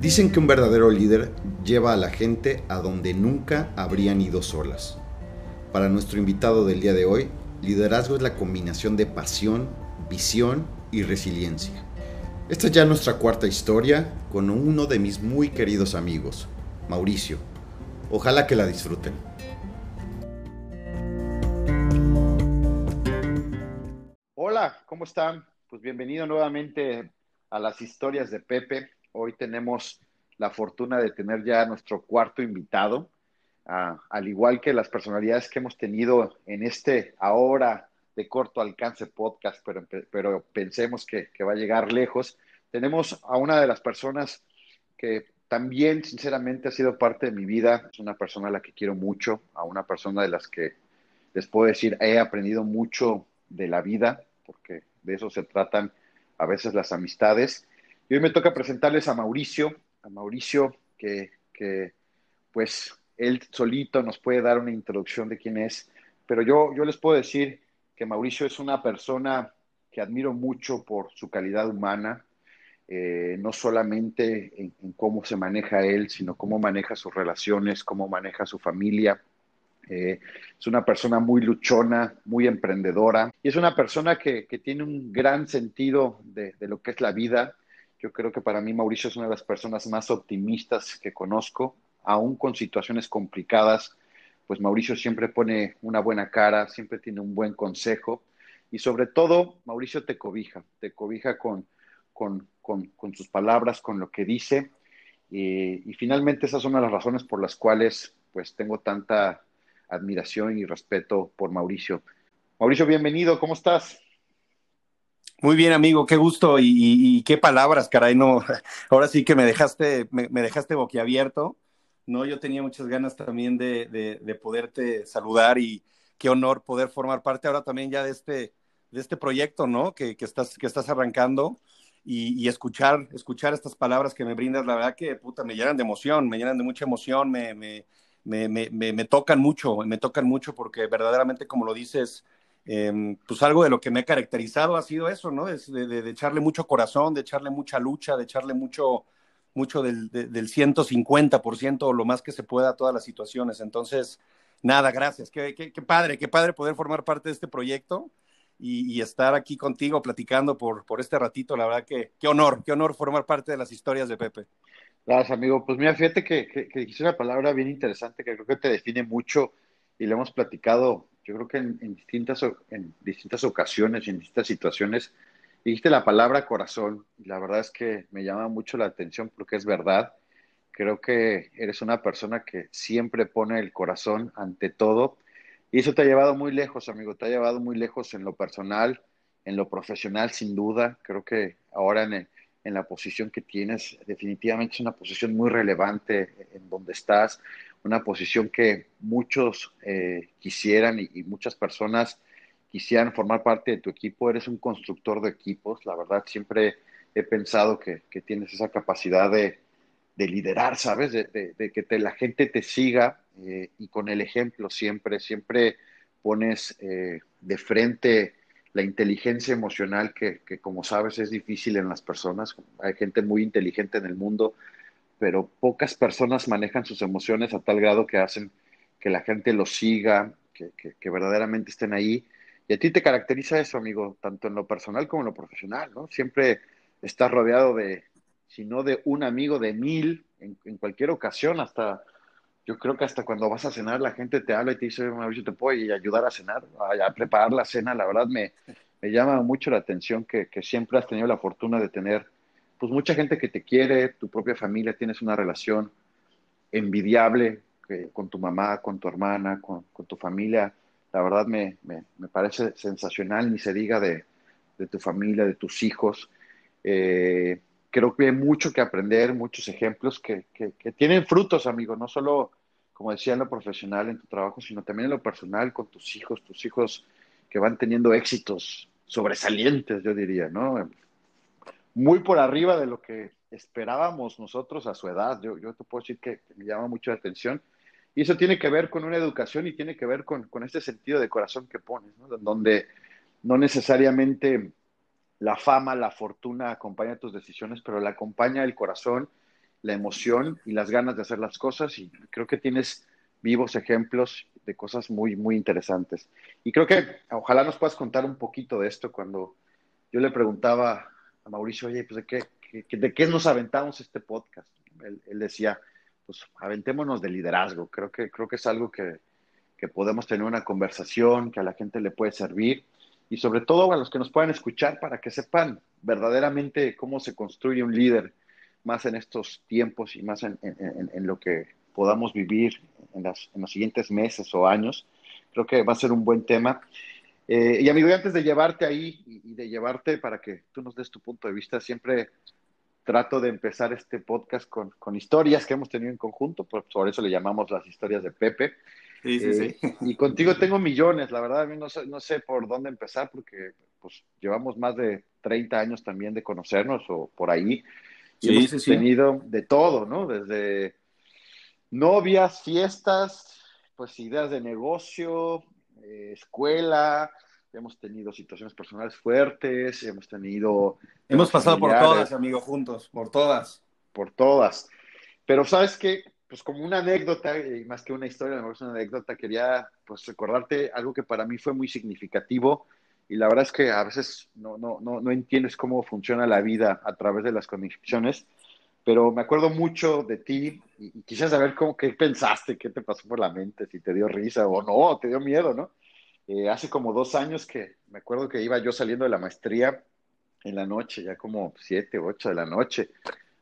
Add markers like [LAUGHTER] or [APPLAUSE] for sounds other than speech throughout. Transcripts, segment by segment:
Dicen que un verdadero líder lleva a la gente a donde nunca habrían ido solas. Para nuestro invitado del día de hoy, liderazgo es la combinación de pasión, visión y resiliencia. Esta es ya nuestra cuarta historia con uno de mis muy queridos amigos, Mauricio. Ojalá que la disfruten. Hola, ¿cómo están? Pues bienvenido nuevamente a las historias de Pepe. Hoy tenemos la fortuna de tener ya nuestro cuarto invitado, al igual que las personalidades que hemos tenido en este ahora de corto alcance podcast, pero, pero pensemos que, que va a llegar lejos. Tenemos a una de las personas que también, sinceramente, ha sido parte de mi vida. Es una persona a la que quiero mucho, a una persona de las que les puedo decir, he aprendido mucho de la vida, porque de eso se tratan a veces las amistades. Y hoy me toca presentarles a Mauricio, a Mauricio que, pues él solito nos puede dar una introducción de quién es, pero yo, yo les puedo decir que Mauricio es una persona que admiro mucho por su calidad humana, eh, no solamente en, cómo se maneja él, sino cómo maneja sus relaciones, cómo maneja su familia. Eh, es una persona muy luchona, muy emprendedora y es una persona que, tiene un gran sentido de, lo que es la vida. Yo creo que para mí Mauricio es una de las personas más optimistas que conozco, aún con situaciones complicadas pues Mauricio siempre pone una buena cara, siempre tiene un buen consejo y sobre todo Mauricio te cobija, te cobija con, con, con, sus palabras, con lo que dice y, y finalmente esas son las razones por las cuales pues tengo tanta admiración y respeto por Mauricio. Mauricio, bienvenido, ¿cómo estás? Muy bien, amigo, qué gusto y, qué palabras, caray, no, [LAUGHS] ahora sí que me dejaste, me, dejaste boquiabierto. ¿no? Yo tenía muchas ganas también de, de, poderte saludar y qué honor poder formar parte ahora también ya de este, de este proyecto, ¿no? Que, que estás, que estás arrancando y, escuchar, escuchar estas palabras que me brindas, la verdad que, me llenan de emoción, me llenan de mucha emoción, me, me, me, me tocan mucho, me tocan mucho porque verdaderamente, como lo dices, eh, pues algo de lo que me he caracterizado ha sido eso, ¿no? Es de, de, de echarle mucho corazón, de echarle mucha lucha, de echarle mucho mucho del, del 150% o lo más que se pueda a todas las situaciones. Entonces, nada, gracias. Qué, padre, qué padre poder formar parte de este proyecto y, estar aquí contigo platicando por, por este ratito. La verdad que qué honor, qué honor formar parte de las historias de Pepe. Gracias, amigo. Pues mira, fíjate que, que, que una palabra bien interesante que creo que te define mucho y le hemos platicado, yo creo que en, distintas, en distintas ocasiones y en distintas situaciones Dijiste la palabra corazón y la verdad es que me llama mucho la atención porque es verdad. Creo que eres una persona que siempre pone el corazón ante todo y eso te ha llevado muy lejos, amigo, te ha llevado muy lejos en lo personal, en lo profesional, sin duda. Creo que ahora en, en la posición que tienes, definitivamente es una posición muy relevante en donde estás, una posición que muchos eh, quisieran y, muchas personas quisieran formar parte de tu equipo, eres un constructor de equipos, la verdad siempre he pensado que, que tienes esa capacidad de, de liderar, ¿sabes? De, que la gente te siga eh, y con el ejemplo siempre, siempre pones eh, de frente la inteligencia emocional que, que, como sabes, es difícil en las personas. Hay gente muy inteligente en el mundo, pero pocas personas manejan sus emociones a tal grado que hacen que la gente los siga, que, verdaderamente estén ahí y a ti te caracteriza eso, amigo, tanto en lo personal como en lo profesional, ¿no? Siempre estás rodeado de, si no de un amigo, de mil, en, cualquier ocasión, hasta, yo creo que hasta cuando vas a cenar la gente te habla y te dice, Mauricio, ¿te puedo ayudar a cenar, a, preparar la cena? La verdad me, llama mucho la atención que, siempre has tenido la fortuna de tener, pues, mucha gente que te quiere, tu propia familia, tienes una relación envidiable que, con tu mamá, con tu hermana, con, con tu familia la verdad me, me, me parece sensacional, ni se diga de, de, tu familia, de tus hijos. Eh, creo que hay mucho que aprender, muchos ejemplos que, que, que, tienen frutos, amigo, no solo, como decía, en lo profesional, en tu trabajo, sino también en lo personal, con tus hijos, tus hijos que van teniendo éxitos sobresalientes, yo diría, ¿no? Muy por arriba de lo que esperábamos nosotros a su edad. Yo, yo te puedo decir que, me llama mucho la atención y eso tiene que ver con una educación y tiene que ver con, con este sentido de corazón que pones, donde no necesariamente la fama, la fortuna acompaña tus decisiones, pero la acompaña el corazón la emoción y las ganas de hacer las cosas y creo que tienes vivos ejemplos de cosas muy, muy interesantes. Y creo que ojalá nos puedas contar un poquito de esto cuando yo le preguntaba Mauricio, oye, pues de qué, de qué nos aventamos este podcast. Él, él, decía, pues aventémonos de liderazgo. Creo que, creo que es algo que, que podemos tener una conversación, que a la gente le puede servir y sobre todo a los que nos puedan escuchar para que sepan verdaderamente cómo se construye un líder más en estos tiempos y más en, en, en lo que podamos vivir en, las, en, los siguientes meses o años. Creo que va a ser un buen tema. Eh, y amigo, y antes de llevarte ahí y, y, de llevarte para que tú nos des tu punto de vista, siempre trato de empezar este podcast con, con historias que hemos tenido en conjunto, por, por eso le llamamos las historias de Pepe. Sí, sí, sí. Eh, y contigo tengo millones, la verdad, a mí no sé, no sé por dónde empezar porque pues llevamos más de 30 años también de conocernos o por ahí. Y sí, hemos sí, sí. tenido de todo, ¿no? Desde novias, fiestas, pues ideas de negocio, eh, escuela, hemos tenido situaciones personales fuertes, hemos tenido... Hemos pasado por todas, amigo, juntos, por todas. Por todas. Pero sabes qué, pues como una anécdota, y más que una historia, mejor es una anécdota, quería pues recordarte algo que para mí fue muy significativo y la verdad es que a veces no, no, no, no entiendes cómo funciona la vida a través de las conexiones, pero me acuerdo mucho de ti y, y quisiera saber cómo, qué pensaste, qué te pasó por la mente, si te dio risa o no, te dio miedo, ¿no? Eh, hace como dos años que me acuerdo que iba yo saliendo de la maestría en la noche, ya como siete, ocho de la noche,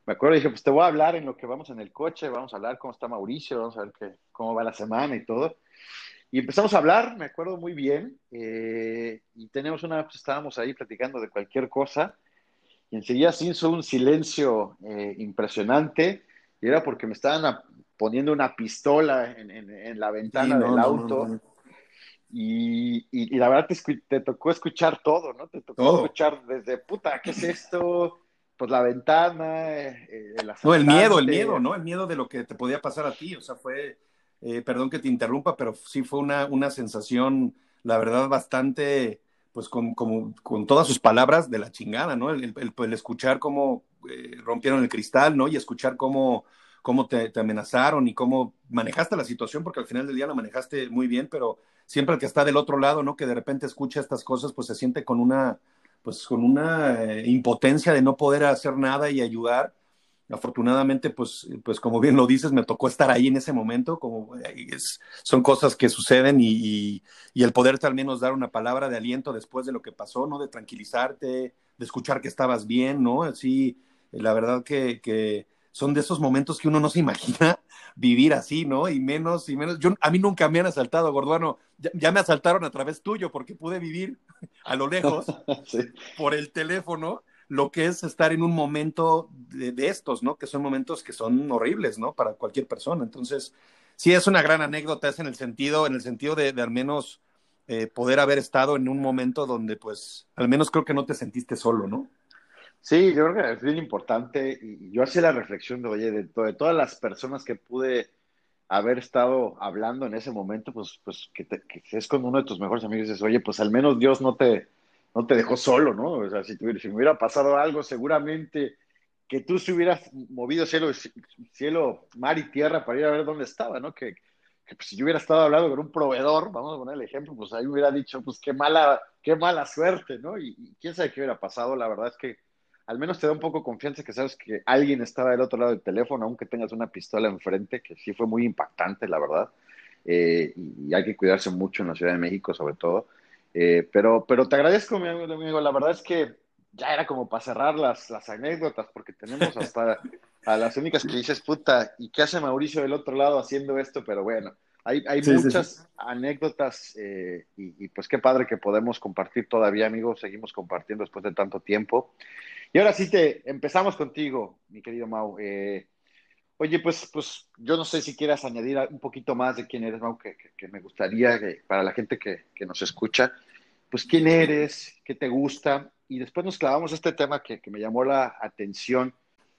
me acuerdo dije, pues te voy a hablar en lo que vamos en el coche, vamos a hablar cómo está Mauricio, vamos a ver qué, cómo va la semana y todo. Y empezamos a hablar, me acuerdo muy bien, eh, y tenemos una, pues estábamos ahí platicando de cualquier cosa, y enseguida se hizo un silencio eh, impresionante, y era porque me estaban poniendo una pistola en, en, en la ventana sí, no, del auto. No, no, y, y, y, la verdad te, te, tocó escuchar todo, ¿no? Te tocó todo. escuchar desde, puta, ¿qué es esto? pues la ventana, eh, el No, el miedo, el miedo, ¿no? El miedo de lo que te podía pasar a ti, o sea, fue, eh, perdón que te interrumpa, pero sí fue una, una sensación, la verdad, bastante, pues con, con todas sus palabras de la chingada, ¿no? El, el, el escuchar cómo eh, rompieron el cristal, ¿no? Y escuchar cómo, cómo te, te, amenazaron y cómo manejaste la situación, porque al final del día la manejaste muy bien, pero siempre el que está del otro lado, ¿no? Que de repente escucha estas cosas, pues se siente con una pues con una eh, impotencia de no poder hacer nada y ayudar. Afortunadamente, pues, pues como bien lo dices, me tocó estar ahí en ese momento, como es, son cosas que suceden y, y, y, el poderte al menos dar una palabra de aliento después de lo que pasó, ¿no? De tranquilizarte, de escuchar que estabas bien, ¿no? Así, la verdad que, que son de esos momentos que uno no se imagina [LAUGHS] vivir así, ¿no? Y menos, y menos. Yo, a mí nunca me han asaltado, Gorduano. Ya, ya me asaltaron a través tuyo porque pude vivir [LAUGHS] a lo lejos [LAUGHS] sí. por el teléfono lo que es estar en un momento de, estos, ¿no? Que son momentos que son horribles, ¿no? Para cualquier persona. Entonces, sí es una gran anécdota, es en el sentido, en el sentido de, de al menos eh, poder haber estado en un momento donde, pues, al menos creo que no te sentiste solo, ¿no? Sí, yo creo que es bien importante y yo hacía la reflexión de, oye, de, de, todas las personas que pude haber estado hablando en ese momento, pues, pues que, te, que es con uno de tus mejores amigos y dices, oye, pues al menos Dios no te, no te dejó solo, ¿no? O sea, si, tuviera, si me hubiera pasado algo, seguramente que tú se hubieras movido cielo, cielo, mar y tierra para ir a ver dónde estaba, ¿no? Que, que pues, si yo hubiera estado hablando con un proveedor, vamos a poner el ejemplo, pues ahí hubiera dicho, pues qué mala, qué mala suerte, ¿no? Y, quién sabe qué hubiera pasado, la verdad es que al menos te da un poco confianza que sabes que alguien estaba del otro lado del teléfono, aunque tengas una pistola enfrente, que sí fue muy impactante, la verdad. Eh, y, hay que cuidarse mucho en la Ciudad de México, sobre todo. Eh, pero, pero te agradezco, mi amigo. La verdad es que ya era como para cerrar las, las anécdotas, porque tenemos hasta a las únicas que dices, puta, ¿y qué hace Mauricio del otro lado haciendo esto? Pero bueno, hay, hay sí, muchas sí, sí. anécdotas eh, y, y, pues qué padre que podemos compartir todavía, amigos. Seguimos compartiendo después de tanto tiempo. Y ahora sí te empezamos contigo, mi querido Mau. Eh, oye, pues, pues yo no sé si quieras añadir un poquito más de quién eres, Mau, que, que, me gustaría que, para la gente que, nos escucha, pues quién eres, qué te gusta, y después nos clavamos este tema que, me llamó la atención.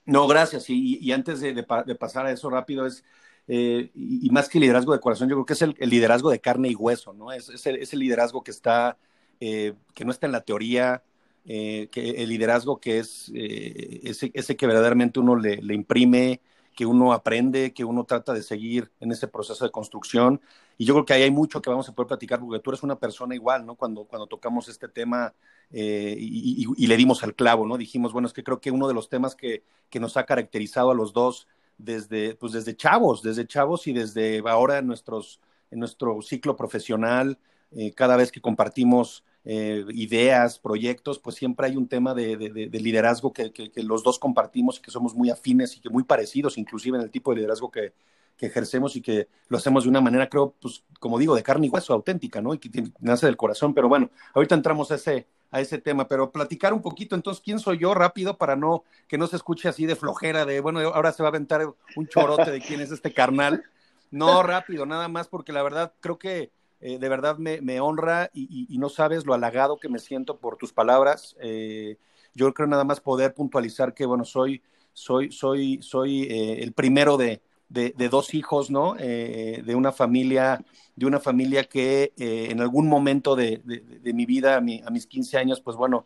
No, gracias. Y, antes de, pasar a eso rápido, es, eh, y, más que liderazgo de corazón, yo creo que es el, liderazgo de carne y hueso, ¿no? Es, es, el, liderazgo que está, eh, que no está en la teoría, eh, que el liderazgo que es eh, ese, ese, que verdaderamente uno le, imprime que uno aprende, que uno trata de seguir en ese proceso de construcción. Y yo creo que ahí hay mucho que vamos a poder platicar, porque tú eres una persona igual, ¿no? Cuando, cuando tocamos este tema eh, y, le dimos al clavo, ¿no? Dijimos, bueno, es que creo que uno de los temas que, que nos ha caracterizado a los dos desde, pues desde chavos, desde chavos y desde ahora en, nuestros, en nuestro ciclo profesional, eh, cada vez que compartimos eh, ideas, proyectos, pues siempre hay un tema de, liderazgo que, los dos compartimos y que somos muy afines y que muy parecidos, inclusive en el tipo de liderazgo que, ejercemos y que lo hacemos de una manera, creo, pues como digo, de carne y hueso, auténtica, ¿no? Y que nace del corazón. Pero bueno, ahorita entramos a ese, a ese tema, pero platicar un poquito, entonces, ¿quién soy yo rápido para no que no se escuche así de flojera, de, bueno, ahora se va a aventar un chorote de quién es este carnal? No, rápido, nada más, porque la verdad creo que eh, de verdad me, me honra y, no sabes lo halagado que me siento por tus palabras. Eh, yo creo nada más poder puntualizar que, bueno, soy, soy, soy, soy eh, el primero de, de, dos hijos, ¿no? de una familia, de una familia que en algún momento de, de mi vida, a, mis 15 años, pues bueno,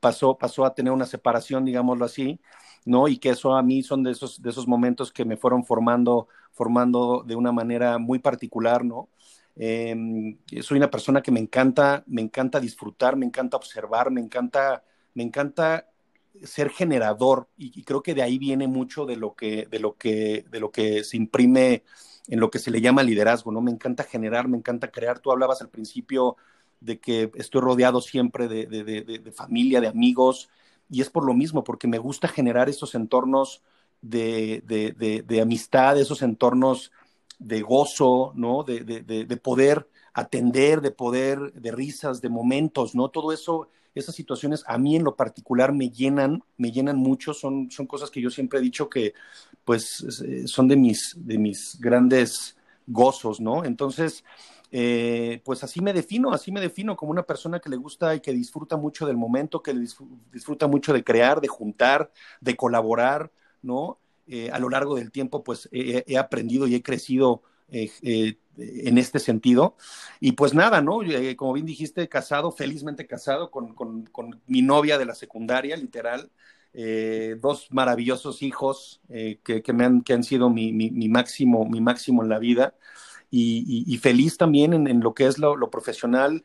pasó, pasó a tener una separación, digámoslo así. ¿no? Y que eso a mí son de esos, de esos momentos que me fueron formando, formando de una manera muy particular, ¿no? Em, soy una persona que me encanta, me encanta disfrutar, me encanta observar, me encanta, me encanta ser generador y, creo que de ahí viene mucho de lo que, de lo que, de lo que se imprime en lo que se le llama liderazgo, ¿no? Me encanta generar, me encanta crear. Tú hablabas al principio de que estoy rodeado siempre de, familia, de amigos, y es por lo mismo, porque me gusta generar esos entornos de, amistad, esos entornos de gozo, ¿no? De, de, poder atender, de poder, de risas, de momentos, ¿no? Todo eso, esas situaciones a mí en lo particular me llenan, me llenan mucho, son, son cosas que yo siempre he dicho que pues eh, son de mis, de mis grandes gozos, ¿no? Entonces, eh, pues así me defino, así me defino como una persona que le gusta y que disfruta mucho del momento, que disfruta mucho de crear, de juntar, de colaborar, ¿no? Eh, a lo largo del tiempo, pues he, aprendido y he crecido eh, eh, en este sentido. Y pues nada, ¿no? como bien dijiste, casado, felizmente casado con, mi novia de la secundaria, literal. dos maravillosos hijos que, me han, que han sido mi, máximo, mi máximo en la vida. Y, feliz también en, lo que es lo, profesional,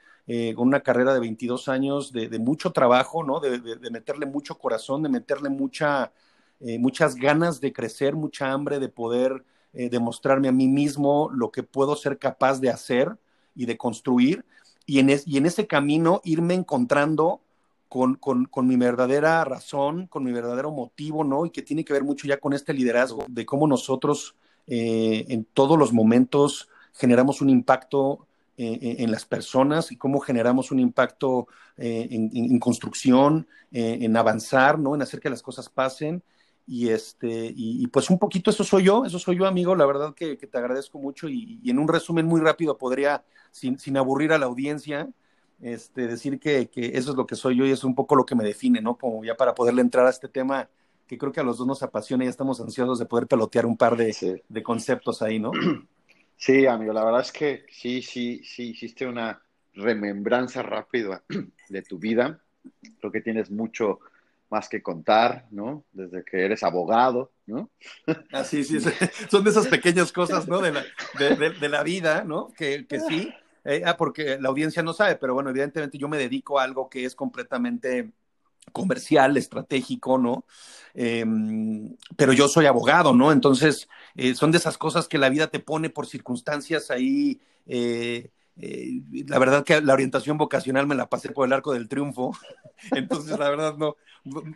con una carrera de 22 años, de, mucho trabajo, ¿no? de, meterle mucho corazón, de meterle mucha, eh, muchas ganas de crecer, mucha hambre de poder eh, demostrarme a mí mismo lo que puedo ser capaz de hacer y de construir, y en, y en ese camino irme encontrando con, con, mi verdadera razón, con mi verdadero motivo, ¿no? Y que tiene que ver mucho ya con este liderazgo, de cómo nosotros eh, en todos los momentos generamos un impacto en las personas y cómo generamos un impacto en, construcción, en avanzar, ¿no? En hacer que las cosas pasen y, este, y, pues un poquito eso soy yo, eso soy yo, amigo. La verdad que, te agradezco mucho y, en un resumen muy rápido podría, sin, sin aburrir a la audiencia, este, decir que, que, eso es lo que soy yo y es un poco lo que me define, ¿no? Como ya para poderle entrar a este tema que creo que a los dos nos apasiona y estamos ansiosos de poder pelotear un par de, de conceptos ahí, ¿no? [CLEARS THROAT] Sí, amigo, la verdad es que sí, sí, sí, hiciste una remembranza rápida [CLEARS THROAT] de tu vida. Creo que tienes mucho, más que contar, ¿no? Desde que eres abogado, ¿no? Así, [LAUGHS] sí, son de esas pequeñas cosas, ¿no? De la, de, la vida, ¿no? Que, que sí, eh, ah, porque la audiencia no sabe, pero bueno, evidentemente yo me dedico a algo que es completamente comercial, estratégico, ¿no? Em, pero yo soy abogado, ¿no? Entonces, eh, son de esas cosas que la vida te pone por circunstancias ahí. Eh, eh, la verdad que la orientación vocacional me la pasé por el arco del triunfo, [LAUGHS] entonces la verdad no,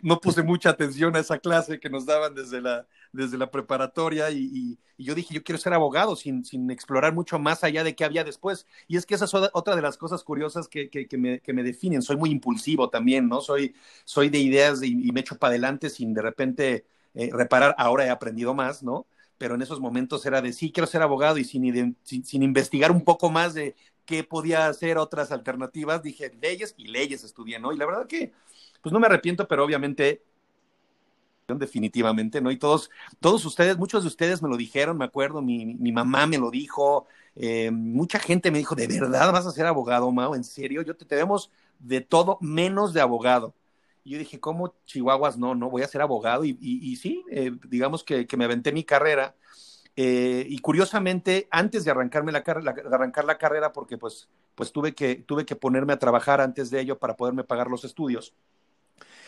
no puse mucha atención a esa clase que nos daban desde la, desde la preparatoria y, yo dije, yo quiero ser abogado sin, sin, explorar mucho más allá de qué había después. Y es que esa es otra de las cosas curiosas que, que, me, que me, definen. Soy muy impulsivo también, ¿no? Soy, soy de ideas y, me echo para adelante sin de repente eh, reparar. Ahora he aprendido más, ¿no? pero en esos momentos era de sí, quiero ser abogado y sin, sin, sin, investigar un poco más de qué podía hacer otras alternativas, dije leyes y leyes estudié, ¿no? Y la verdad que, pues no me arrepiento, pero obviamente, definitivamente, ¿no? Y todos, todos ustedes, muchos de ustedes me lo dijeron, me acuerdo, mi, mi mamá me lo dijo, eh, mucha gente me dijo, ¿de verdad vas a ser abogado, Mao? ¿En serio? Yo te, te vemos de todo menos de abogado. Y yo dije, ¿cómo Chihuahuas? No, no, voy a ser abogado. Y, y, sí, eh, digamos que, que, me aventé mi carrera. Eh, y curiosamente, antes de, arrancarme la, arrancar la carrera, porque pues, pues tuve, que, tuve que ponerme a trabajar antes de ello para poderme pagar los estudios.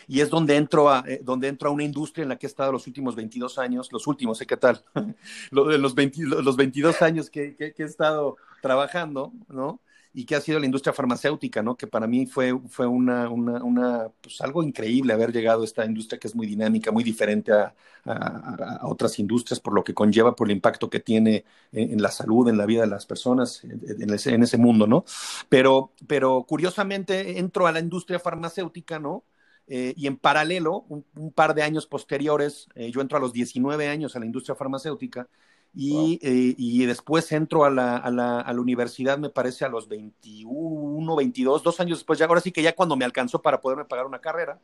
Y es donde entro, a, eh, donde entro a una industria en la que he estado los últimos 22 años, los últimos, ¿eh? ¿qué tal? [LAUGHS] los, 20, los 22 años que, que he estado trabajando, ¿no? Y que ha sido la industria farmacéutica, ¿no? Que para mí fue, fue una, una, una pues algo increíble haber llegado a esta industria que es muy dinámica, muy diferente a, a, a otras industrias, por lo que conlleva, por el impacto que tiene en, en la salud, en la vida de las personas, en ese, en ese mundo, ¿no? Pero, pero curiosamente entro a la industria farmacéutica, ¿no? Eh, y en paralelo, un, un, par de años posteriores, eh, yo entro a los 19 años a la industria farmacéutica y, wow. eh, y después entro a la, a, la, a la, universidad, me parece, a los 21, 22, dos años después, ya ahora sí que ya cuando me alcanzó para poderme pagar una carrera.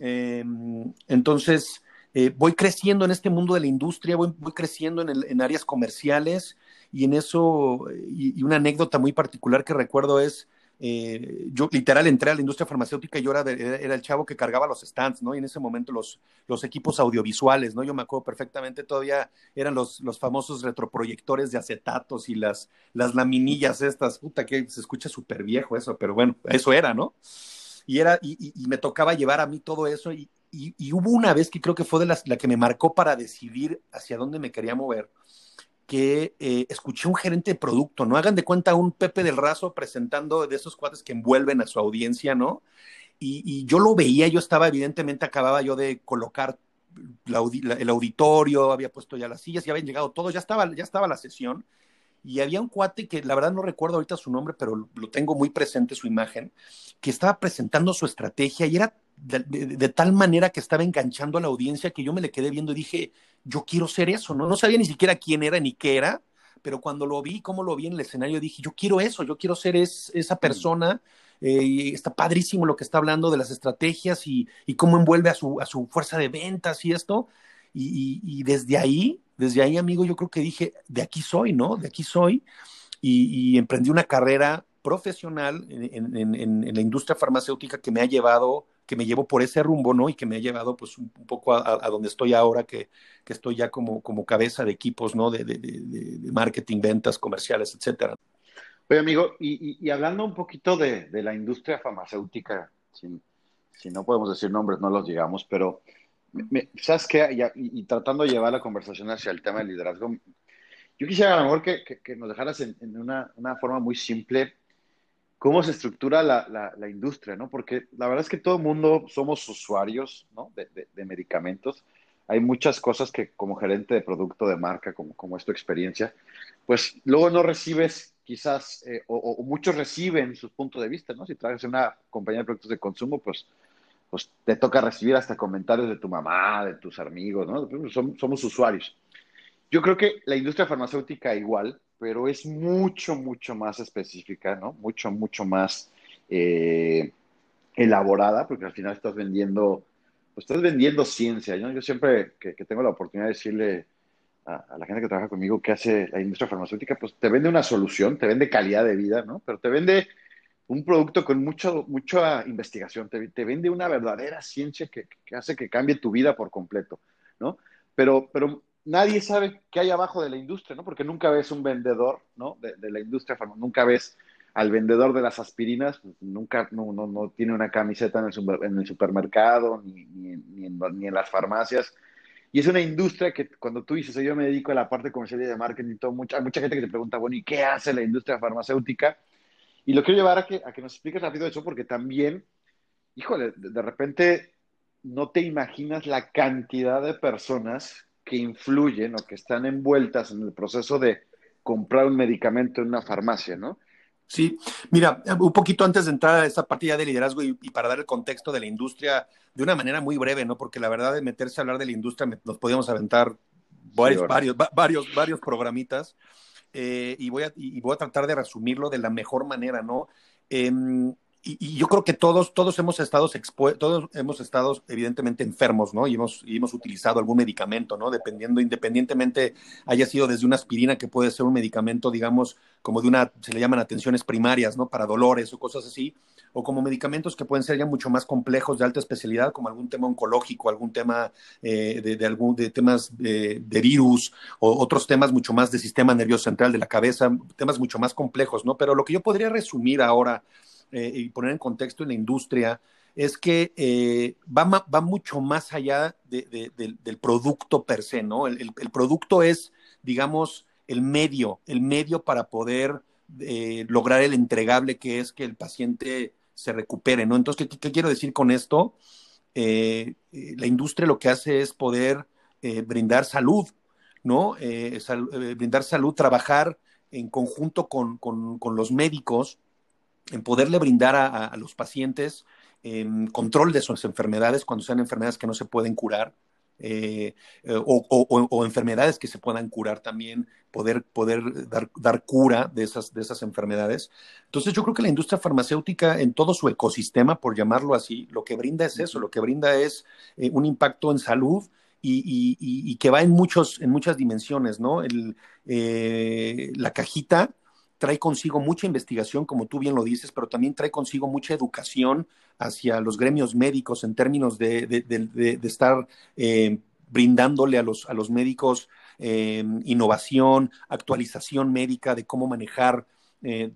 Eh, entonces, eh, voy creciendo en este mundo de la industria, voy, voy creciendo en, el, en, áreas comerciales y en eso, y, y, una anécdota muy particular que recuerdo es, eh, yo literal entré a la industria farmacéutica y yo era, era, el chavo que cargaba los stands, ¿no? Y en ese momento los, los equipos audiovisuales, ¿no? Yo me acuerdo perfectamente, todavía eran los, los famosos retroproyectores de acetatos y las, las laminillas estas, puta, que se escucha súper viejo eso, pero bueno, eso era, ¿no? Y, era, y, me tocaba llevar a mí todo eso y, y, hubo una vez que creo que fue la que me marcó para decidir hacia dónde me quería mover que eh, escuché un gerente de producto, ¿no? Hagan de cuenta un Pepe del Razo presentando de esos cuates que envuelven a su audiencia, ¿no? Y, yo lo veía, yo estaba, evidentemente, acababa yo de colocar el auditorio, había puesto ya las sillas, ya habían llegado todos, ya estaba, ya estaba la sesión. Y había un cuate que la verdad no recuerdo ahorita su nombre, pero lo tengo muy presente su imagen, que estaba presentando su estrategia y era de, tal manera que estaba enganchando a la audiencia que yo me le quedé viendo y dije, yo quiero ser eso, ¿no? No sabía ni siquiera quién era ni qué era, pero cuando lo vi, cómo lo vi en el escenario, dije, yo quiero eso, yo quiero ser es, esa persona. Eh, está padrísimo lo que está hablando de las estrategias y, y cómo envuelve a su, a su, fuerza de ventas y esto. Y, y, y, desde ahí, desde ahí, amigo, yo creo que dije, de aquí soy, ¿no? De aquí soy. Y, emprendí una carrera profesional en, la industria farmacéutica que me ha llevado que me llevó por ese rumbo, ¿no? Y que me ha llevado pues un, poco a, donde estoy ahora, que, que, estoy ya como, como cabeza de equipos, ¿no? De, marketing, ventas, comerciales, etcétera. Oye, amigo, y, hablando un poquito de, la industria farmacéutica, si, no podemos decir nombres, no los llegamos, pero me, ¿sabes qué? Y, tratando de llevar la conversación hacia el tema del liderazgo, yo quisiera a lo mejor que, que, que nos dejaras en una, una, forma muy simple cómo se estructura la, la, industria, ¿no? Porque la verdad es que todo el mundo somos usuarios, ¿no? De, de, medicamentos. Hay muchas cosas que como gerente de producto de marca, como, como es tu experiencia, pues luego no recibes quizás, eh, o, muchos reciben sus puntos de vista, ¿no? Si en una compañía de productos de consumo, pues, pues te toca recibir hasta comentarios de tu mamá, de tus amigos, ¿no? Somos, somos usuarios. Yo creo que la industria farmacéutica igual, pero es mucho, mucho más específica, ¿no? Mucho, mucho más eh, elaborada, porque al final estás vendiendo, pues estás vendiendo ciencia, ¿no? Yo siempre que, tengo la oportunidad de decirle a, a, la gente que trabaja conmigo que hace la industria farmacéutica, pues te vende una solución, te vende calidad de vida, ¿no? Pero te vende un producto con mucho, mucha investigación, te, te vende una verdadera ciencia que, que, hace que cambie tu vida por completo, ¿no? Pero, pero nadie sabe qué hay abajo de la industria, ¿no? Porque nunca ves un vendedor, ¿no? De, la industria, nunca ves al vendedor de las aspirinas, pues, nunca, no, no, no, tiene una camiseta en el, super, en el supermercado, ni, ni, ni, en, ni, en, las farmacias. Y es una industria que cuando tú dices, yo me dedico a la parte comercial y de marketing, todo, mucha, hay mucha gente que te pregunta, bueno, ¿y qué hace la industria farmacéutica? Y lo quiero llevar a que, a que nos expliques rápido eso, porque también, híjole, de, de repente no te imaginas la cantidad de personas que influyen o que están envueltas en el proceso de comprar un medicamento en una farmacia, ¿no? Sí, mira, un poquito antes de entrar a esta partida de liderazgo y, y, para dar el contexto de la industria de una manera muy breve, ¿no? Porque la verdad de meterse a hablar de la industria me, nos podíamos aventar varios, sí, varios, varios, varios programitas eh, y, voy a, y voy a tratar de resumirlo de la mejor manera, ¿no? Eh, y, yo creo que todos, todos hemos estado todos hemos estado evidentemente enfermos, ¿no? Y hemos, y hemos utilizado algún medicamento, ¿no? Dependiendo, independientemente haya sido desde una aspirina que puede ser un medicamento, digamos, como de una, se le llaman atenciones primarias, ¿no? Para dolores o cosas así, o como medicamentos que pueden ser ya mucho más complejos de alta especialidad, como algún tema oncológico, algún tema eh, de, algún, de temas de, de virus, o otros temas mucho más de sistema nervioso central de la cabeza, temas mucho más complejos, ¿no? Pero lo que yo podría resumir ahora, eh, y poner en contexto en la industria es que eh, va, va, mucho más allá del producto per se, ¿no? El, producto es, digamos, el medio, el medio para poder eh, lograr el entregable que es que el paciente se recupere, ¿no? Entonces, ¿qué, quiero decir con esto? la industria lo que hace es poder brindar salud, ¿no? brindar salud, trabajar en conjunto con, con los médicos en poderle brindar a, los pacientes control de sus enfermedades cuando sean enfermedades que no se pueden curar. Eh, eh, o, enfermedades que se puedan curar también, poder, poder dar, dar, cura de esas, de esas enfermedades. Entonces yo creo que la industria farmacéutica en todo su ecosistema, por llamarlo así, lo que brinda es eso, lo que brinda es eh, un impacto en salud y, que va en, muchos, en muchas dimensiones, ¿no? El, la cajita trae consigo mucha investigación, como tú bien lo dices, pero también trae consigo mucha educación hacia los gremios médicos en términos de, estar eh, brindándole a los, a los médicos eh, innovación, actualización médica de cómo manejar eh,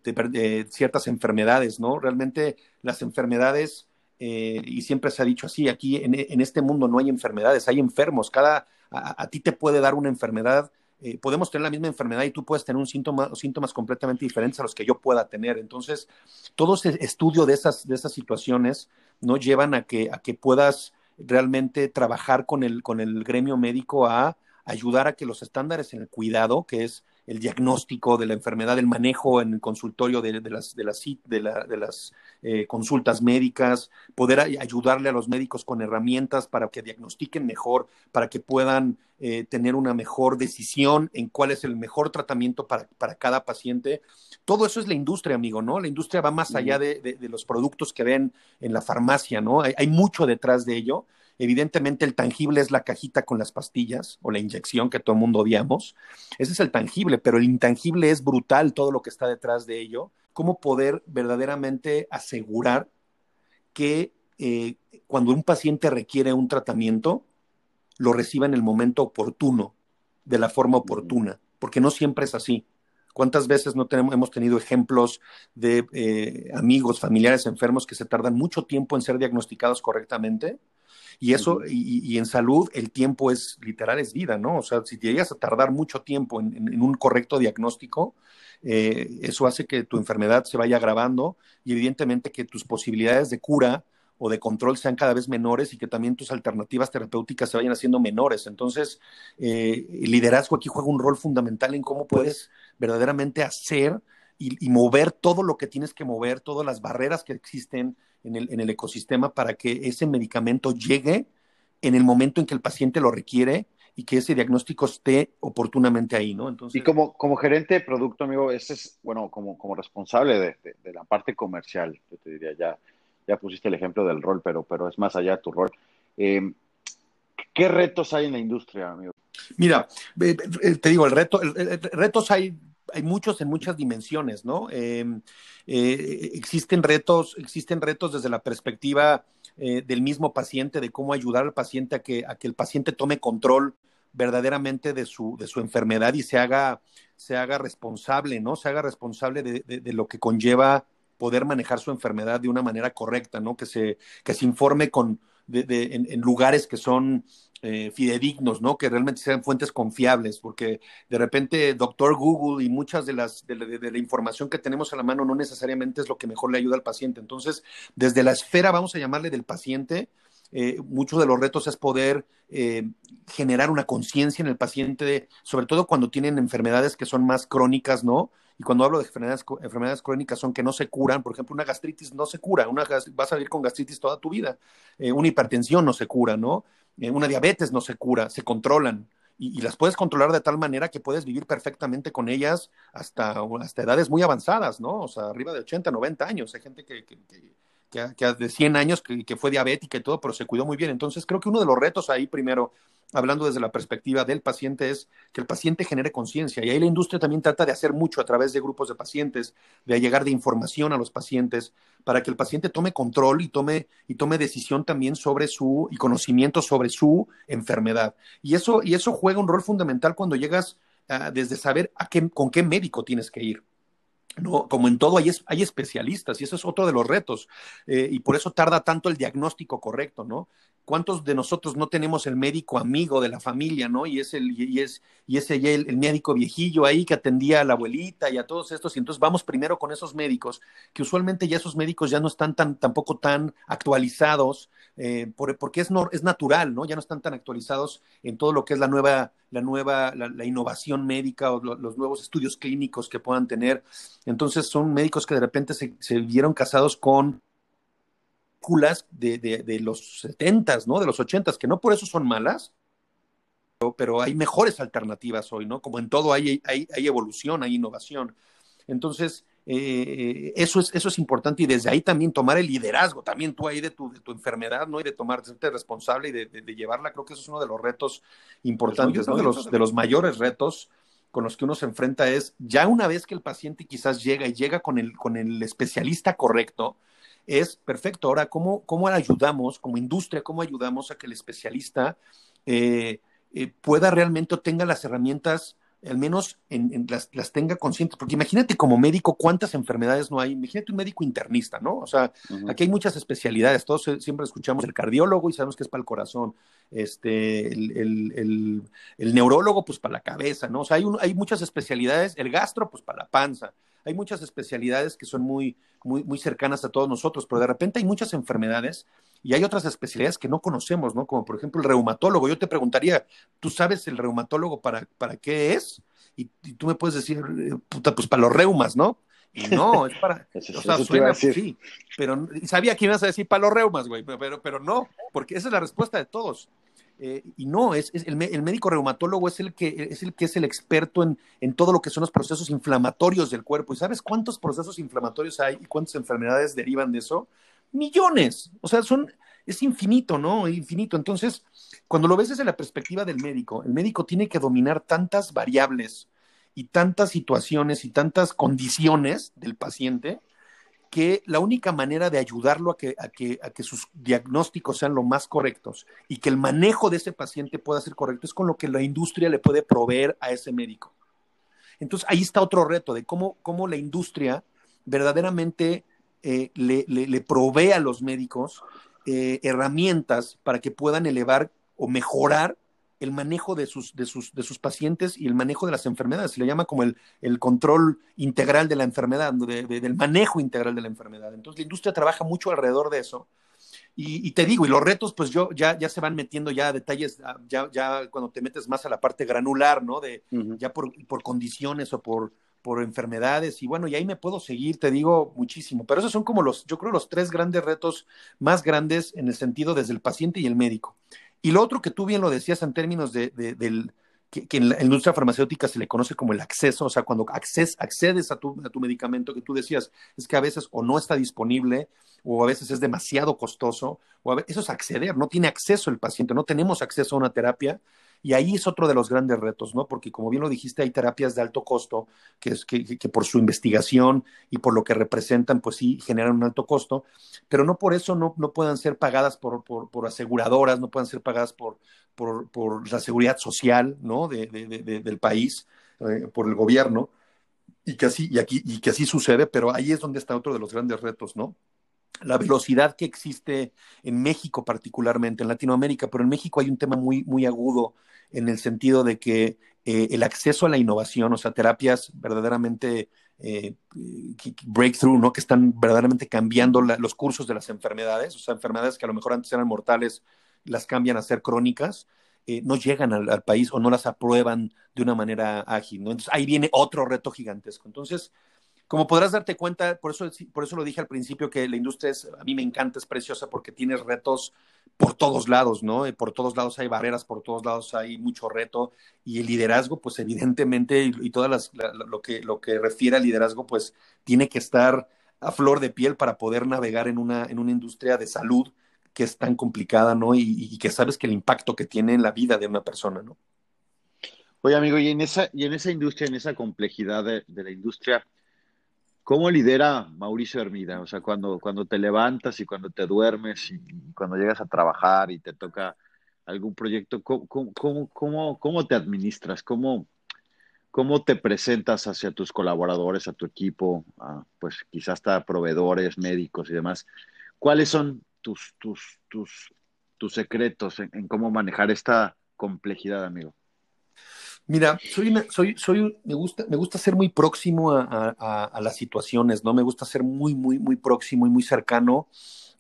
ciertas enfermedades, ¿no? Realmente las enfermedades, y siempre se ha dicho así, aquí en, este mundo no hay enfermedades, hay enfermos. Cada, a ti te puede dar una enfermedad eh, podemos tener la misma enfermedad y tú puedes tener un síntoma, síntomas completamente diferentes a los que yo pueda tener. Entonces, todo ese estudio de esas, de esas situaciones no llevan a que, a que puedas realmente trabajar con el, con el gremio médico a ayudar a que los estándares en el cuidado, que es el diagnóstico de la enfermedad, el manejo en el consultorio de, las, de las, de las eh, consultas médicas, poder ayudarle a los médicos con herramientas para que diagnostiquen mejor, para que puedan eh, tener una mejor decisión en cuál es el mejor tratamiento para, para, cada paciente. Todo eso es la industria, amigo, ¿no? La industria va más allá de, de, los productos que ven en la farmacia, ¿no? Hay, hay mucho detrás de ello Evidentemente el tangible es la cajita con las pastillas o la inyección que todo el mundo odiamos. Ese es el tangible, pero el intangible es brutal todo lo que está detrás de ello. ¿Cómo poder verdaderamente asegurar que eh, cuando un paciente requiere un tratamiento, lo reciba en el momento oportuno, de la forma oportuna? Porque no siempre es así. ¿Cuántas veces no tenemos, hemos tenido ejemplos de eh, amigos, familiares enfermos que se tardan mucho tiempo en ser diagnosticados correctamente y eso, y, en salud, el tiempo es literal, es vida, ¿no? O sea, si llegas a tardar mucho tiempo en, un correcto diagnóstico, eh, eso hace que tu enfermedad se vaya agravando y evidentemente que tus posibilidades de cura o de control sean cada vez menores y que también tus alternativas terapéuticas se vayan haciendo menores. Entonces, eh, el liderazgo aquí juega un rol fundamental en cómo puedes verdaderamente hacer y, mover todo lo que tienes que mover, todas las barreras que existen en el, en el ecosistema para que ese medicamento llegue en el momento en que el paciente lo requiere y que ese diagnóstico esté oportunamente ahí, ¿no? Entonces... Y como, como gerente de producto, amigo, ese es, bueno, como, como responsable de, de, la parte comercial, yo te diría, ya, ya pusiste el ejemplo del rol, pero, pero es más allá de tu rol. Eh, ¿Qué retos hay en la industria, amigo? Mira, te digo, el reto, retos hay hay muchos en muchas dimensiones, ¿no? Em, eh, existen retos, existen retos desde la perspectiva eh, del mismo paciente, de cómo ayudar al paciente a que, el paciente tome control verdaderamente de su, de su enfermedad y se haga, se haga responsable, ¿no? Se haga responsable de, de, lo que conlleva poder manejar su enfermedad de una manera correcta, ¿no? Que se, que se informe con, en, en, lugares que son eh, fidedignos, ¿no? Que realmente sean fuentes confiables, porque de repente Doctor Google y muchas de las de, la información que tenemos a la mano no necesariamente es lo que mejor le ayuda al paciente. Entonces, desde la esfera, vamos a llamarle del paciente, eh, muchos de los retos es poder eh, generar una conciencia en el paciente, sobre todo cuando tienen enfermedades que son más crónicas, ¿no? Y cuando hablo de enfermedades, enfermedades crónicas son que no se curan, por ejemplo, una gastritis no se cura, una, vas a vivir con gastritis toda tu vida, una hipertensión no se cura, ¿no? Eh, una diabetes no se cura, se controlan. y, las puedes controlar de tal manera que puedes vivir perfectamente con ellas hasta, hasta edades muy avanzadas, ¿no? O sea, arriba de 80, 90 años. Hay gente que, que, que, que de 100 años que, fue diabética y todo, pero se cuidó muy bien. Entonces, creo que uno de los retos ahí, primero, hablando desde la perspectiva del paciente, es que el paciente genere conciencia. Y ahí la industria también trata de hacer mucho a través de grupos de pacientes, de llegar de información a los pacientes, para que el paciente tome control y tome, y tome decisión también sobre su, y conocimiento sobre su enfermedad. Y eso, y eso juega un rol fundamental cuando llegas ah, desde saber a qué, con qué médico tienes que ir. No, como en todo hay, hay especialistas y eso es otro de los retos eh, y por eso tarda tanto el diagnóstico correcto, ¿no? ¿Cuántos de nosotros no tenemos el médico amigo de la familia, ¿no? Y es el, y es, y el, médico viejillo ahí que atendía a la abuelita y a todos estos, y entonces vamos primero con esos médicos, que usualmente ya esos médicos ya no están tan, tampoco tan actualizados, eh, porque es, no, es natural, ¿no? Ya no están tan actualizados en todo lo que es la nueva, la nueva, la, innovación médica o los nuevos estudios clínicos que puedan tener. Entonces son médicos que de repente se, se vieron casados con de, de, de los 70 ¿no? De los 80 que no por eso son malas, pero, hay mejores alternativas hoy, ¿no? Como en todo hay, hay evolución, hay innovación. Entonces, eh, eso, es, eso es importante y desde ahí también tomar el liderazgo, también tú ahí de tu, de tu enfermedad, ¿no? Y de tomarte responsable y de, llevarla, creo que eso es uno de los retos importantes. De los, de los mayores retos con los que uno se enfrenta es, ya una vez que el paciente quizás llega y llega con el, con el especialista correcto, es perfecto. Ahora, ¿cómo, cómo ayudamos como industria, cómo ayudamos a que el especialista eh, eh, pueda realmente tenga las herramientas, al menos en, las, las, tenga conscientes? Porque imagínate como médico cuántas enfermedades no hay. Imagínate un médico internista, ¿no? O sea, aquí hay muchas especialidades. Todos siempre escuchamos el cardiólogo y sabemos que es para el corazón. Este, el, el, neurólogo, pues para la cabeza, ¿no? O sea, hay, hay muchas especialidades. El gastro, pues para la panza hay muchas especialidades que son muy, muy, muy cercanas a todos nosotros, pero de repente hay muchas enfermedades y hay otras especialidades que no conocemos, ¿no? Como por ejemplo el reumatólogo. Yo te preguntaría, ¿tú sabes el reumatólogo para, para qué es? Y, tú me puedes decir, eh, puta, pues para los reumas, ¿no? Y no, [LAUGHS] es para. o sea, suena, sí. Pero sabía que ibas a decir para los reumas, güey, pero, pero no, porque esa es la respuesta de todos. Eh, y no, es, el, médico reumatólogo es el que es el, que es el experto en, en, todo lo que son los procesos inflamatorios del cuerpo. ¿Y sabes cuántos procesos inflamatorios hay y cuántas enfermedades derivan de eso? Millones. O sea, son, es infinito, ¿no? Infinito. Entonces, cuando lo ves desde la perspectiva del médico, el médico tiene que dominar tantas variables y tantas situaciones y tantas condiciones del paciente que la única manera de ayudarlo a que, a, que, a que sus diagnósticos sean lo más correctos y que el manejo de ese paciente pueda ser correcto es con lo que la industria le puede proveer a ese médico. Entonces ahí está otro reto de cómo, cómo la industria verdaderamente eh, le, le, provee a los médicos eh, herramientas para que puedan elevar o mejorar el manejo de sus, de sus, de sus pacientes y el manejo de las enfermedades. Se le llama como el, el control integral de la enfermedad, del manejo integral de la enfermedad. Entonces la industria trabaja mucho alrededor de eso. Y, te digo, y los retos, pues yo ya, ya se van metiendo ya a detalles, ya, ya cuando te metes más a la parte granular, ¿no? De ya por, por condiciones o por, por enfermedades y bueno, y ahí me puedo seguir, te digo muchísimo, pero esos son como los, yo creo, los tres grandes retos más grandes en el sentido desde el paciente y el médico. Y lo otro que tú bien lo decías en términos de, del, que, en la industria farmacéutica se le conoce como el acceso, o sea, cuando accedes a tu, a tu medicamento que tú decías, es que a veces o no está disponible o a veces es demasiado costoso, o a veces, eso es acceder, no tiene acceso el paciente, no tenemos acceso a una terapia y ahí es otro de los grandes retos, ¿no? Porque como bien lo dijiste, hay terapias de alto costo que, es, que, por su investigación y por lo que representan, pues sí, generan un alto costo, pero no por eso no, no puedan ser pagadas por, por, por aseguradoras, no puedan ser pagadas por, por, la seguridad social, ¿no? De, del país, eh, por el gobierno. Y que, así, y, aquí, y que así sucede, pero ahí es donde está otro de los grandes retos, ¿no? La velocidad que existe en México particularmente, en Latinoamérica, pero en México hay un tema muy, muy agudo en el sentido de que eh, el acceso a la innovación, o sea, terapias verdaderamente eh, breakthrough, ¿no? Que están verdaderamente cambiando los cursos de las enfermedades, o sea, enfermedades que a lo mejor antes eran mortales, las cambian a ser crónicas, eh, no llegan al, país o no las aprueban de una manera ágil. Entonces ahí viene otro reto gigantesco. Entonces, como podrás darte cuenta, por eso, por eso lo dije al principio, que la industria es, a mí me encanta, es preciosa porque tienes retos por todos lados, ¿no? Por todos lados hay barreras, por todos lados hay mucho reto y el liderazgo, pues evidentemente, y, y todas las, lo, que, lo que refiere al liderazgo, pues tiene que estar a flor de piel para poder navegar en una, en una industria de salud que es tan complicada, ¿no? Y, que sabes que el impacto que tiene en la vida de una persona, ¿no? Oye, amigo, y en esa, y en esa industria, en esa complejidad de la industria, ¿Cómo lidera Mauricio Hermida? O sea, cuando, cuando te levantas y cuando te duermes y, cuando llegas a trabajar y te toca algún proyecto, ¿cómo, cómo, cómo, cómo te administras? ¿Cómo, ¿Cómo te presentas hacia tus colaboradores, a tu equipo, pues quizás hasta proveedores, médicos y demás? ¿Cuáles son tus, tus, tus, tus secretos en cómo manejar esta complejidad, amigo? Mira, soy, soy, soy, me gusta, me gusta ser muy próximo a, a, a, las situaciones, ¿no? Me gusta ser muy, muy, muy próximo y muy cercano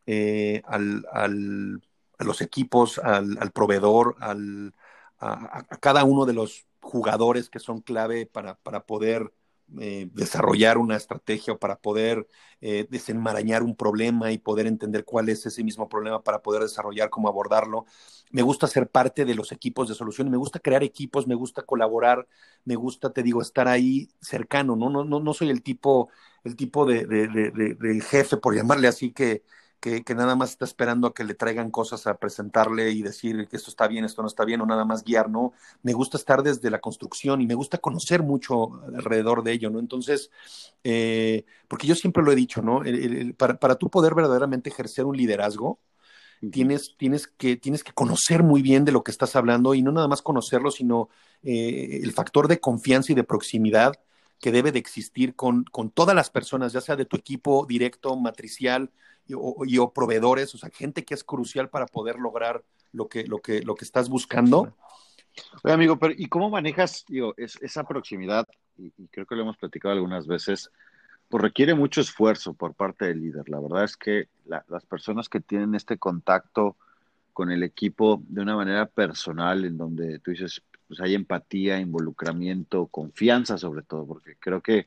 eh, al, al, a los equipos, al, al proveedor, al, a, cada uno de los jugadores que son clave para, para poder eh, desarrollar una estrategia o para poder eh, desenmarañar un problema y poder entender cuál es ese mismo problema para poder desarrollar cómo abordarlo. Me gusta ser parte de los equipos de solución, me gusta crear equipos, me gusta colaborar, me gusta, te digo, estar ahí cercano, ¿no? No, no, no soy el tipo, el tipo de, de, de, de jefe, por llamarle así, que, que, que, nada más está esperando a que le traigan cosas a presentarle y decir que esto está bien, esto no está bien, o nada más guiar, ¿no? Me gusta estar desde la construcción y me gusta conocer mucho alrededor de ello, ¿no? Entonces, eh, porque yo siempre lo he dicho, ¿no? El, el, para, para tú poder verdaderamente ejercer un liderazgo, tienes, tienes, que, tienes que conocer muy bien de lo que estás hablando y no nada más conocerlo, sino eh, el factor de confianza y de proximidad que debe de existir con, con todas las personas, ya sea de tu equipo directo, matricial, y o, proveedores, o sea, gente que es crucial para poder lograr lo que, lo que, lo que estás buscando. Oye, amigo, pero ¿y cómo manejas digo, es, esa proximidad? Y, creo que lo hemos platicado algunas veces, pues requiere mucho esfuerzo por parte del líder. La verdad es que la, las personas que tienen este contacto con el equipo de una manera personal, en donde tú dices, pues hay empatía, involucramiento, confianza sobre todo, porque creo que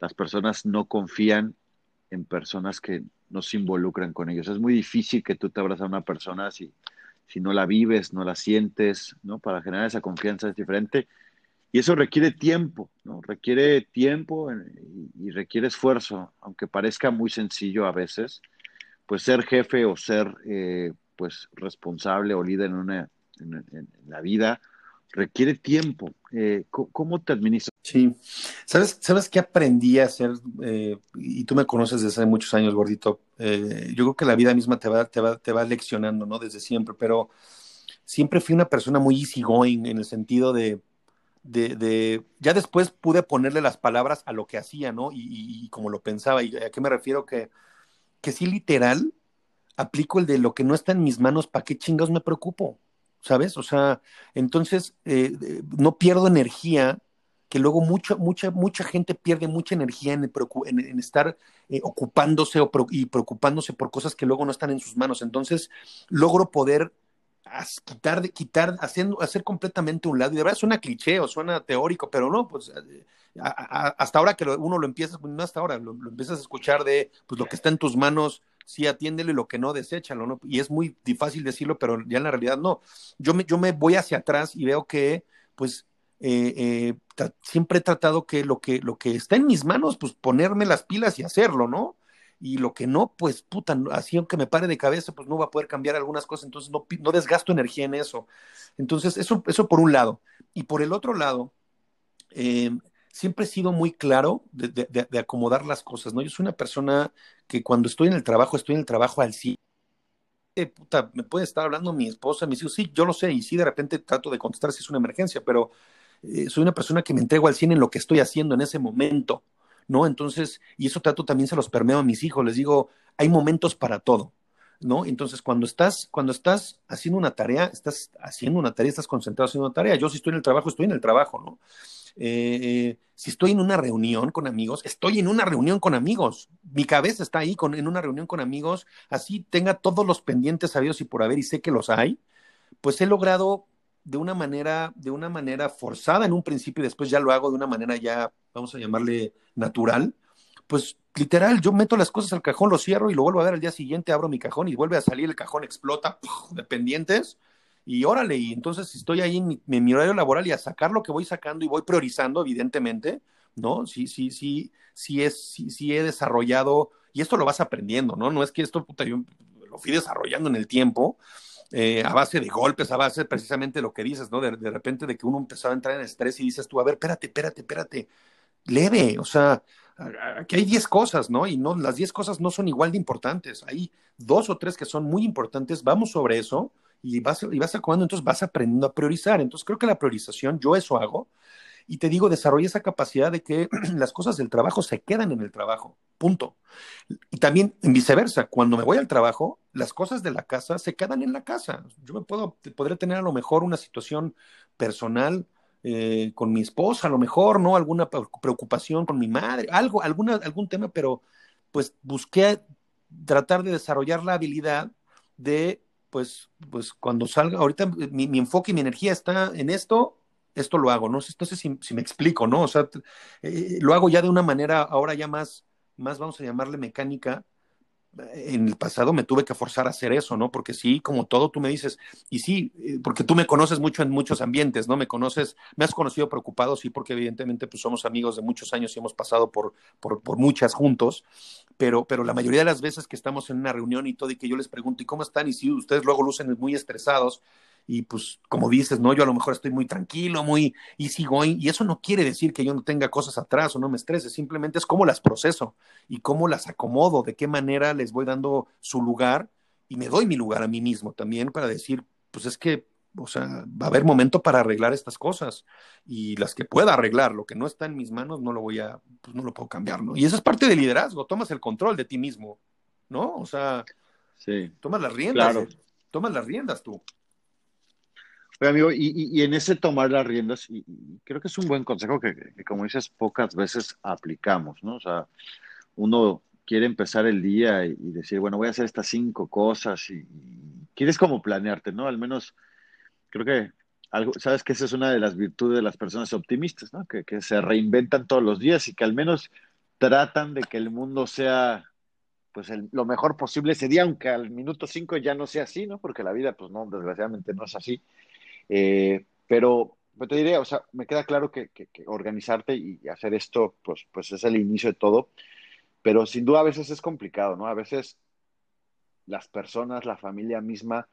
las personas no confían en personas que no se involucran con ellos. Es muy difícil que tú te abras a una persona si, si no la vives, no la sientes, ¿no? Para generar esa confianza es diferente. Y eso requiere tiempo, ¿no? Requiere tiempo y, y requiere esfuerzo, aunque parezca muy sencillo a veces, pues ser jefe o ser, eh, pues, responsable o líder en, una, en la vida, requiere tiempo. Eh, ¿Cómo te administras? Sí. ¿Sabes, ¿Sabes qué aprendí a hacer? Eh, y tú me conoces desde hace muchos años, gordito. Eh, yo creo que la vida misma te va, te, va, te va leccionando, ¿no? Desde siempre, pero siempre fui una persona muy easygoing en el sentido de, de, ya después pude ponerle las palabras a lo que hacía, ¿no? Y, y, y como lo pensaba. ¿Y a qué me refiero? Que, que sí, literal, aplico el de lo que no está en mis manos, ¿para qué chingados me preocupo? ¿Sabes? O sea, entonces eh, no pierdo energía, que luego mucha, mucha, mucha gente pierde mucha energía en, en, en estar eh, ocupándose o, y preocupándose por cosas que luego no están en sus manos. Entonces, logro poder quitar, quitar, haciendo, hacer completamente un lado. Y de verdad suena cliché o suena teórico, pero no, pues eh, a, a, hasta ahora que lo, uno lo empieza, no hasta ahora, lo, lo, empiezas a escuchar de pues lo que está en tus manos, sí atiéndelo y lo que no, deséchalo, ¿no? Y es muy fácil decirlo, pero ya en la realidad no. Yo me, yo me voy hacia atrás y veo que, pues, eh, eh, siempre he tratado que lo, que lo que está en mis manos, pues ponerme las pilas y hacerlo, ¿no? Y lo que no, pues puta, así aunque me pare de cabeza, pues no va a poder cambiar algunas cosas, entonces no, no desgasto energía en eso. Entonces, eso, eso por un lado. Y por el otro lado, eh, siempre he sido muy claro de, acomodar las cosas, ¿no? Yo soy una persona que cuando estoy en el trabajo, estoy en el trabajo al sí. Eh, puta, me puede estar hablando mi esposa, mis hijos, sí, yo lo sé, y sí, de repente trato de contestar si es una emergencia, pero eh, soy una persona que me entrego al cine en lo que estoy haciendo en ese momento, ¿no? Entonces, y eso trato también se los permeo a mis hijos, les digo, hay momentos para todo. ¿No? Entonces, cuando estás, cuando estás haciendo una tarea, estás haciendo una tarea, estás concentrado haciendo una tarea. Yo si estoy en el trabajo, estoy en el trabajo, ¿no? Eh, si estoy en una reunión con amigos, estoy en una reunión con amigos. Mi cabeza está ahí con, en una reunión con amigos, así tenga todos los pendientes sabidos y por haber y sé que los hay, pues he logrado de una manera, de una manera forzada en un principio y después ya lo hago de una manera ya, vamos a llamarle natural, pues literal, yo meto las cosas al cajón, lo cierro y lo vuelvo a ver al día siguiente, abro mi cajón y vuelve a salir el cajón, explota, de pendientes, y órale, y entonces estoy ahí en mi, horario laboral y a sacar lo que voy sacando y voy priorizando, evidentemente, ¿no? Sí, sí, sí, sí, es, sí, sí he desarrollado, y esto lo vas aprendiendo, ¿no? No es que esto, yo lo fui desarrollando en el tiempo, eh, a base de golpes, a base precisamente de lo que dices, ¿no? De, de, repente de que uno empezaba a entrar en estrés y dices tú, a ver, espérate, espérate, espérate, leve, o sea, aquí hay 10 cosas, ¿no? Y no, las 10 cosas no son igual de importantes. Hay dos o tres que son muy importantes. Vamos sobre eso y vas, y vas acomodando, entonces vas aprendiendo a priorizar. Entonces creo que la priorización, yo eso hago. Y te digo, desarrolla esa capacidad de que [CLEARS THROAT] las cosas del trabajo se quedan en el trabajo, punto. Y también viceversa, cuando me voy al trabajo, las cosas de la casa se quedan en la casa. Yo me puedo, podré tener a lo mejor una situación personal eh, con mi esposa, a lo mejor, ¿no? Alguna preocupación con mi madre, algo, alguna, algún tema, pero pues busqué tratar de desarrollar la habilidad de, pues, pues cuando salga, ahorita mi, enfoque y mi energía está en esto, esto lo hago, ¿no? Entonces, si, si me explico, ¿no? O sea, eh, lo hago ya de una manera ahora ya más, más vamos a llamarle mecánica, en el pasado me tuve que forzar a hacer eso, ¿no? Porque sí, como todo, tú me dices, y sí, eh, porque tú me conoces mucho en muchos ambientes, ¿no? Me conoces, me has conocido preocupado, sí, porque evidentemente pues somos amigos de muchos años y hemos pasado por, por, por muchas juntos, pero, pero la mayoría de las veces que estamos en una reunión y todo y que yo les pregunto, ¿y cómo están? Y si ustedes luego lucen muy estresados, y pues como dices, no, yo a lo mejor estoy muy tranquilo, muy easygoing, y eso no quiere decir que yo no tenga cosas atrás o no me estrese, simplemente es cómo las proceso y cómo las acomodo, de qué manera les voy dando su lugar y me doy mi lugar a mí mismo también para decir, pues es que, o sea, va a haber momento para arreglar estas cosas y las que pueda arreglar, lo que no está en mis manos no lo voy a, pues no lo puedo cambiar, ¿no? Y eso es parte del liderazgo, tomas el control de ti mismo, ¿no? O sea, sí, tomas las riendas, claro. tomas las riendas tú. Oye, amigo, y, en ese tomar las riendas, y, creo que es un buen consejo que, como dices, pocas veces aplicamos, ¿no? O sea, uno quiere empezar el día y, decir, bueno, voy a hacer estas cinco cosas y, quieres como planearte, ¿no? Al menos creo que algo, sabes que esa es una de las virtudes de las personas optimistas, ¿no? Que, se reinventan todos los días y que al menos tratan de que el mundo sea pues lo mejor posible ese día, aunque al minuto cinco ya no sea así, ¿no? Porque la vida, pues no, desgraciadamente no es así. Eh, pero, te diré, o sea, me queda claro que, organizarte y hacer esto, pues, pues es el inicio de todo, pero sin duda a veces es complicado, ¿no? A veces las personas, la familia misma,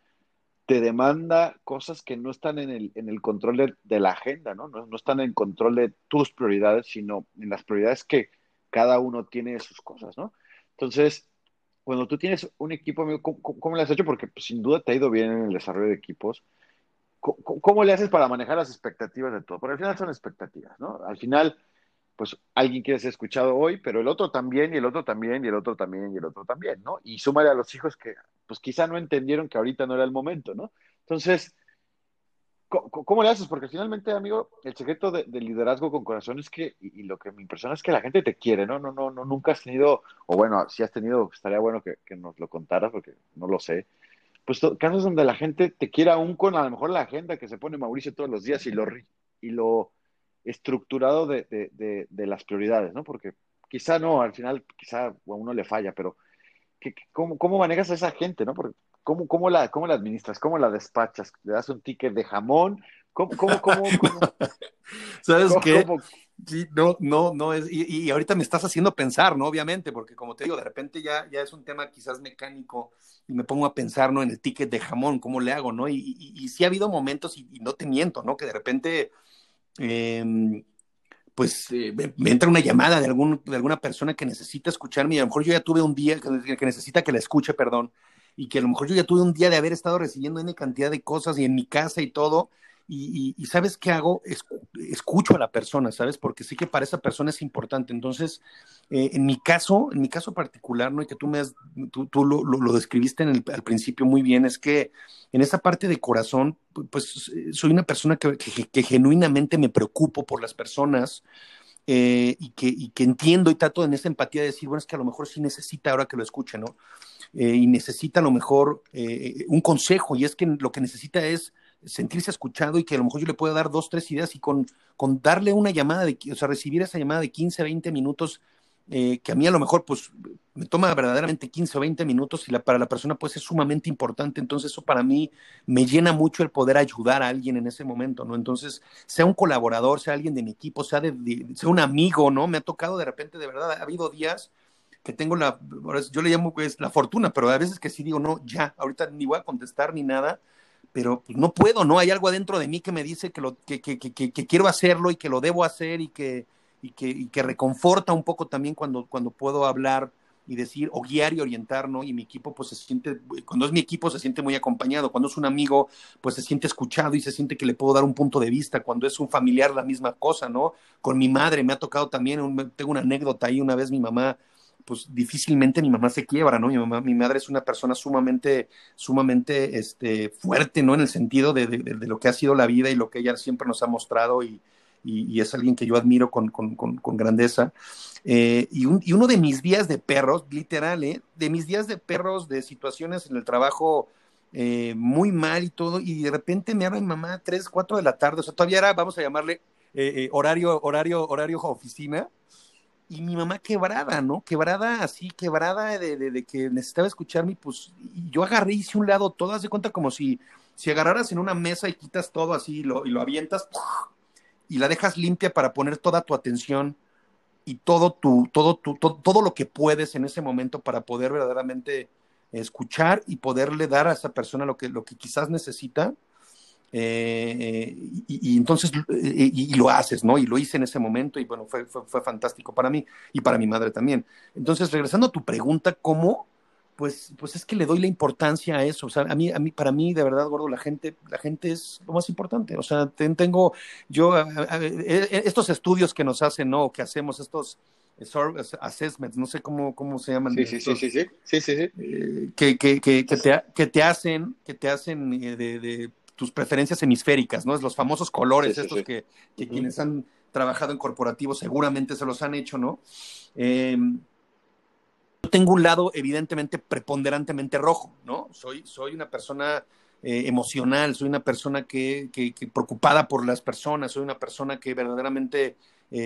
te demanda cosas que no están en el, en el control de, la agenda, ¿no? ¿no? están en control de tus prioridades, sino en las prioridades que cada uno tiene de sus cosas, ¿no? Entonces, cuando tú tienes un equipo, ¿cómo, cómo, lo has hecho? Porque pues, sin duda te ha ido bien en el desarrollo de equipos. ¿Cómo le haces para manejar las expectativas de todo? Porque al final son expectativas, ¿no? Al final, pues alguien quiere ser escuchado hoy, pero el otro también, y el otro también, y el otro también, y el otro también, ¿no? Y súmale a los hijos que, pues quizá no entendieron que ahorita no era el momento, ¿no? Entonces, ¿cómo, le haces? Porque finalmente, amigo, el secreto del liderazgo con corazón es que, y, lo que me impresiona es que la gente te quiere, ¿no? No, no, no, nunca has tenido, o bueno, si has tenido, estaría bueno que, que nos lo contaras, porque no lo sé pues casos donde la gente te quiera aún con a lo mejor la agenda que se pone Mauricio todos los días y lo, y lo estructurado de, de, de, las prioridades, ¿no? Porque quizá no, al final quizá a uno le falla, pero cómo, ¿cómo, manejas a esa gente, ¿no? Porque ¿cómo, cómo, la, ¿Cómo la administras? ¿Cómo la despachas? ¿Le das un ticket de jamón? ¿Cómo, cómo, cómo, [LAUGHS] ¿Sabes qué? Sí, no, no, no es, y, ahorita me estás haciendo pensar, ¿no? Obviamente, porque como te digo, de repente ya, ya es un tema quizás mecánico y me pongo a pensar, ¿no? En el ticket de jamón, ¿cómo le hago, no? Y, y, sí ha habido momentos, y, no te miento, ¿no? Que de repente, em, pues, eh, me, entra una llamada de, algún, de alguna persona que necesita escucharme y a lo mejor yo ya tuve un día que, que necesita que la escuche, perdón, y que a lo mejor yo ya tuve un día de haber estado recibiendo una cantidad de cosas y en mi casa y todo, y, ¿sabes qué hago? escucho a la persona, ¿sabes? Porque sé que para esa persona es importante. Entonces, eh, en mi caso, en mi caso particular, ¿no? Y que tú me has, tú, tú lo, lo, describiste en el, al principio muy bien, es que en esa parte de corazón, pues soy una persona que, que, genuinamente me preocupo por las personas. Eh, y, que, y que entiendo y trato en esa empatía de decir, bueno, es que a lo mejor sí necesita ahora que lo escuche, ¿no? Eh, y necesita a lo mejor un consejo, y es que lo que necesita es sentirse escuchado y que a lo mejor yo le pueda dar dos, tres ideas y con, con darle una llamada, de, o sea, recibir esa llamada de 15, 20 minutos eh, que a mí a lo mejor pues me toma verdaderamente 15 o 20 minutos y la, para la persona pues es sumamente importante. Entonces eso para mí me llena mucho el poder ayudar a alguien en ese momento, ¿no? Entonces, sea un colaborador, sea alguien de mi equipo, sea, sea un amigo, ¿no? Me ha tocado de repente, de verdad, ha habido días que tengo la, yo le llamo pues la fortuna, pero a veces que sí digo, no, ya, ahorita ni voy a contestar ni nada, pero pues, no puedo, ¿no? Hay algo adentro de mí que me dice que, lo, que, que, que, que quiero hacerlo y que lo debo hacer y que, y que, reconforta un poco también cuando, cuando puedo hablar y decir, o guiar y orientar, ¿no? Y mi equipo, pues se siente, cuando es mi equipo, se siente muy acompañado. Cuando es un amigo, pues se siente escuchado y se siente que le puedo dar un punto de vista. Cuando es un familiar, la misma cosa, ¿no? Con mi madre me ha tocado también, tengo una anécdota ahí, una vez mi mamá, pues difícilmente mi mamá se quiebra, ¿no? Mi mamá, mi madre es una persona sumamente, sumamente, este, fuerte, ¿no? En el sentido de, de, lo que ha sido la vida y lo que ella siempre nos ha mostrado y, y, es alguien que yo admiro con, con, con, grandeza. Eh, y, un, y, uno de mis días de perros, literal, ¿eh? de mis días de perros, de situaciones en el trabajo eh, muy mal y todo, y de repente me habla mi mamá a 3, 4 de la tarde, o sea, todavía era, vamos a llamarle horario, horario, horario oficina, y mi mamá quebrada, ¿no? Quebrada, así, quebrada de, de, que necesitaba escucharme, pues y yo agarré hice un lado todo, haz de cuenta como si, si agarraras en una mesa y quitas todo así y lo, y lo avientas, y la dejas limpia para poner toda tu atención y todo tu, todo tu, todo, lo que puedes en ese momento para poder verdaderamente escuchar y poderle dar a esa persona lo que, lo que quizás necesita. Eh, y, entonces, y, lo haces, ¿no? Y lo hice en ese momento y bueno, fue, fue, fue fantástico para mí y para mi madre también. Entonces, regresando a tu pregunta, ¿cómo? pues, pues es que le doy la importancia a eso. O sea, a mí, a mí, para mí, de verdad, gordo, la gente, la gente es lo más importante. O sea, tengo, yo, e, e, estos estudios que nos hacen, ¿no? Que hacemos estos assessments, no sé cómo, cómo se llaman. Sí, sí, sí, sí, sí, sí, sí, eh, que, que, que, que, te, que te hacen, que te hacen eh, de, de, tus preferencias hemisféricas, ¿no? Es los famosos colores, estos que, que quienes han trabajado en corporativos seguramente se los han hecho, ¿no? Eh, tengo un lado evidentemente preponderantemente rojo, ¿no? Soy, soy una persona eh, emocional, soy una persona que, que, preocupada por las personas, soy una persona que verdaderamente, eh,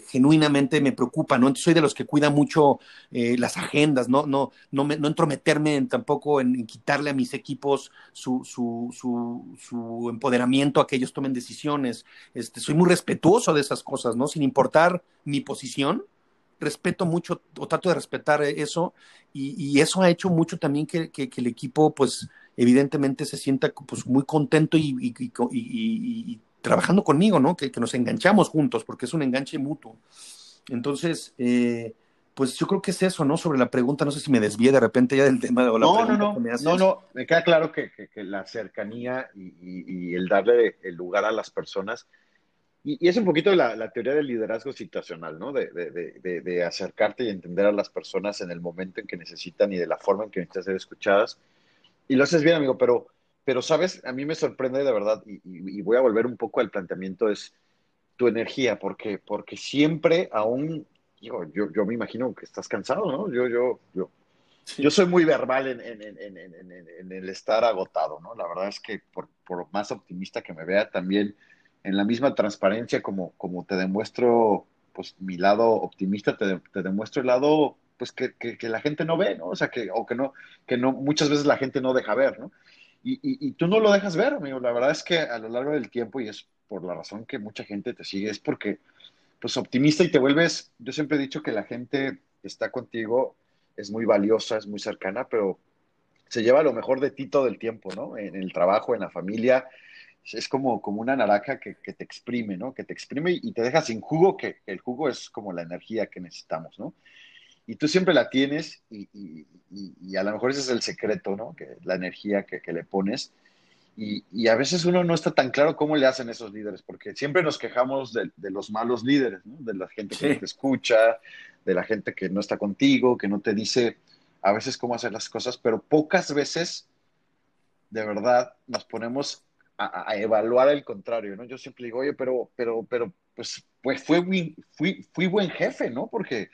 eh, genuinamente me preocupa, ¿no? Entonces soy de los que cuida mucho las agendas, ¿no? No, no, me, no entrometerme tampoco en, quitarle a mis equipos su, su, su, su, empoderamiento a que ellos tomen decisiones. Este, soy muy respetuoso de esas cosas, ¿no? Sin importar mi posición, respeto mucho o trato de respetar eso y, eso ha hecho mucho también que, el equipo pues evidentemente se sienta pues muy contento y, trabajando conmigo, ¿no? Que, nos enganchamos juntos porque es un enganche mutuo. Entonces, eh, pues yo creo que es eso, ¿no? Sobre la pregunta, no sé si me desvié de repente ya del tema de la no, pregunta no, no, me No, no, me queda claro que, que la cercanía y, el darle el lugar a las personas y, es un poquito la, teoría del liderazgo situacional, ¿no? De, de, de, acercarte y entender a las personas en el momento en que necesitan y de la forma en que necesitan ser escuchadas. Y lo haces bien, amigo, pero, pero sabes, a mí me sorprende de verdad, y, voy a volver un poco al planteamiento, es tu energía, porque, porque siempre aún, digo, yo, yo me imagino que estás cansado, ¿no? Yo, yo, yo, yo soy muy verbal en, en, en, en, el estar agotado, ¿no? La verdad es que por, por más optimista que me vea, también en la misma transparencia como, como te demuestro pues mi lado optimista, te, te demuestro el lado pues que, que, la gente no ve, ¿no? O sea, que, o que no, que no, muchas veces la gente no deja ver, ¿no? Y, y, tú no lo dejas ver, amigo. La verdad es que a lo largo del tiempo, y es por la razón que mucha gente te sigue, es porque, pues, optimista y te vuelves, yo siempre he dicho que la gente está contigo, es muy valiosa, es muy cercana, pero se lleva lo mejor de ti todo el tiempo, ¿no? En el trabajo, en la familia, es como, como una naranja que, que, te exprime, ¿no? Que te exprime y te deja sin jugo, que el jugo es como la energía que necesitamos, ¿no? Y tú siempre la tienes y, y, y, a lo mejor ese es el secreto, ¿no? Que la energía que, que le pones. Y, a veces uno no está tan claro cómo le hacen esos líderes, porque siempre nos quejamos de, de los malos líderes, ¿no? De la gente que no te escucha, de la gente que no está contigo, que no te dice a veces cómo hacer las cosas, pero pocas veces de verdad nos ponemos a, evaluar el contrario, ¿no? Yo siempre digo, oye, pero, pero, pero, pues, pues fui, fui, fui buen jefe, ¿no? Porque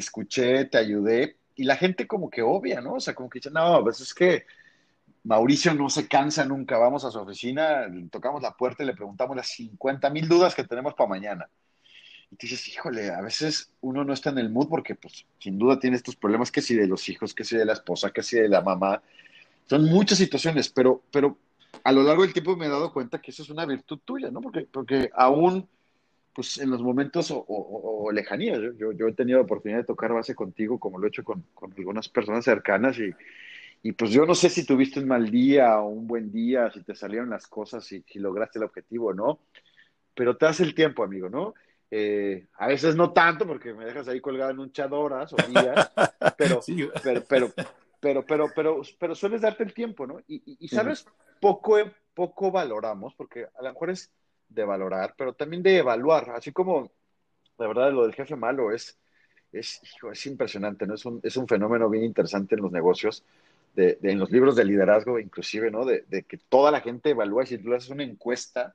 escuché, te ayudé, y la gente como que obvia, ¿no? O sea, como que dice, no, pues es que Mauricio no se cansa nunca, vamos a su oficina, tocamos la puerta y le preguntamos las 50 mil dudas que tenemos para mañana. y te dices, híjole, a veces uno no está en el mood porque, pues, sin duda tiene estos problemas, que si de los hijos, que si de la esposa, que si de la mamá. Son muchas situaciones, pero, pero a lo largo del tiempo me he dado cuenta que eso es una virtud tuya, ¿no? Porque, porque aún, pues, en los momentos o, lejanías, yo, yo, he tenido la oportunidad de tocar base contigo, como lo he hecho con, con algunas personas cercanas, y, y, pues yo no sé si tuviste un mal día o un buen día, si te salieron las cosas, si, si lograste el objetivo o no, pero te das el tiempo, amigo, ¿no? Eh, a veces no tanto, porque me dejas ahí colgado en un chat horas o días, [LAUGHS] pero, pero, pero, pero, pero, pero, pero, sueles darte el tiempo, ¿no? Y, sabes, poco, poco valoramos, porque a lo mejor es de valorar, pero también de evaluar, así como, la verdad, lo del jefe malo es, es, es impresionante, ¿no? Es un, es un fenómeno bien interesante en los negocios, de, en los libros de liderazgo, inclusive, ¿no? De, de, que toda la gente evalúa, si tú haces una encuesta,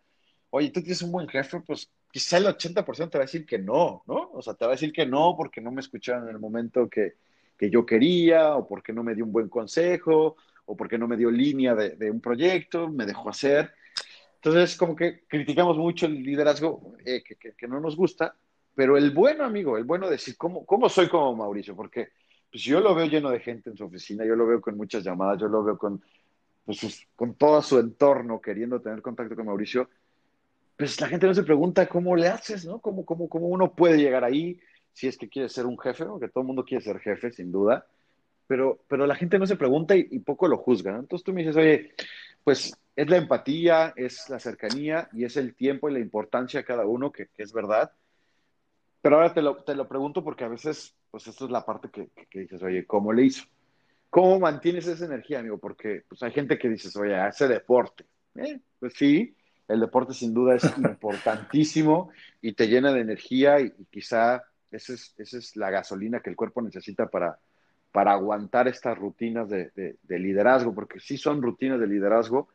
oye, tú tienes un buen jefe, pues quizá el 80% te va a decir que no, ¿no? O sea, te va a decir que no porque no me escucharon en el momento que, que yo quería, o porque no me dio un buen consejo, o porque no me dio línea de, de un proyecto, me dejó hacer. Entonces, como que criticamos mucho el liderazgo eh, que, no nos gusta, pero el bueno, amigo, el bueno decir, ¿cómo, cómo soy como Mauricio? Porque pues, yo lo veo lleno de gente en su oficina, yo lo veo con muchas llamadas, yo lo veo con, pues, con todo su entorno queriendo tener contacto con Mauricio pues la gente no se pregunta cómo le haces, ¿no? ¿Cómo, cómo, cómo uno puede llegar ahí si es que quiere ser un jefe, ¿no? Que todo el mundo quiere ser jefe, sin duda, pero, pero la gente no se pregunta y, poco lo juzga, ¿no? Entonces tú me dices, oye, pues es la empatía, es la cercanía y es el tiempo y la importancia de cada uno, que, que es verdad. Pero ahora te lo, te lo, pregunto porque a veces, pues esto es la parte que, que, dices, oye, ¿cómo le hizo? ¿Cómo mantienes esa energía, amigo? Porque pues hay gente que dices, oye, hace deporte. ¿Eh? Pues sí, el deporte sin duda es [LAUGHS] importantísimo y te llena de energía y, quizá esa es, esa es, la gasolina que el cuerpo necesita para, para aguantar estas rutinas de, de, liderazgo, porque sí son rutinas de liderazgo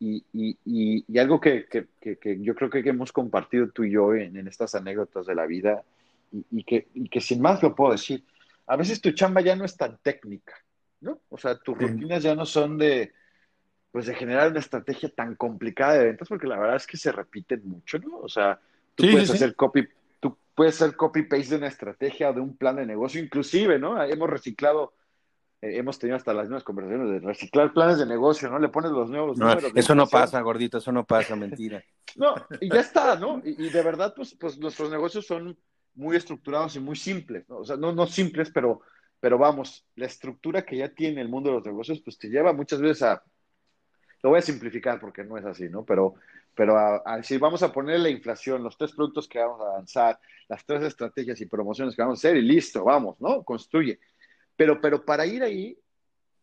y, y, y algo que, que, que, yo creo que hemos compartido tú y yo en, en estas anécdotas de la vida y, que, y que sin más lo puedo decir, a veces tu chamba ya no es tan técnica, ¿no? O sea, tus rutinas ya no son de pues de generar una estrategia tan complicada de ventas, porque la verdad es que se repiten mucho, ¿no? O sea, tú puedes hacer copy, tú puedes hacer copy paste de una estrategia o de un plan de negocio, inclusive, ¿no? Hemos reciclado, hemos tenido hasta las mismas conversaciones de reciclar planes de negocio, ¿no? Le pones los nuevos números. Eso no pasa, gordito, eso no pasa, mentira. [LAUGHS] no, y ya está, ¿no? Y, de verdad, pues, pues nuestros negocios son muy estructurados y muy simples, ¿no? O sea, no, no simples, pero, pero vamos, la estructura que ya tiene el mundo de los negocios, pues te lleva muchas veces a lo voy a simplificar porque no es así, ¿no? Pero, pero a, si vamos a poner la inflación, los tres productos que vamos a avanzar, las tres estrategias y promociones que vamos a hacer y listo, vamos, ¿no? Construye. Pero, pero para ir ahí,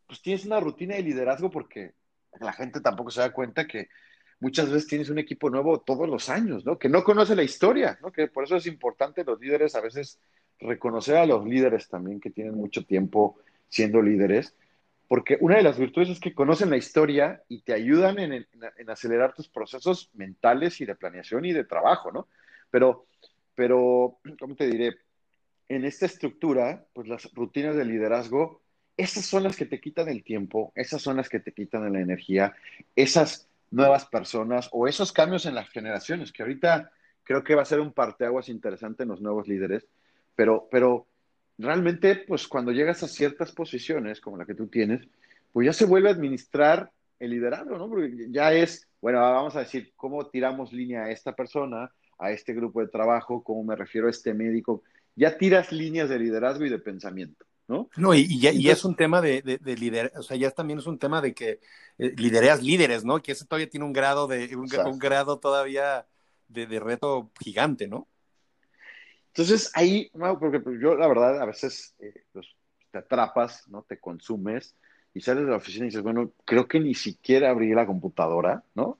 pues tienes una rutina de liderazgo porque la gente tampoco se da cuenta que muchas veces tienes un equipo nuevo todos los años, ¿no? Que no conoce la historia, ¿no? Que por eso es importante los líderes a veces reconocer a los líderes también que tienen mucho tiempo siendo líderes porque una de las virtudes es que conocen la historia y te ayudan en, acelerar tus procesos mentales y de planeación y de trabajo, ¿no? Pero, pero, ¿cómo te diré? En esta estructura, pues las rutinas de liderazgo, esas son las que te quitan el tiempo, esas son las que te quitan la energía, esas nuevas personas o esos cambios en las generaciones, que ahorita creo que va a ser un parteaguas interesante en los nuevos líderes, pero, pero realmente, pues cuando llegas a ciertas posiciones como la que tú tienes, pues ya se vuelve a administrar el liderazgo, ¿no? Porque ya es, bueno, vamos a decir, ¿cómo tiramos línea a esta persona, a este grupo de trabajo, cómo me refiero a este médico? Ya tiras líneas de liderazgo y de pensamiento. ¿No? No, y, ya, y es un tema de, de, liderazgo, o sea, ya también es un tema de que eh, lidereas líderes, ¿no? Que ese todavía tiene un grado de, un, un grado todavía de, de, reto gigante, ¿no? Entonces ahí, porque pues, yo la verdad a veces eh, pues, te atrapas, ¿no? Te consumes y sales de la oficina y dices, bueno, creo que ni siquiera abrí la computadora, ¿no?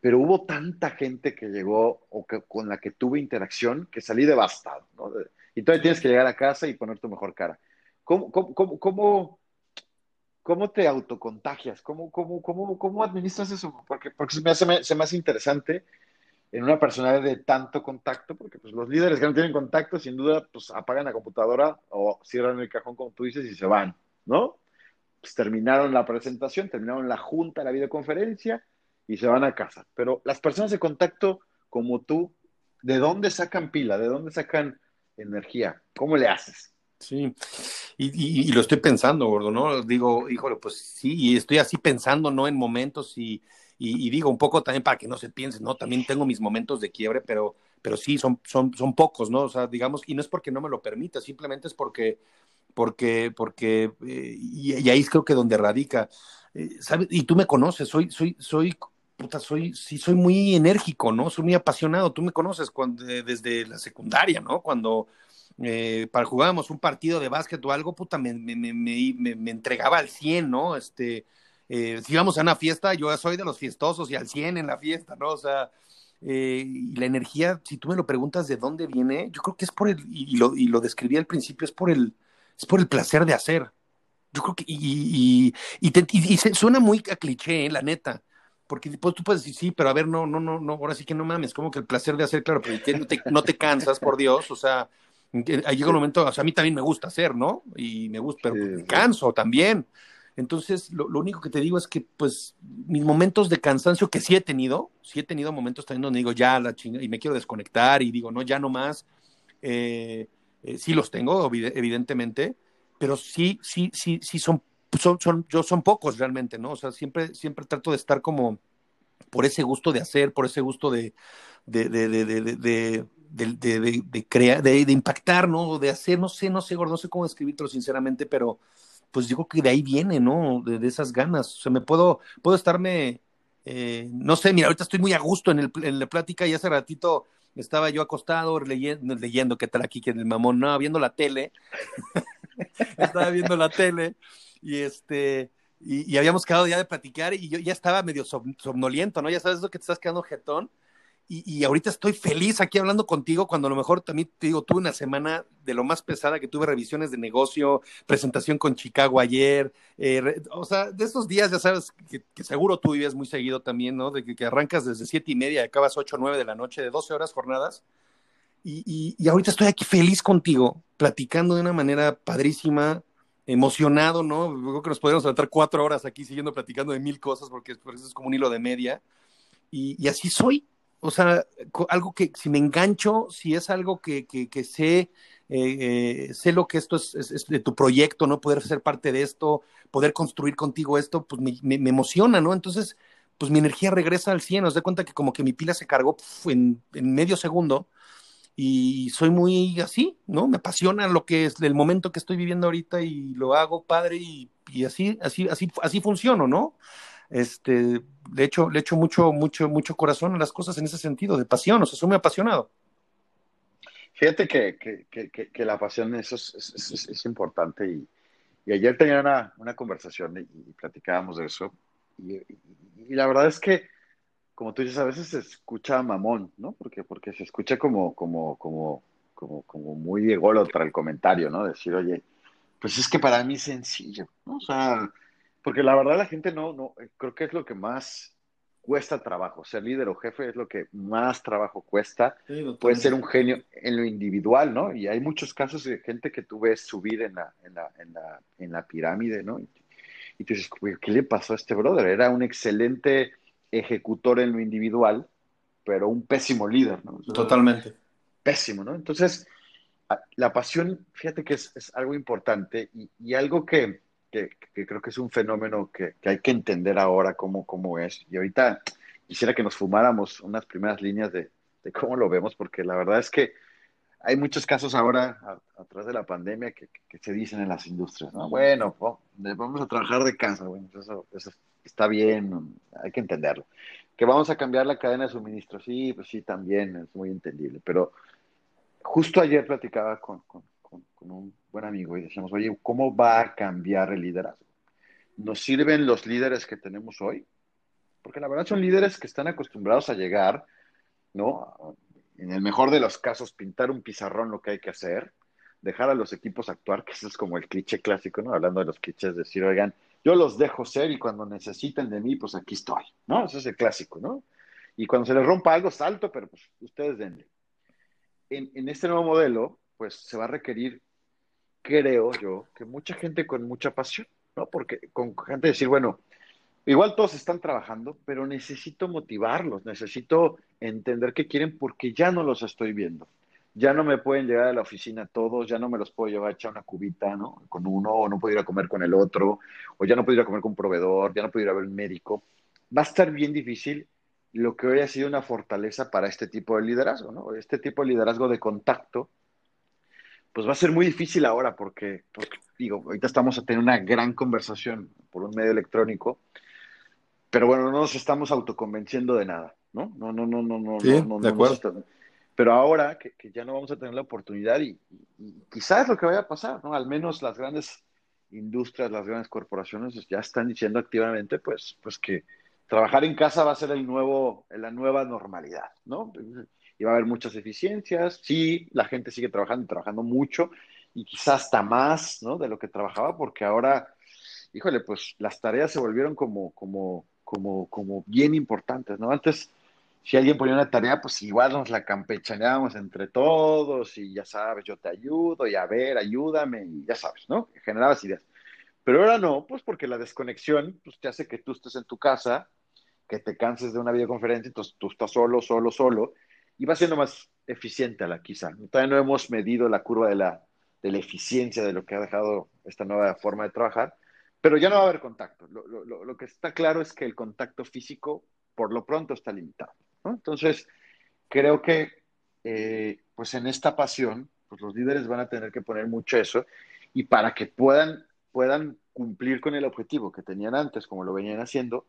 Pero hubo tanta gente que llegó o que, con la que tuve interacción que salí devastado, ¿no? Y todavía tienes que llegar a casa y poner tu mejor cara. ¿Cómo, cómo, cómo, te autocontagias? ¿Cómo, cómo, cómo, cómo administras eso? Porque, porque se, me hace, se interesante en una personalidad de tanto contacto, porque pues, los líderes que no tienen contacto, sin duda, pues apagan la computadora o cierran el cajón, como tú dices, y se van, ¿no? Pues terminaron la presentación, terminaron la junta, la videoconferencia y se van a casa. Pero las personas de contacto como tú, ¿De dónde sacan pila? ¿De dónde sacan energía? ¿Cómo le haces? Sí, y, lo estoy pensando, gordo, ¿no? Digo, híjole, pues sí, y estoy así pensando, ¿no? En momentos y, y, digo un poco también para que no se piense, ¿no? También tengo mis momentos de quiebre, pero, pero sí, son, son, son pocos, ¿no? O sea, digamos, y no es porque no me lo permita, simplemente es porque, porque, porque, eh, y, ahí creo que donde radica, eh, ¿sabes? Y tú me conoces, soy, soy, soy, puta, soy, sí, soy muy enérgico, ¿no? Soy muy apasionado, tú me conoces cuando, desde la secundaria, ¿no? Cuando eh, para jugábamos un partido de básquet o algo, puta, me, me, me, me entregaba al 100, ¿no? Este, eh, si vamos a una fiesta, yo soy de los fiestosos y al 100 en la fiesta, ¿no? O sea, eh, y la energía, si tú me lo preguntas de dónde viene, yo creo que es por el, y lo, y lo describí al principio, es por el, es por el placer de hacer. Yo creo que, y, y, y, suena muy a cliché, ¿eh? la neta porque pues, tú puedes decir, sí, pero a ver, no, no, no, no, ahora sí que no mames, como que el placer de hacer, claro, pero no te, [LAUGHS] no te cansas, por Dios, o sea, llega un momento, o sea, a mí también me gusta hacer, ¿no? Y me gusta, pero me canso también. Entonces, lo, único que te digo es que, pues, mis momentos de cansancio, que sí he tenido, sí he tenido momentos también donde digo, ya la chinga, y me quiero desconectar, y digo, no, ya no más. Eh, eh, sí los tengo, evidentemente, pero sí, sí, sí, sí son, son, son, yo son pocos realmente, ¿no? O sea, siempre, siempre trato de estar como por ese gusto de hacer, por ese gusto de, de, de, de, de, crear, de, impactar, ¿no? De hacer, no sé, no sé, no sé cómo describirlo sinceramente, pero pues digo que de ahí viene, ¿no? De, esas ganas. O sea, me puedo, puedo estarme, eh, no sé, mira, ahorita estoy muy a gusto en, el, en la plática y hace ratito estaba yo acostado leyendo, leyendo qué tal aquí, que el mamón, no, viendo la tele. estaba viendo la tele y este, y, habíamos quedado ya de platicar y yo ya estaba medio somnoliento, ¿no? Ya sabes eso que te estás quedando jetón y, ahorita estoy feliz aquí hablando contigo cuando a lo mejor también te digo, tuve una semana de lo más pesada que tuve revisiones de negocio, presentación con Chicago ayer, eh, o sea, de estos días ya sabes que, seguro tú vives muy seguido también, ¿no? De que, arrancas desde siete y media y acabas ocho o nueve de la noche, de 12 horas jornadas. Y, y, ahorita estoy aquí feliz contigo, platicando de una manera padrísima, emocionado, ¿no? Creo que nos podríamos tratar cuatro horas aquí siguiendo platicando de mil cosas porque por eso es como un hilo de media. Y, y así soy, o sea, algo que si me engancho, si es algo que, que, sé, eh, eh, sé lo que esto es, de tu proyecto, ¿no? Poder ser parte de esto, poder construir contigo esto, pues me, me, emociona, ¿no? Entonces, pues mi energía regresa al 100, os de cuenta que como que mi pila se cargó en, en, medio segundo y soy muy así, ¿no? Me apasiona lo que es el momento que estoy viviendo ahorita y lo hago padre y, y así, así, así, así funciono, ¿no? este, le echo, le echo mucho, mucho, mucho corazón a las cosas en ese sentido, de pasión, o sea, soy muy apasionado. Fíjate que, que, que, que la pasión eso es, es, es, importante y, y, ayer tenía una, una conversación y, platicábamos de eso y, y, la verdad es que, como tú dices, a veces se escucha mamón, ¿no? Porque, porque se escucha como, como, como, como, como muy ególatra el comentario, ¿no? Decir, oye, pues es que para mí es sencillo, ¿no? O sea, porque la verdad la gente no, no, eh, creo que es lo que más cuesta trabajo. Ser líder o jefe es lo que más trabajo cuesta. Puede ser un genio en lo individual, ¿no? Y hay muchos casos de gente que tú ves subir en la, en la, en la, en la pirámide, ¿no? Y, y tú dices, ¿qué le pasó a este brother? Era un excelente ejecutor en lo individual, pero un pésimo líder, ¿no? Totalmente. Pésimo, ¿no? Entonces, la pasión, fíjate que es, es algo importante y, y algo que, que, creo que es un fenómeno que, hay que entender ahora cómo, cómo es. Y ahorita quisiera que nos fumáramos unas primeras líneas de, cómo lo vemos, porque la verdad es que hay muchos casos ahora, a, de la pandemia, que, se dicen en las industrias, ¿no? Bueno, vamos a trabajar de casa, bueno, eso, está bien, hay que entenderlo. Que vamos a cambiar la cadena de suministro, sí, pues sí, también es muy entendible, pero justo ayer platicaba con, con, con un buen amigo y decíamos, oye, ¿cómo va a cambiar el liderazgo? ¿Nos sirven los líderes que tenemos hoy? Porque la verdad son líderes que están acostumbrados a llegar, ¿no? En el mejor de los casos, pintar un pizarrón lo que hay que hacer, dejar a los equipos actuar, que eso es como el cliché clásico, ¿no? Hablando de los clichés, decir, oigan, yo los dejo ser y cuando necesiten de mí, pues aquí estoy, ¿no? Ese es el clásico, ¿no? Y cuando se les rompa algo, salto, pero pues ustedes denle. En, en este nuevo modelo, pues se va a requerir creo yo, que mucha gente con mucha pasión, ¿no? Porque con gente decir, bueno, igual todos están trabajando, pero necesito motivarlos, necesito entender qué quieren porque ya no los estoy viendo. Ya no me pueden llegar a la oficina todos, ya no me los puedo llevar a echar una cubita, ¿no? Con uno, o no puedo ir a comer con el otro, o ya no puedo ir a comer con un proveedor, ya no puedo ir a ver un médico. Va a estar bien difícil lo que hoy ha sido una fortaleza para este tipo de liderazgo, ¿no? Este tipo de liderazgo de contacto, pues va a ser muy difícil ahora porque, pues, digo, ahorita estamos a tener una gran conversación por un medio electrónico, pero bueno, no nos estamos autoconvenciendo de nada, ¿no? No, no, no, no, no, sí, no, no, de acuerdo. Pero ahora que, que, ya no vamos a tener la oportunidad y, y, quizás lo que vaya a pasar, ¿no? Al menos las grandes industrias, las grandes corporaciones ya están diciendo activamente, pues, pues que trabajar en casa va a ser el nuevo, la nueva normalidad, ¿no? Y va a haber muchas eficiencias, sí, la gente sigue trabajando y trabajando mucho, y quizás hasta más, ¿no? De lo que trabajaba, porque ahora, híjole, pues las tareas se volvieron como, como, como, como bien importantes, ¿no? Antes, si alguien ponía una tarea, pues igual nos la campechaneábamos entre todos, y ya sabes, yo te ayudo, y a ver, ayúdame, y ya sabes, ¿no? Generabas ideas. Pero ahora no, pues porque la desconexión pues, te hace que tú estés en tu casa, que te canses de una videoconferencia, entonces tú estás solo, solo, solo, y va siendo más eficiente la quizá. Todavía no hemos medido la curva de la, de la eficiencia de lo que ha dejado esta nueva forma de trabajar, pero ya no va a haber contacto. Lo, lo, lo que está claro es que el contacto físico, por lo pronto, está limitado. Entonces, creo que eh, pues en esta pasión, pues los líderes van a tener que poner mucho eso, y para que puedan puedan cumplir con el objetivo que tenían antes, como lo venían haciendo,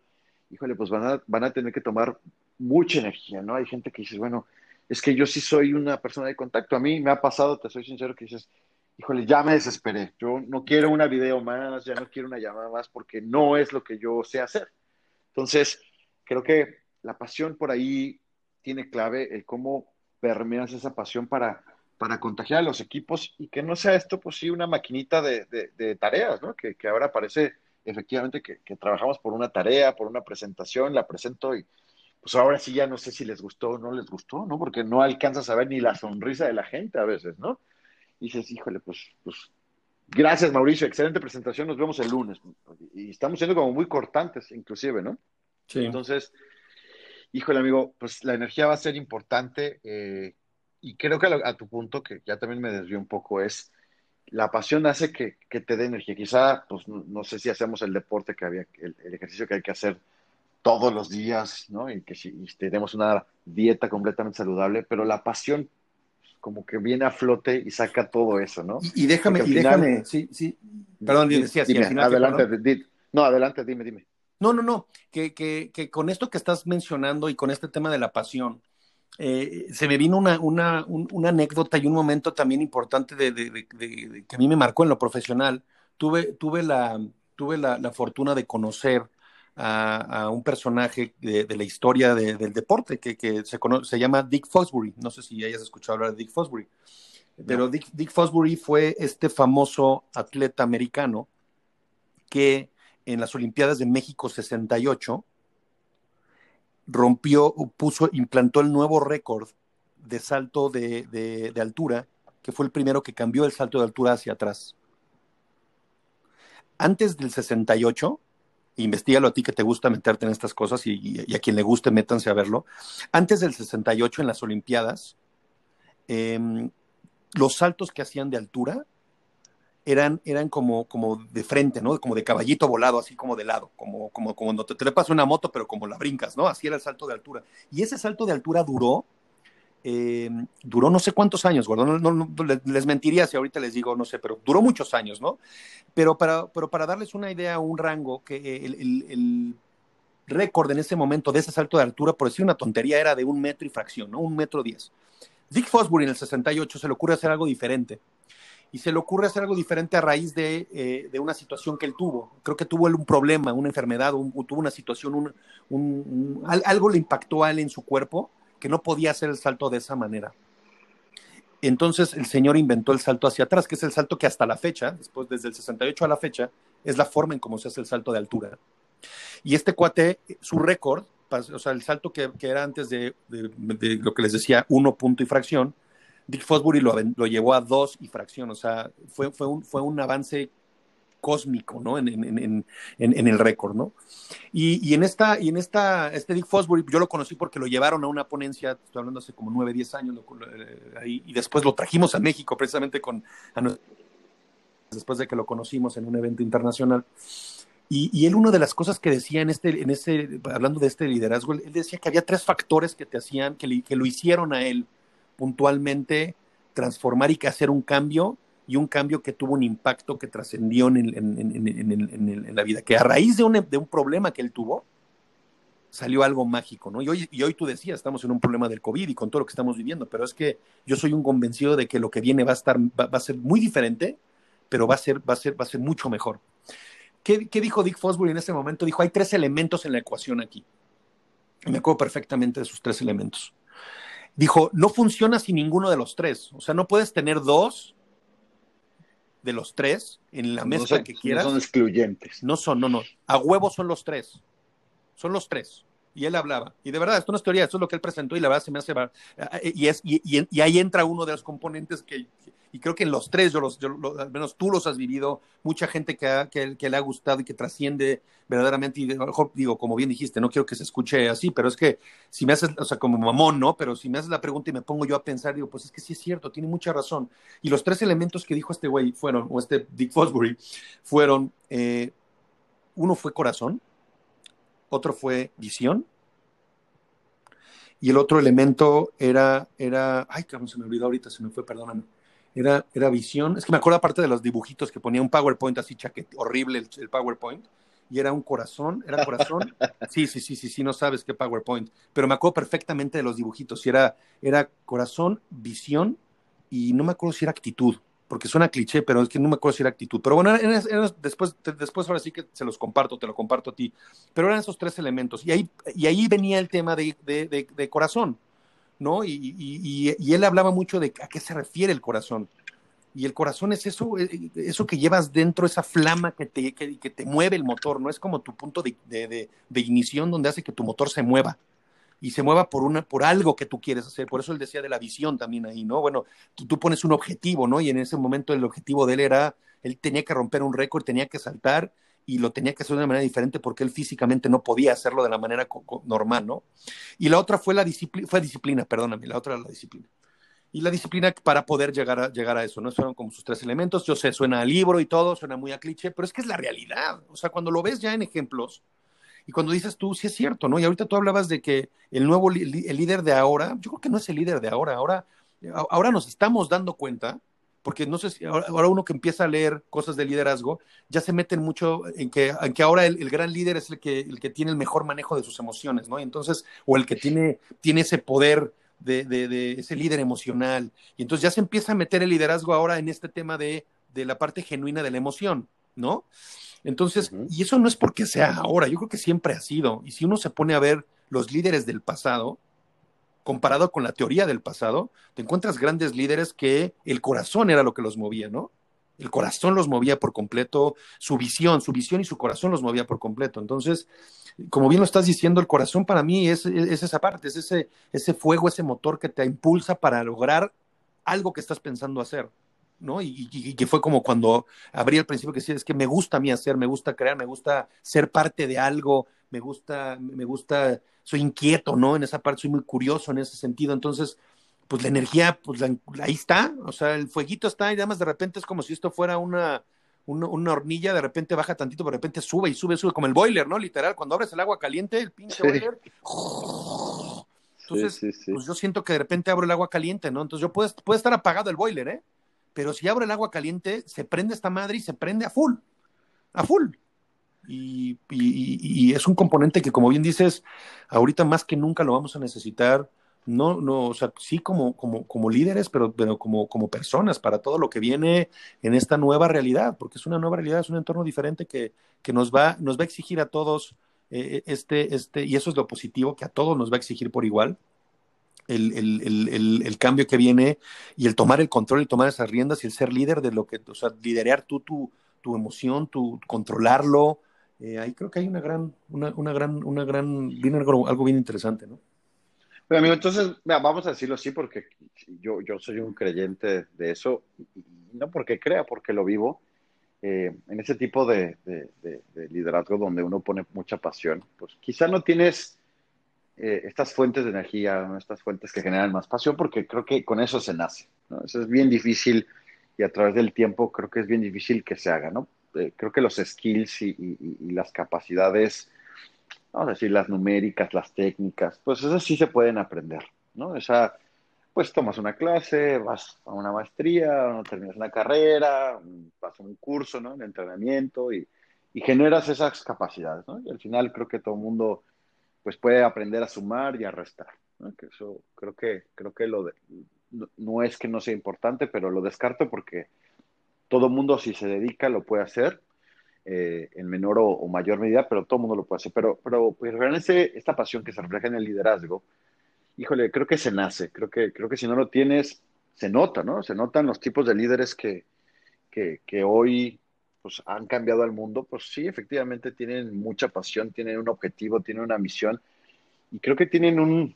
híjole, pues van a, van a tener que tomar mucha energía, ¿no? Hay gente que dice, bueno, es que yo sí soy una persona de contacto. A mí me ha pasado, te soy sincero, que dices, híjole, ya me desesperé. Yo no quiero una video más, ya no quiero una llamada más porque no es lo que yo sé hacer. Entonces, creo que la pasión por ahí tiene clave, el cómo permeas esa pasión para para contagiar a los equipos y que no sea esto, pues sí, una maquinita de, de, tareas, ¿no? Que, que, ahora parece efectivamente que, que, trabajamos por una tarea, por una presentación, la presento y pues ahora sí ya no sé si les gustó o no les gustó, ¿no? Porque no alcanzas a ver ni la sonrisa de la gente a veces, ¿no? Y dices, híjole, pues, pues gracias Mauricio, excelente presentación, nos vemos el lunes. Y estamos siendo como muy cortantes, inclusive, ¿no? Sí. Entonces, híjole amigo, pues la energía va a ser importante. Eh, y creo que a, tu punto, que ya también me desvió un poco, es la pasión hace que, que te dé energía. Quizá, pues no, no, sé si hacemos el deporte que había, el, el, ejercicio que hay que hacer todos los días, ¿no? Y que si y tenemos una dieta completamente saludable, pero la pasión como que viene a flote y saca todo eso, ¿no? Y, y déjame, y final, déjame, sí, sí. Perdón, dime, decías, dime, al final, adelante, di, no, adelante, dime, dime. No, no, no, que, que, que con esto que estás mencionando y con este tema de la pasión, eh, se me vino una, una, un, una, anécdota y un momento también importante de, de, de, de, que a mí me marcó en lo profesional. Tuve, tuve, la, tuve la, la fortuna de conocer a, a un personaje de, la historia del deporte que, que se, conoce, se, llama Dick Fosbury. No sé si hayas escuchado hablar de Dick Fosbury. Pero no. Dick, Dick Fosbury fue este famoso atleta americano que en las Olimpiadas de México 68 rompió, puso, implantó el nuevo récord de salto de, altura, que fue el primero que cambió el salto de altura hacia atrás. Antes del 68, investigalo a ti que te gusta meterte en estas cosas y, a quien le guste, métanse a verlo. Antes del 68, en las Olimpiadas, eh, los saltos que hacían de altura eran, eran como, como de frente, ¿no? Como de caballito volado, así como de lado, como, como, como cuando te, le pasa una moto, pero como la brincas, ¿no? Así era el salto de altura. Y ese salto de altura duró, eh, duró no sé cuántos años, gordo. No, no, no, les mentiría si ahorita les digo, no sé, pero duró muchos años, ¿no? Pero para, pero para darles una idea, un rango, que el, el, el récord en ese momento de ese salto de altura, por decir una tontería, era de un metro y fracción, ¿no? Un metro diez. Dick Fosbury en el 68 se le ocurre hacer algo diferente y se le ocurre hacer algo diferente a raíz de, eh, de, una situación que él tuvo. Creo que tuvo él un problema, una enfermedad, un, tuvo una situación, algo le impactó a él en su cuerpo que no podía hacer el salto de esa manera. Entonces el señor inventó el salto hacia atrás, que es el salto que hasta la fecha, después desde el 68 a la fecha, es la forma en cómo se hace el salto de altura. Y este cuate, su récord, o sea, el salto que, era antes de, lo que les decía, uno punto y fracción, Dick Fosbury lo, llevó a dos y fracción, o sea, fue, fue, un, fue un avance cósmico, ¿no? En, en, el récord, ¿no? Y, y, en esta, y en esta, este Dick Fosbury, yo lo conocí porque lo llevaron a una ponencia, estoy hablando hace como nueve, diez años, eh, y después lo trajimos a México precisamente con, después de que lo conocimos en un evento internacional. Y, y, él, una de las cosas que decía en este, en este, hablando de este liderazgo, él decía que había tres factores que te hacían, que, que lo hicieron a él puntualmente transformar y hacer un cambio y un cambio que tuvo un impacto que trascendió en, la vida, que a raíz de un, problema que él tuvo, salió algo mágico, ¿no? Y hoy, y hoy tú decías, estamos en un problema del COVID y con todo lo que estamos viviendo, pero es que yo soy un convencido de que lo que viene va a estar, va, a ser muy diferente, pero va a ser, va a ser, va a ser mucho mejor. ¿Qué, ¿Qué, dijo Dick Fosbury en ese momento? Dijo, hay tres elementos en la ecuación aquí. me acuerdo perfectamente de esos tres elementos. Dijo, no funciona sin ninguno de los tres. O sea, no puedes tener dos de los tres en la mesa que quieras. No son excluyentes. No son, no, no. A huevo son los tres. Son los tres. Y él hablaba. Y de verdad, esto no es teoría, esto es lo que él presentó y la verdad se me hace... Y, es, y, y ahí entra uno de los componentes que, y creo que en los tres, yo los, al menos tú los has vivido, mucha gente que, le ha gustado y que trasciende verdaderamente, y a lo mejor digo, como bien dijiste, no quiero que se escuche así, pero es que si me haces, o sea, como mamón, ¿no? Pero si me haces la pregunta y me pongo yo a pensar, digo, pues es que sí es cierto, tiene mucha razón. Y los tres elementos que dijo este güey fueron, o este Dick Fosbury, fueron, eh, uno fue corazón, otro fue visión, y el otro elemento era, era, ay, cabrón, se me olvidó ahorita, se me fue, perdóname era, era visión. Es que me acuerdo aparte de los dibujitos que ponía un PowerPoint así chaquete, horrible el, PowerPoint. Y era un corazón, era corazón. [LAUGHS] Sí, sí, sí, sí, sí, no sabes qué PowerPoint. Pero me acuerdo perfectamente de los dibujitos. Y era, era corazón, visión y no me acuerdo si era actitud porque suena cliché, pero es que no me acuerdo si era actitud. Pero bueno, después, después ahora sí que se los comparto, te lo comparto a ti. Pero eran esos tres elementos. Y ahí, y ahí venía el tema de, de, de corazón. ¿No? Y, él hablaba mucho de a qué se refiere el corazón. Y el corazón es eso, eh, eso que llevas dentro, esa flama que te, que, te mueve el motor, ¿no? Es como tu punto de, de, de, ignición donde hace que tu motor se mueva y se mueva por, una, por algo que tú quieres hacer. Por eso él decía de la visión también ahí, ¿no? Bueno, tú, tú pones un objetivo, ¿no? Y en ese momento el objetivo de él era, él tenía que romper un récord, tenía que saltar y lo tenía que hacer de una manera diferente porque él físicamente no podía hacerlo de la manera normal, ¿no? Y la otra fue la disciplina, fue disciplina, perdóname, la otra era la disciplina. Y la disciplina para poder llegar a, llegar a eso, ¿no? Fueron como sus tres elementos. Yo sé, suena a libro y todo, suena muy a cliché, pero es que es la realidad. O sea, cuando lo ves ya en ejemplos y cuando dices tú, sí es cierto, ¿no? Y ahorita tú hablabas de que el nuevo el líder de ahora, yo creo que no es el líder de ahora, ahora, ahora nos estamos dando cuenta porque no sé si ahora, uno que empieza a leer cosas de liderazgo, ya se meten mucho en que, en que ahora el, gran líder es el que, el que tiene el mejor manejo de sus emociones, ¿no? Y entonces, o el que tiene, tiene ese poder de, de, ese líder emocional. Y entonces ya se empieza a meter el liderazgo ahora en este tema de, de la parte genuina de la emoción, ¿no? Entonces, y eso no es porque sea ahora, yo creo que siempre ha sido. Y si uno se pone a ver los líderes del pasado, comparado con la teoría del pasado, te encuentras grandes líderes que el corazón era lo que los movía, ¿no? El corazón los movía por completo, su visión, su visión y su corazón los movía por completo. Entonces, como bien lo estás diciendo, el corazón para mí es, esa parte, es ese, ese fuego, ese motor que te impulsa para lograr algo que estás pensando hacer. ¿No? Y, que fue como cuando abrí al principio que decía, es que me gusta a mí hacer, me gusta crear, me gusta ser parte de algo, me gusta, me gusta, soy inquieto, ¿no? En esa parte soy muy curioso en ese sentido. Entonces, pues la energía, pues ahí está, o sea, el fueguito está y además de repente es como si esto fuera una, una, hornilla, de repente baja tantito, de repente sube y sube, sube, como el boiler, ¿no? Literal, cuando abres el agua caliente, el pinche boiler. Entonces, pues yo siento que de repente abro el agua caliente, ¿no? Entonces yo puedo, puede estar apagado el boiler, ¿eh? Pero si abro el agua caliente, se prende esta madre y se prende a full, a full. Y, es un componente que, como bien dices, ahorita más que nunca lo vamos a necesitar, no, no, o sea, sí como, como, como líderes, pero, pero como, como personas, para todo lo que viene en esta nueva realidad, porque es una nueva realidad, es un entorno diferente que, que nos, va, nos va a exigir a todos eh, este, este, y eso es lo positivo, que a todos nos va a exigir por igual, el, cambio que viene y el tomar el control y tomar esas riendas y el ser líder de lo que, o sea, liderar tú tu, tu emoción, tu controlarlo. Eh, ahí creo que hay una gran, una, una gran, una gran, viene algo, bien interesante, ¿no? Pero amigo, entonces, vamos a decirlo así porque yo, yo soy un creyente de eso, y no porque crea, porque lo vivo. eh, en ese tipo de, liderazgo donde uno pone mucha pasión, pues quizá no tienes eh, estas fuentes de energía, estas fuentes que generan más pasión, porque creo que con eso se nace. Eso es bien difícil y a través del tiempo creo que es bien difícil que se haga. ¿no? Eh, creo que los skills y, las capacidades, vamos a decir, las numéricas, las técnicas, pues esas sí se pueden aprender. ¿no? Esa, pues tomas una clase, vas a una maestría, terminas una carrera, vas a un curso, ¿no? Un entrenamiento y, generas esas capacidades, ¿no? Y al final creo que todo el mundo pues puede aprender a sumar y a restar, ¿no? Que eso creo que creo que lo de, no, es que no sea importante, pero lo descarto porque todo mundo si se dedica lo puede hacer eh, en menor o, mayor medida, pero todo mundo lo puede hacer. Pero, pero pues, realmente esta pasión que se refleja en el liderazgo, híjole, creo que se nace, creo que, creo que si no lo tienes, se nota, ¿no? Se notan los tipos de líderes que, que, hoy pues, han cambiado al mundo, pues sí, efectivamente tienen mucha pasión, tienen un objetivo, tienen una misión y creo que tienen un,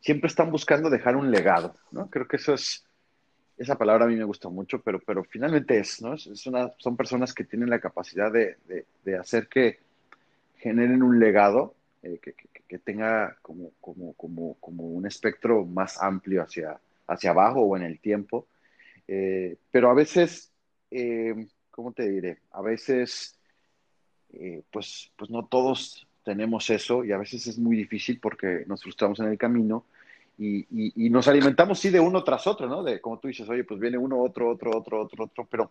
siempre están buscando dejar un legado, ¿no? Creo que eso es, esa palabra a mí me gusta mucho, pero, pero finalmente es, ¿no? Es una, son personas que tienen la capacidad de, de, hacer que generen un legado eh, que, que tenga como, como, como, como, un espectro más amplio hacia, hacia abajo o en el tiempo. Eh, pero a veces, eh, ¿cómo te diré? A veces, eh, pues, pues no todos tenemos eso y a veces es muy difícil porque nos frustramos en el camino y, nos alimentamos, sí, de uno tras otro, ¿no? De, como tú dices, oye, pues viene uno, otro, otro, otro, otro, otro, pero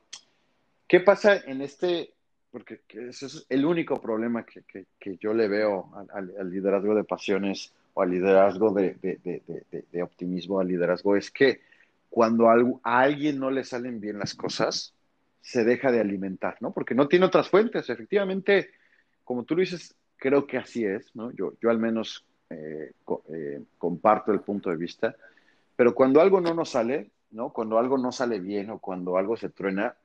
¿qué pasa en este porque ese es el único problema que, que, yo le veo al, liderazgo de pasiones o al liderazgo de, de, de, optimismo, al liderazgo, es que cuando a, alguien no le salen bien las cosas, se deja de alimentar, ¿no? Porque no tiene otras fuentes. Efectivamente, como tú lo dices, creo que así es, ¿no? Yo, yo al menos eh, eh, comparto el punto de vista, pero cuando algo no nos sale, ¿no? Cuando algo no sale bien o cuando algo se truena,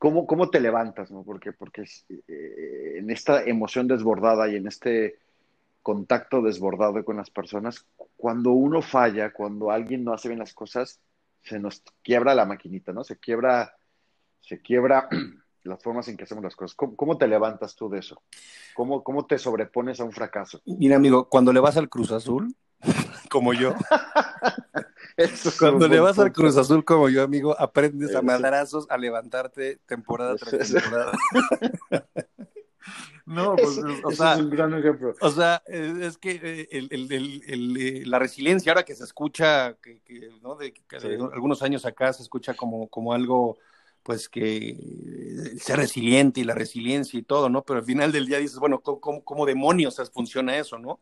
¿Cómo, cómo te levantas? ¿no? Porque, porque eh, en esta emoción desbordada y en este contacto desbordado con las personas, cuando uno falla, cuando alguien no hace bien las cosas, se nos quiebra la maquinita, ¿no? Se quiebra, se quiebra [CLEARS THROAT] las formas en que hacemos las cosas. ¿Cómo, te levantas tú de eso? ¿Cómo, ¿Cómo te sobrepones a un fracaso? Mira, amigo, cuando le vas al Cruz Azul, [LAUGHS] como yo, [LAUGHS] Cuando le vas al Cruz Azul como yo, amigo, aprendes a madrazos a levantarte temporada tras temporada. [LAUGHS] No, pues, o sea, es un gran ejemplo. O sea, es que eh, eh, la resiliencia, ahora que se escucha, que, ¿no? de, algunos años acá se escucha como, como algo, pues que eh, ser resiliente y la resiliencia y todo, ¿no? Pero al final del día dices, bueno, ¿cómo, cómo demonios funciona eso, no?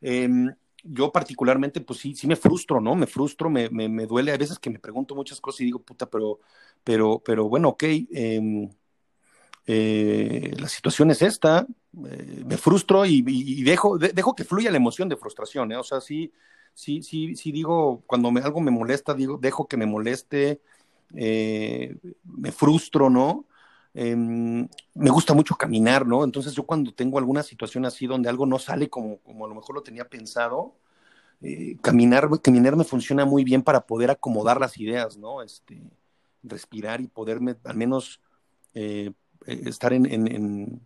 Eh, yo particularmente, pues sí, sí me frustro, ¿no? Me frustro, me, me, duele. A veces que me pregunto muchas cosas y digo, puta, pero, pero, pero bueno, ok, em, eh, la situación es esta, eh, me frustro y, dejo, dejo que fluya la emoción de frustración, ¿eh? O sea, sí, sí, sí, sí digo, cuando me, algo me molesta, digo, dejo que me moleste, eh, me frustro, ¿no? Em, me gusta mucho caminar, ¿no? Entonces yo cuando tengo alguna situación así donde algo no sale como, como a lo mejor lo tenía pensado, eh, caminar, caminar me funciona muy bien para poder acomodar las ideas, ¿no? Este, respirar y poderme al menos eh, eh, estar en, en,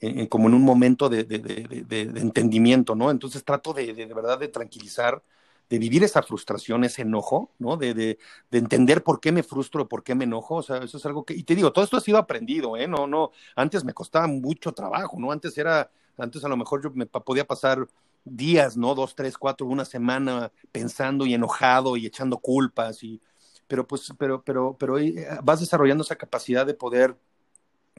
en, como en un momento de, de, de, entendimiento, ¿no? Entonces trato de, verdad de tranquilizar de vivir esa frustración, ese enojo, ¿no? De, de, de, entender por qué me frustro, por qué me enojo, o sea, eso es algo que, y te digo, todo esto ha sido aprendido, ¿eh? No, no, antes me costaba mucho trabajo, ¿no? Antes era, antes a lo mejor yo me podía pasar días, ¿no? Dos, tres, cuatro, una semana pensando y enojado y echando culpas y, pero pues, pero, pero, pero eh, vas desarrollando esa capacidad de poder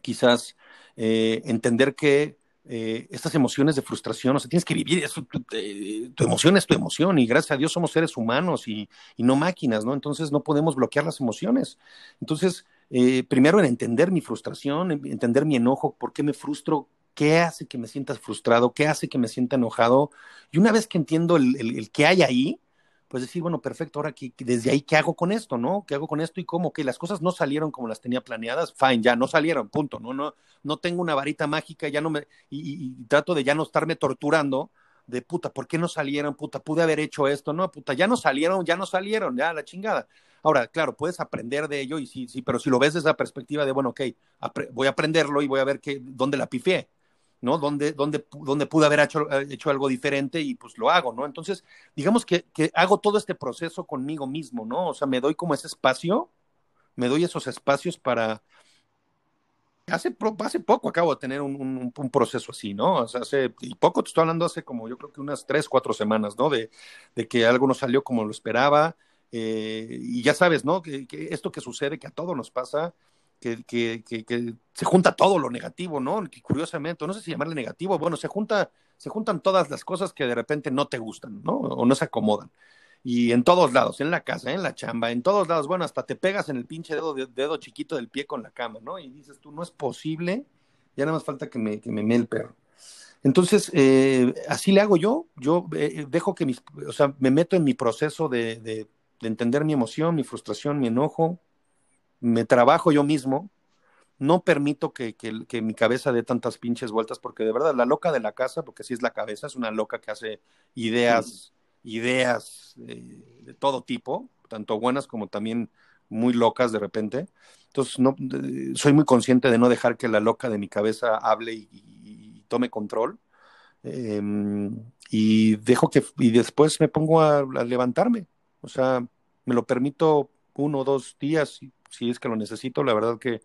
quizás eh, entender que eh, estas emociones de frustración, o sea, tienes que vivir, eso, tu, emoción es tu emoción y gracias a Dios somos seres humanos y, no máquinas, ¿no? Entonces no podemos bloquear las emociones. Entonces, eh, primero en entender mi frustración, entender mi enojo, por qué me frustro, qué hace que me sientas frustrado, qué hace que me sienta enojado. Y una vez que entiendo el, el, el qué hay ahí, pues decir, bueno, perfecto, ahora que desde ahí, ¿qué hago con esto, no? ¿Qué hago con esto y cómo? Que las cosas no salieron como las tenía planeadas, fine, ya no salieron, punto, no, no, no tengo una varita mágica, ya no me, y, trato de ya no estarme torturando de puta, ¿por qué no salieron? Puta, pude haber hecho esto, no, puta, ya no salieron, ya no salieron, ya la chingada. Ahora, claro, puedes aprender de ello, y sí, sí, pero si lo ves desde la perspectiva de, bueno, ok, voy a aprenderlo y voy a ver qué, dónde la pifié, ¿no? Dónde, dónde, dónde pude haber hecho, eh, hecho, algo diferente y pues lo hago, ¿no? Entonces, digamos que, que hago todo este proceso conmigo mismo, ¿no? O sea, me doy como ese espacio, me doy esos espacios para, Hace, hace poco acabo de tener un, un, proceso así, ¿no? Hace y poco, te estoy hablando hace como yo creo que unas tres, cuatro semanas, ¿no? De, de que algo no salió como lo esperaba. Eh, y ya sabes, ¿no? Que, esto que sucede, que a todos nos pasa, que, se junta todo lo negativo, ¿no? Curiosamente, no sé si llamarle negativo, bueno, se junta, se juntan todas las cosas que de repente no te gustan, ¿no? O no se acomodan y en todos lados, en la casa, en la chamba, en todos lados, bueno, hasta te pegas en el pinche dedo, chiquito del pie con la cama, ¿no? Y dices tú, no es posible, ya nada más falta que me, me mee el perro. Entonces, eh, así le hago yo, yo eh, dejo que mis, o sea, me meto en mi proceso de, de, entender mi emoción, mi frustración, mi enojo, me trabajo yo mismo, no permito que, que, que, mi cabeza dé tantas pinches vueltas, porque de verdad, la loca de la casa, porque sí es la cabeza, es una loca que hace ideas ideas de, todo tipo, tanto buenas como también muy locas de repente. Entonces, no, soy muy consciente de no dejar que la loca de mi cabeza hable y, tome control. Em, y dejo que, y después me pongo a, levantarme. O sea, me lo permito uno o dos días, si es que lo necesito. La verdad que,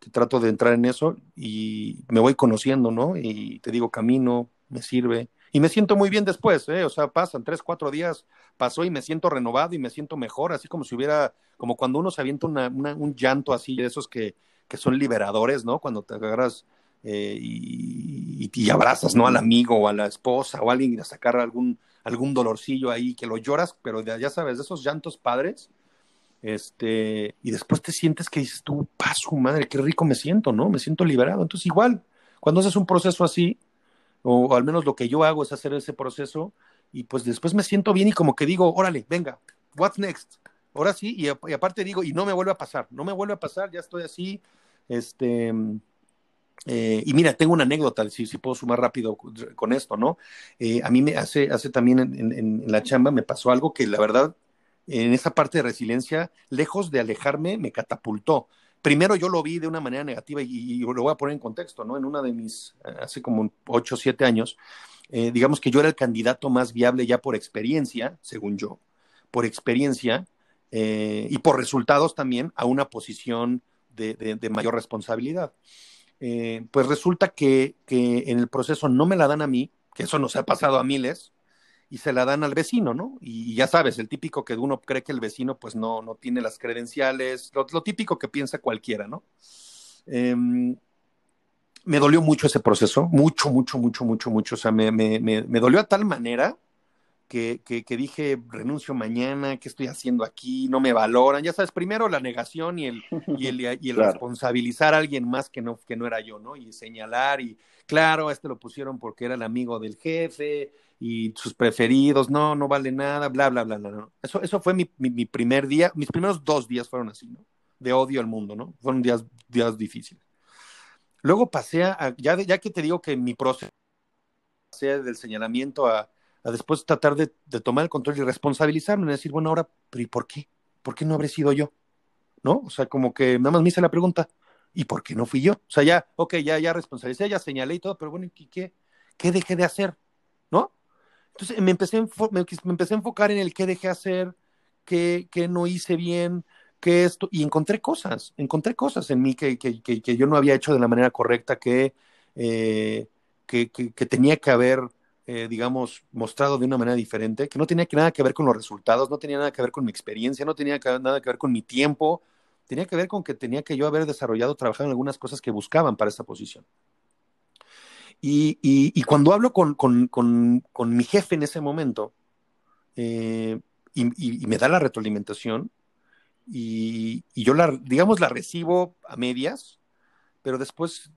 que, trato de entrar en eso y me voy conociendo, ¿no? Y te digo, camino, me sirve. Y me siento muy bien después, ¿eh? o sea, pasan tres, cuatro días, pasó y me siento renovado y me siento mejor, así como si hubiera, como cuando uno se avienta un llanto así, de esos que, que son liberadores, ¿no? Cuando te agarras eh, y, y, abrazas, ¿no? Al amigo o a la esposa o a alguien a sacar algún, algún dolorcillo ahí, que lo lloras, pero ya sabes, de esos llantos padres, este, y después te sientes que dices tú, paso, madre, qué rico me siento, ¿no? Me siento liberado. Entonces, igual, cuando haces un proceso así, o, al menos lo que yo hago es hacer ese proceso y pues después me siento bien y como que digo, órale, venga, what's next? Ahora sí, y, aparte digo, y no me vuelve a pasar, no me vuelve a pasar, ya estoy así, este, eh, y mira, tengo una anécdota, si, si puedo sumar rápido con esto, ¿no? Eh, a mí me hace, hace también en, en, la chamba me pasó algo que la verdad, en esa parte de resiliencia, lejos de alejarme, me catapultó primero yo lo vi de una manera negativa y, lo voy a poner en contexto, ¿no? En una de mis, hace como ocho o siete años, eh, digamos que yo era el candidato más viable ya por experiencia, según yo, por experiencia eh, y por resultados también a una posición de, mayor responsabilidad. Eh, pues resulta que, que en el proceso no me la dan a mí, que eso nos ha pasado a miles, y se la dan al vecino, ¿no? Y ya sabes, el típico que uno cree que el vecino pues no, no tiene las credenciales, lo, típico que piensa cualquiera, ¿no? Em, me dolió mucho ese proceso, mucho, mucho, mucho, mucho, mucho. O sea, me, me, me, dolió a tal manera que, que, dije, renuncio mañana, ¿qué estoy haciendo aquí? No me valoran. Ya sabes, primero la negación y el, y el, [LAUGHS] y el responsabilizar a alguien más que no, que no era yo, ¿no? Y señalar y, claro, este lo pusieron porque era el amigo del jefe y sus preferidos, no, no vale nada, bla, bla, bla, bla. Eso, eso fue mi, mi, primer día, mis primeros dos días fueron así, ¿no? De odio al mundo, ¿no? Fueron días, días difíciles. Luego pasé a, ya, ya que te digo que mi proceso pasé del señalamiento a, a después tratar de, de, tomar el control y responsabilizarme, y decir, bueno, ahora, pero ¿y por qué? ¿Por qué no habré sido yo? ¿No? O sea, como que nada más me hice la pregunta, ¿y por qué no fui yo? O sea, ya, ok, ya, ya responsabilicé, ya señalé y todo, pero bueno, ¿qué, qué dejé de hacer? Entonces me empecé, me, empecé a enfocar en el qué dejé hacer, qué, qué no hice bien, qué esto, y encontré cosas, encontré cosas en mí que, que, que, yo no había hecho de la manera correcta, que, eh, que, tenía que haber, eh, digamos, mostrado de una manera diferente, que no tenía nada que ver con los resultados, no tenía nada que ver con mi experiencia, no tenía nada que ver con mi tiempo, tenía que ver con que tenía que yo haber desarrollado, trabajado en algunas cosas que buscaban para esa posición. Y, cuando hablo con, con, con, mi jefe en ese momento, eh, y, me da la retroalimentación, y, yo la, digamos, la recibo a medias, pero después,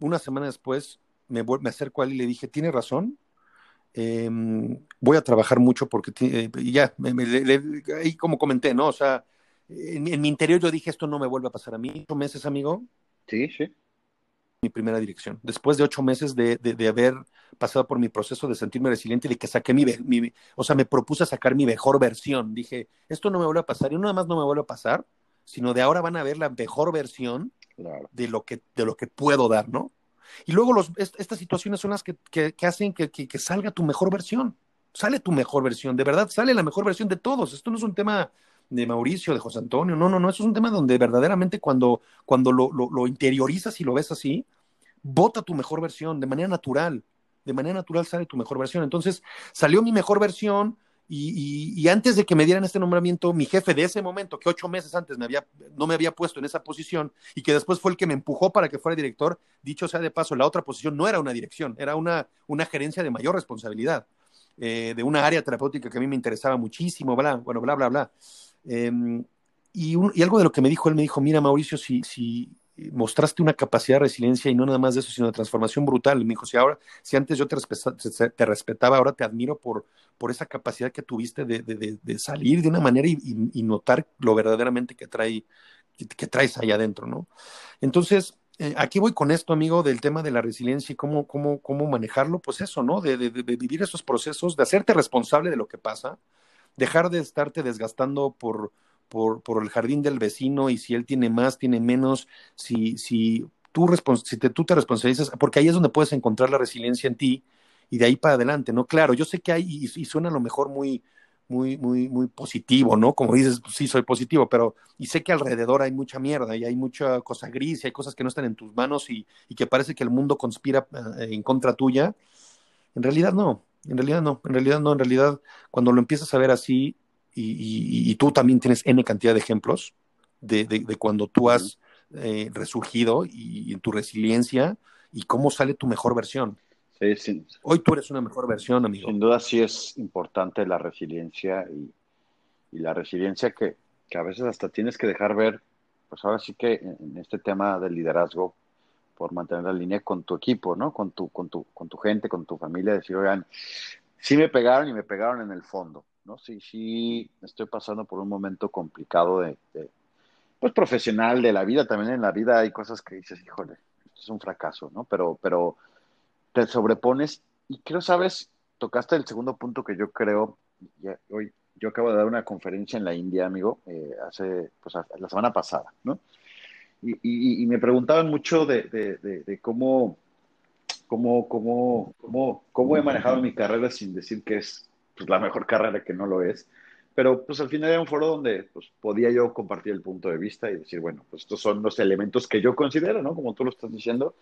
una semana después, me, me acerco a él y le dije, tiene razón, em, voy a trabajar mucho porque, eh, ya, ahí como comenté, ¿no? O sea, en, en, mi interior yo dije, esto no me vuelve a pasar a mí. ¿Ocho meses, amigo? Sí, sí mi primera dirección. Después de ocho meses de, de, haber pasado por mi proceso de sentirme resiliente, de que saqué mi, mi, o sea, me propuse sacar mi mejor versión. Dije, esto no me vuelve a pasar y no nada más no me vuelve a pasar, sino de ahora van a ver la mejor versión de, lo que, de lo que puedo dar, ¿no? Y luego los, estas situaciones son las que, que, hacen que, que, salga tu mejor versión. Sale tu mejor versión, de verdad, sale la mejor versión de todos. Esto no es un tema de Mauricio, de José Antonio, no, no, no, eso es un tema donde verdaderamente cuando, cuando lo, lo, interiorizas y lo ves así, vota tu mejor versión de manera natural. De manera natural sale tu mejor versión. Entonces, salió mi mejor versión, y, antes de que me dieran este nombramiento, mi jefe de ese momento, que ocho meses antes no me había puesto en esa posición y que después fue el que me empujó para que fuera director, dicho sea de paso, la otra posición no era una dirección, era una, una gerencia de mayor responsabilidad, eh, de una área terapéutica que a mí me interesaba muchísimo, bla, bueno, bla, bla, bla. Em, y, algo de lo que me dijo, él me dijo, mira Mauricio, si, mostraste una capacidad de resiliencia y no nada más de eso, sino de transformación brutal. Me dijo, si ahora, si antes yo te, respetaba, ahora te admiro por, esa capacidad que tuviste de, salir de una manera y, notar lo verdaderamente que, trae, traes ahí adentro, ¿no? Entonces, eh, aquí voy con esto, amigo, del tema de la resiliencia y cómo, cómo, cómo manejarlo, pues eso, ¿no? De, vivir esos procesos, de hacerte responsable de lo que pasa, dejar de estarte desgastando por por, por el jardín del vecino y si él tiene más, tiene menos, si, si, tú, si te, tú te responsabilizas, porque ahí es donde puedes encontrar la resiliencia en ti y de ahí para adelante, ¿no? Claro, yo sé que hay, y, suena a lo mejor muy, muy, muy, muy positivo, ¿no? Como dices, pues sí, soy positivo, pero y sé que alrededor hay mucha mierda y hay mucha cosa gris y hay cosas que no están en tus manos y, y que parece que el mundo conspira eh, en contra tuya. En realidad no, en realidad no, en realidad no, en realidad cuando lo empiezas a ver así, y, tú también tienes N cantidad de ejemplos de, de, cuando tú has eh, resurgido y, en tu resiliencia y cómo sale tu mejor versión. Sí, Hoy tú eres una mejor versión, amigo. Sin duda sí es importante la resiliencia y, y la resiliencia que, que, a veces hasta tienes que dejar ver, pues ahora sí que en este tema del liderazgo, por mantener la línea con tu equipo, ¿no? Con tu, con tu, con tu gente, con tu familia, decir, oigan, sí me pegaron y me pegaron en el fondo, ¿no? Sí, sí, estoy pasando por un momento complicado de, pues profesional, de la vida, también en la vida hay cosas que dices, híjole, esto es un fracaso, ¿no? Pero, pero te sobrepones y creo, sabes, tocaste el segundo punto que yo creo, hoy yo acabo de dar una conferencia en la India, amigo, eh, hace, pues la semana pasada, ¿no? Y, y, me preguntaban mucho de, de cómo, cómo, cómo, cómo, cómo he manejado mi carrera sin decir que es pues, la mejor carrera que no lo es. Pero pues al final era un foro donde pues, podía yo compartir el punto de vista y decir, bueno, pues estos son los elementos que yo considero, ¿no? Como tú lo estás diciendo.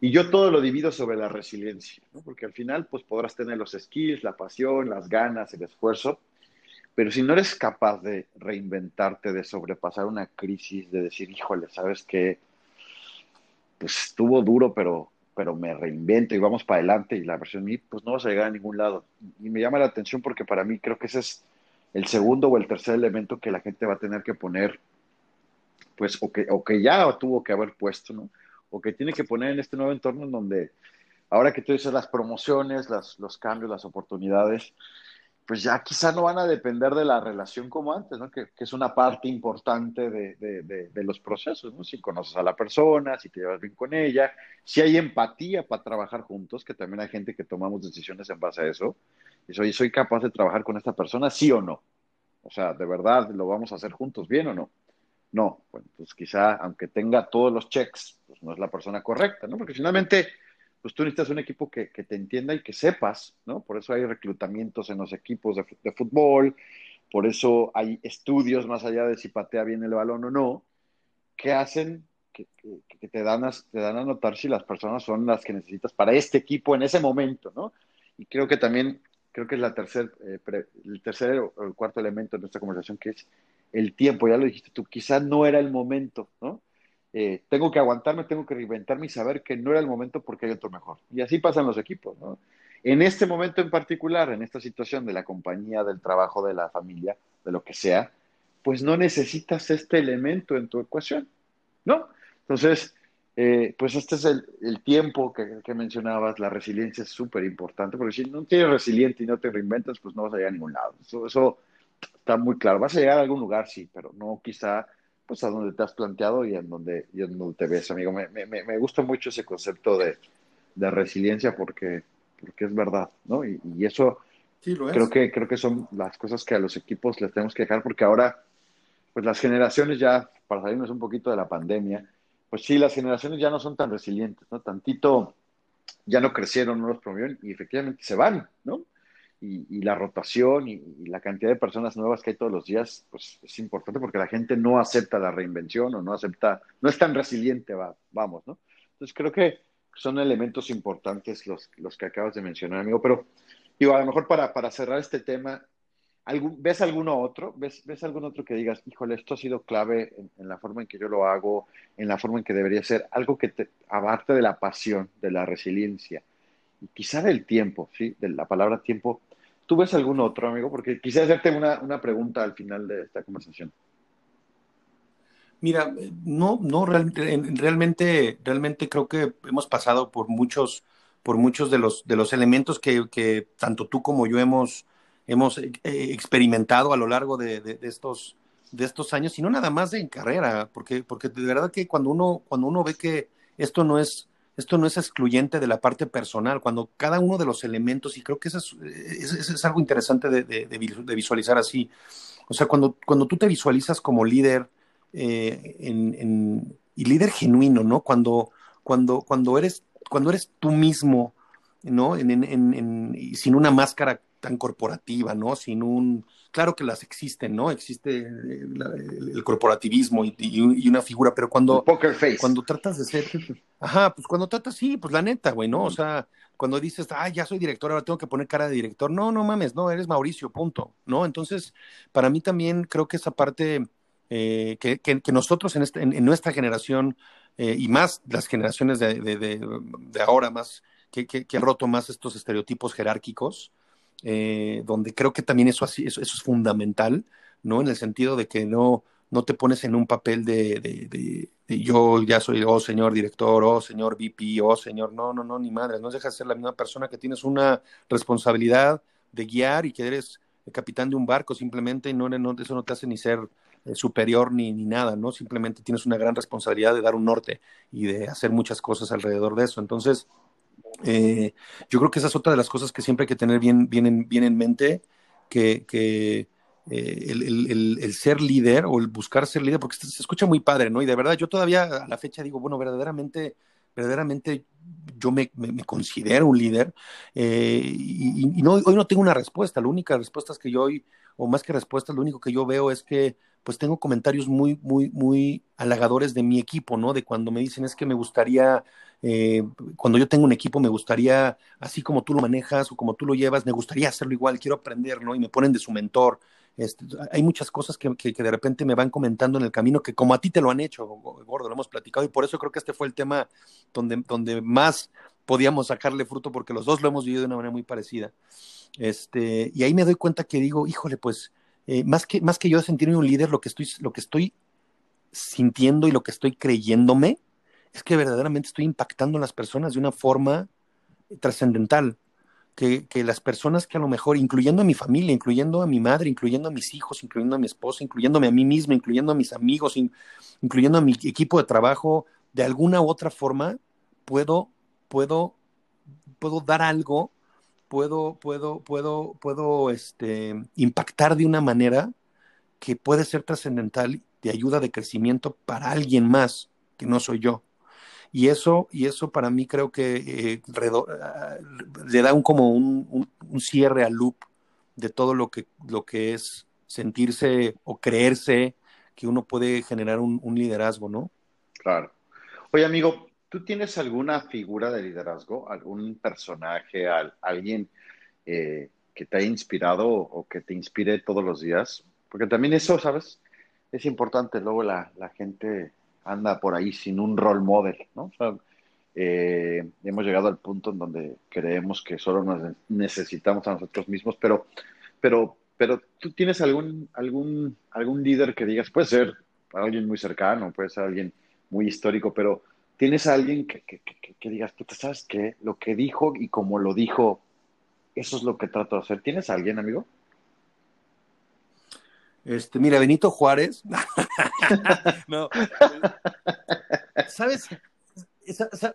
Y yo todo lo divido sobre la resiliencia, ¿no? Porque al final pues podrás tener los skills, la pasión, las ganas, el esfuerzo, pero si no eres capaz de reinventarte, de sobrepasar una crisis, de decir, híjole, ¿sabes qué? Pues estuvo duro, pero pero me reinvento y vamos para adelante y la versión MIP, pues no vas a llegar a ningún lado. Y me llama la atención porque para mí creo que ese es el segundo o el tercer elemento que la gente va a tener que poner, pues, o que, o que ya tuvo que haber puesto, ¿no? O que tiene que poner en este nuevo entorno en donde, ahora que tú dices las promociones, las, los cambios, las oportunidades, pues ya quizá no van a depender de la relación como antes, ¿no? que, es una parte importante de, de, los procesos, ¿no? si conoces a la persona, si te llevas bien con ella, si hay empatía para trabajar juntos, que también hay gente que tomamos decisiones en base a eso, y soy, soy capaz de trabajar con esta persona, sí o no. O sea, de verdad, ¿lo vamos a hacer juntos bien o no? No, bueno, pues quizá, aunque tenga todos los checks, pues no es la persona correcta, ¿no? Porque finalmente pues tú necesitas un equipo que, te entienda y que sepas, ¿no? Por eso hay reclutamientos en los equipos de, fútbol, por eso hay estudios más allá de si patea bien el balón o no, que hacen, que, te, dan a, te dan a notar si las personas son las que necesitas para este equipo en ese momento, ¿no? Y creo que también, creo que es la tercer, eh, el tercer o el cuarto elemento de nuestra conversación, que es el tiempo, ya lo dijiste tú, quizás no era el momento, ¿no? Eh, tengo que aguantarme, tengo que reinventarme y saber que no era el momento porque hay otro mejor. Y así pasan los equipos, ¿no? En este momento en particular, en esta situación de la compañía, del trabajo, de la familia, de lo que sea, pues no necesitas este elemento en tu ecuación, ¿no? Entonces, eh, pues este es el, tiempo que, mencionabas, la resiliencia es súper importante, porque si no tienes resiliente y no te reinventas, pues no vas a llegar a ningún lado. Eso, eso está muy claro. Vas a llegar a algún lugar, sí, pero no quizá pues a donde te has planteado y en donde, y en donde te ves, amigo. Me, me, me gusta mucho ese concepto de, de, resiliencia porque porque es verdad, ¿no? Y, eso creo que creo que son las cosas que a los equipos les tenemos que dejar, porque ahora, pues las generaciones ya, para salirnos un poquito de la pandemia, pues sí, las generaciones ya no son tan resilientes, ¿no? Tantito ya no crecieron, no los promovieron y efectivamente se van, ¿no? Y, la rotación y, la cantidad de personas nuevas que hay todos los días, pues es importante porque la gente no acepta la reinvención o no acepta, no es tan resiliente, va, vamos, ¿no? Entonces creo que son elementos importantes los, los que acabas de mencionar, amigo, pero digo, a lo mejor para, para cerrar este tema, ¿ves alguno otro? ¿Ves, ¿Ves algún otro que digas, híjole, esto ha sido clave en, la forma en que yo lo hago, en la forma en que debería ser? Algo que te aparte de la pasión, de la resiliencia y quizá del tiempo, ¿sí? De la palabra tiempo. ¿Tú ves algún otro, amigo? Porque quisiera hacerte una, una pregunta al final de esta conversación. Mira, no, no, realmente, realmente creo que hemos pasado por muchos, por muchos de los, de los elementos que, que tanto tú como yo hemos, hemos eh, experimentado a lo largo de, estos, de estos años, y no nada más en carrera, porque, porque de verdad que cuando uno, cuando uno ve que esto no es esto no es excluyente de la parte personal, cuando cada uno de los elementos, y creo que eso es, algo interesante de, visualizar así, o sea, cuando, cuando tú te visualizas como líder eh, y líder genuino, ¿no? Cuando, cuando, cuando, eres, cuando eres tú mismo, ¿no? sin una máscara tan corporativa, ¿no? Sin un, claro que las existen, ¿no? Existe el, corporativismo y, una figura, pero cuando, poker face. cuando tratas de ser, ajá, pues cuando tratas, sí, pues la neta, güey, ¿no? O sea, cuando dices, ah, ya soy director, ahora tengo que poner cara de director, no, no mames, no, eres Mauricio, punto, ¿no? Entonces, para mí también creo que esa parte eh, que, que, nosotros en, este, en, nuestra generación eh, y más las generaciones de, de, de ahora, más que, que, han roto más estos estereotipos jerárquicos, eh, donde creo que también eso, así, eso, es fundamental, ¿no? En el sentido de que no, no te pones en un papel de, yo ya soy, oh señor director, oh señor VP, oh señor, no, no, no, ni madre, no dejas de ser la misma persona que tienes una responsabilidad de guiar y que eres el capitán de un barco simplemente, y no, no, eso no te hace ni ser eh, superior ni, ni nada, ¿no? Simplemente tienes una gran responsabilidad de dar un norte y de hacer muchas cosas alrededor de eso. Entonces, eh, yo creo que esa es otra de las cosas que siempre hay que tener bien, bien, en, mente, que, eh, el, ser líder o el buscar ser líder, porque se escucha muy padre, ¿no? Y de verdad, yo todavía a la fecha digo, bueno, verdaderamente, verdaderamente yo me, me, considero un líder eh, y, y, no, hoy no tengo una respuesta, la única respuesta es que yo hoy, o más que respuesta, lo único que yo veo es que pues tengo comentarios muy, muy, muy halagadores de mi equipo, ¿no? De cuando me dicen es que me gustaría, eh, cuando yo tengo un equipo, me gustaría, así como tú lo manejas o como tú lo llevas, me gustaría hacerlo igual, quiero aprender, ¿no? Y me ponen de su mentor. Este, hay muchas cosas que, que, de repente me van comentando en el camino que como a ti te lo han hecho, gordo, lo hemos platicado y por eso creo que este fue el tema donde, donde más podíamos sacarle fruto porque los dos lo hemos vivido de una manera muy parecida. Este, y ahí me doy cuenta que digo, híjole, pues eh, más, que, más que yo sentirme un líder, lo que, estoy, lo que estoy sintiendo y lo que estoy creyéndome es que verdaderamente estoy impactando a las personas de una forma trascendental. Que, que, las personas que a lo mejor, incluyendo a mi familia, incluyendo a mi madre, incluyendo a mis hijos, incluyendo a mi esposa, incluyéndome a mí mismo, incluyendo a mis amigos, incluyendo a mi equipo de trabajo, de alguna u otra forma, puedo, puedo, puedo dar algo puedo, puedo, puedo, puedo este, impactar de una manera que puede ser trascendental de ayuda de crecimiento para alguien más que no soy yo. Y eso, y eso para mí creo que eh, ah, le da un, como un, cierre al loop de todo lo que, lo que es sentirse o creerse que uno puede generar un, un liderazgo, ¿no? Claro. Oye, amigo, ¿Tú tienes alguna figura de liderazgo, algún personaje, alguien eh, que te haya inspirado o que te inspire todos los días? Porque también eso, ¿sabes? Es importante. Luego la, gente anda por ahí sin un role model, ¿no? Eh, hemos llegado al punto en donde creemos que solo nos necesitamos a nosotros mismos, pero, pero, pero tú tienes algún, algún, algún líder que digas, puede ser alguien muy cercano, puede ser alguien muy histórico, pero tienes a alguien que, que, que, que digas, tú sabes que lo que dijo y como lo dijo, eso es lo que trato de hacer. ¿Tienes a alguien, amigo? Este, mira, Benito Juárez. [LAUGHS] no. ¿Sabes?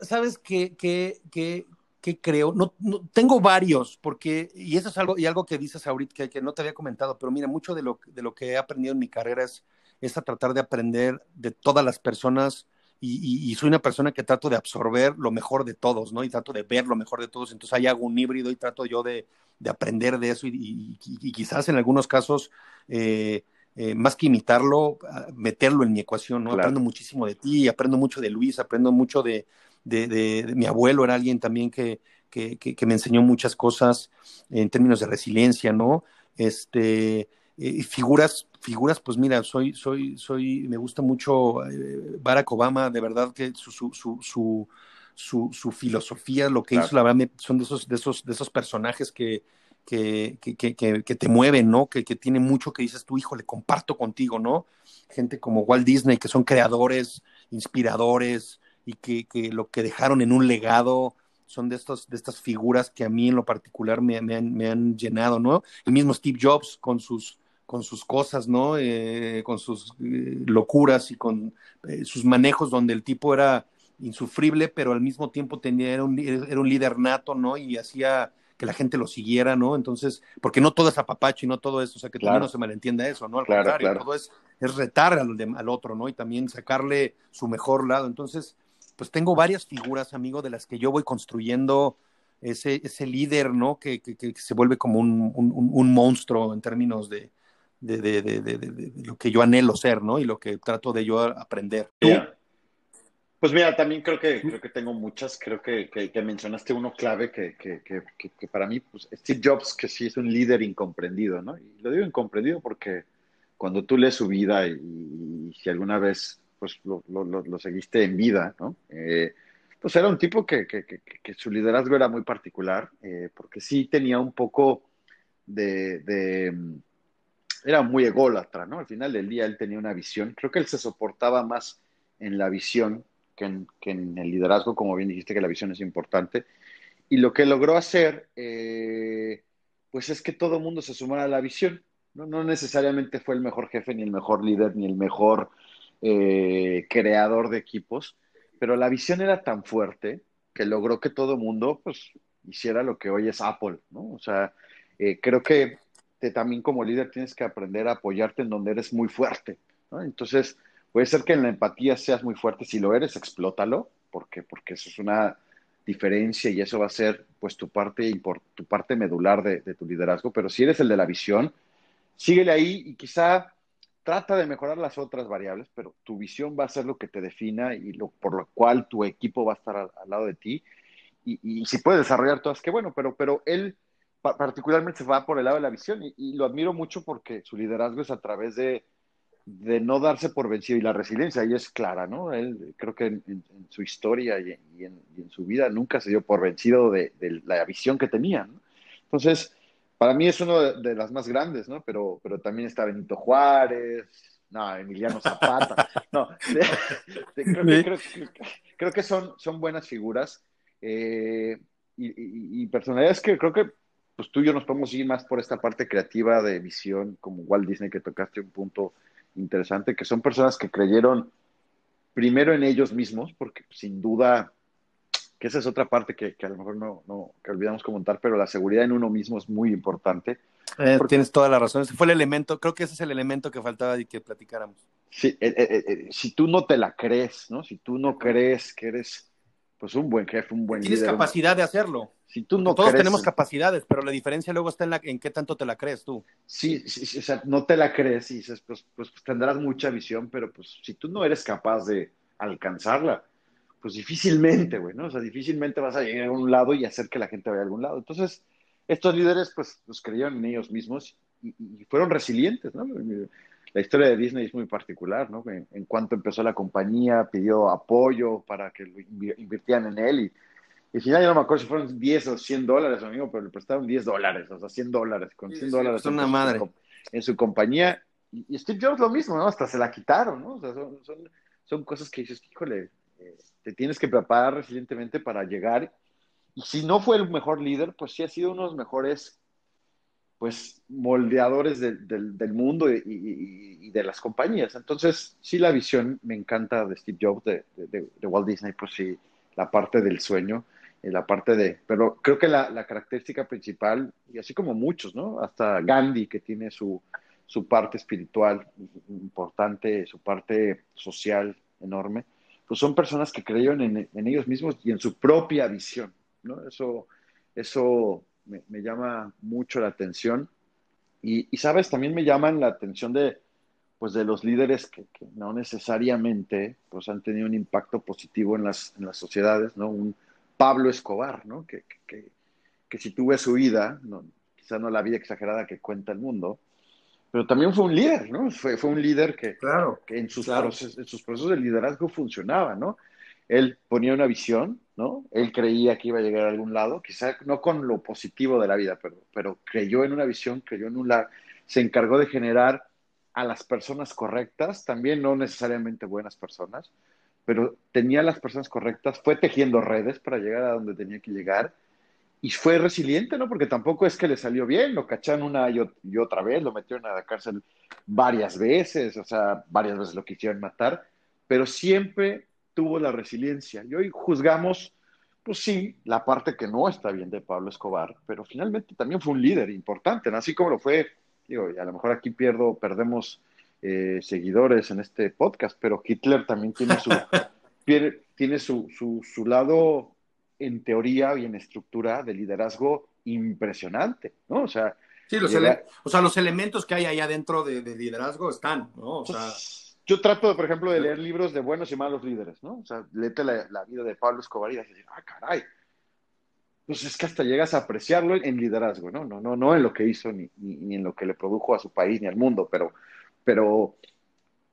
¿Sabes que, que, ¿qué creo? No, tengo varios, porque, y eso es algo, y algo que dices ahorita que, no te había comentado, pero mira, mucho de lo, de lo que he aprendido en mi carrera es, es a tratar de aprender de todas las personas y, soy una persona que trato de absorber lo mejor de todos, ¿no? Y trato de ver lo mejor de todos. Entonces ahí hago un híbrido y trato yo de, de aprender de eso y, quizás en algunos casos, eh, eh, más que imitarlo, meterlo en mi ecuación, ¿no? Aprendo muchísimo de ti, aprendo mucho de Luis, aprendo mucho de, de, de, mi abuelo, era alguien también que, que, que, me enseñó muchas cosas en términos de resiliencia, ¿no? Este, eh, figuras, figuras, pues mira, soy, soy, soy, me gusta mucho eh, Barack Obama, de verdad que su, su, su, su, su filosofía, lo que hizo, la verdad, son de esos, de esos, de esos personajes que, que, que, que, que te mueven, ¿no? Que, que tiene mucho que dices tú, hijo, le comparto contigo, ¿no? Gente como Walt Disney, que son creadores, inspiradores, y que, que lo que dejaron en un legado son de, estos, de estas figuras que a mí en lo particular me, me, han, me han, llenado, ¿no? El mismo Steve Jobs con sus, con sus cosas, ¿no? Eh, con sus eh, locuras y con eh, sus manejos donde el tipo era insufrible, pero al mismo tiempo tenía, era un, era un líder nato, ¿no? Y hacía que la gente lo siguiera, ¿no? Entonces, porque no todo es apapacho y no todo eso, o sea, que también no se malentienda eso, ¿no? Al contrario, todo es, es retar al, al, otro, ¿no? Y también sacarle su mejor lado. Entonces, pues tengo varias figuras, amigo, de las que yo voy construyendo ese, ese líder, ¿no? Que, que, que se vuelve como un, un, un monstruo en términos de, de, de, de, lo que yo anhelo ser, ¿no? Y lo que trato de yo aprender. Pues mira, también creo que, creo que tengo muchas, creo que, que, mencionaste uno clave que, que, para mí, pues Steve Jobs, que sí es un líder incomprendido, ¿no? Y lo digo incomprendido porque cuando tú lees su vida y, si alguna vez pues lo, lo, lo, seguiste en vida, ¿no? Eh, pues era un tipo que, su liderazgo era muy particular, eh, porque sí tenía un poco de, era muy ególatra, ¿no? Al final del día él tenía una visión. Creo que él se soportaba más en la visión que en, el liderazgo, como bien dijiste que la visión es importante. Y lo que logró hacer, eh, pues es que todo el mundo se sumara a la visión. ¿no? no necesariamente fue el mejor jefe, ni el mejor líder, ni el mejor eh, creador de equipos, pero la visión era tan fuerte que logró que todo el mundo pues, hiciera lo que hoy es Apple. ¿no? O sea, eh, creo que también como líder tienes que aprender a apoyarte en donde eres muy fuerte. Entonces, puede ser que en la empatía seas muy fuerte. Si lo eres, explótalo, porque, porque eso es una diferencia y eso va a ser pues tu parte, tu parte medular de, tu liderazgo. Pero si eres el de la visión, síguele ahí y quizá trata de mejorar las otras variables, pero tu visión va a ser lo que te defina y lo, por lo cual tu equipo va a estar al, lado de ti. Y, y, si puedes desarrollar todas, qué bueno, pero, pero él particularmente se va por el lado de la visión y, lo admiro mucho porque su liderazgo es a través de, de, no darse por vencido y la resiliencia ahí es clara, ¿no? Él creo que en, su historia y, en, su vida nunca se dio por vencido de, la visión que tenía, ¿no? Entonces, para mí es uno de, las más grandes, ¿no? Pero, pero también está Benito Juárez, no, Emiliano Zapata, [LAUGHS] no, creo, que, son, son buenas figuras eh, y, y personalidades que creo que pues tú y yo nos podemos ir más por esta parte creativa de visión, como Walt Disney, que tocaste un punto interesante, que son personas que creyeron primero en ellos mismos, porque sin duda, que esa es otra parte que, a lo mejor no, no que olvidamos comentar, pero la seguridad en uno mismo es muy importante. Eh, tienes toda la razón. Ese fue el elemento, creo que ese es el elemento que faltaba y que platicáramos. Sí, eh, eh, si tú no te la crees, ¿no? Si tú no crees que eres pues un buen jefe, un buen Tienes capacidad de hacerlo. Si tú no Todos tenemos capacidades, pero la diferencia luego está en, la, en qué tanto te la crees tú. Sí, sí, o sea, no te la crees y dices, pues, pues, pues, tendrás mucha visión, pero pues si tú no eres capaz de alcanzarla, pues difícilmente, güey, ¿no? O sea, difícilmente vas a llegar a un lado y hacer que la gente vaya a algún lado. Entonces, estos líderes, pues, pues creyeron en ellos mismos y, y fueron resilientes, ¿no? La historia de Disney es muy particular, ¿no? En, cuanto empezó la compañía, pidió apoyo para que invirtieran en él y, y si ya no me acuerdo si fueron 10 o 100 dólares, amigo, pero le prestaron 10 dólares, o sea, 100 dólares, con 100 dólares. Es una madre. En su compañía. Y, Steve Jobs lo mismo, ¿no? Hasta se la quitaron, ¿no? O sea, son, son, cosas que dices, híjole, eh, te tienes que preparar resilientemente para llegar. Y si no fue el mejor líder, pues sí ha sido uno de los mejores pues moldeadores del mundo y, de las compañías. Entonces, sí, la visión me encanta de Steve Jobs, de, Walt Disney, pues sí, la parte del sueño. la parte de, pero creo que la, la, característica principal, y así como muchos, ¿no? Hasta Gandhi, que tiene su, su parte espiritual importante, su parte social enorme, pues son personas que creyeron en, en ellos mismos y en su propia visión, ¿no? Eso, eso me, me llama mucho la atención. Y, y, sabes, también me llaman la atención de, pues de los líderes que, que, no necesariamente pues han tenido un impacto positivo en las, en las sociedades, ¿no? Un Pablo Escobar, ¿no? Que, que, que si tú ves su vida, no, quizá no la vida exagerada que cuenta el mundo, pero también fue un líder, ¿no? Fue, fue un líder que, claro, que en, sus claro. procesos, en sus procesos de liderazgo funcionaba, ¿no? Él ponía una visión, Él creía que iba a llegar a algún lado, quizá no con lo positivo de la vida, pero, creyó en una visión, creyó en un lado, se encargó de generar a las personas correctas, también no necesariamente buenas personas, pero tenía las personas correctas, fue tejiendo redes para llegar a donde tenía que llegar y fue resiliente, ¿no? Porque tampoco es que le salió bien, lo cacharon una y, otra vez, lo metieron a la cárcel varias veces, o sea, varias veces lo quisieron matar, pero siempre tuvo la resiliencia. Y hoy juzgamos, pues sí, la parte que no está bien de Pablo Escobar, pero finalmente también fue un líder importante, ¿no? Así como lo fue, digo, y a lo mejor aquí pierdo, perdemos eh, seguidores en este podcast, pero Hitler también tiene su, [LAUGHS] tiene su, su, su lado en teoría y en estructura de liderazgo impresionante, ¿no? O sea, sí, los, o sea, los elementos que hay allá dentro de, de liderazgo están, ¿no? O sea, pues, yo trato, por ejemplo, de leer libros de buenos y malos líderes, ¿no? O sea, léete la, la vida de Pablo Escobar y dices, ah, caray. Pues es que hasta llegas a apreciarlo en liderazgo, ¿no? No, no, no en lo que hizo ni, ni, ni en lo que le produjo a su país ni al mundo, pero, pero,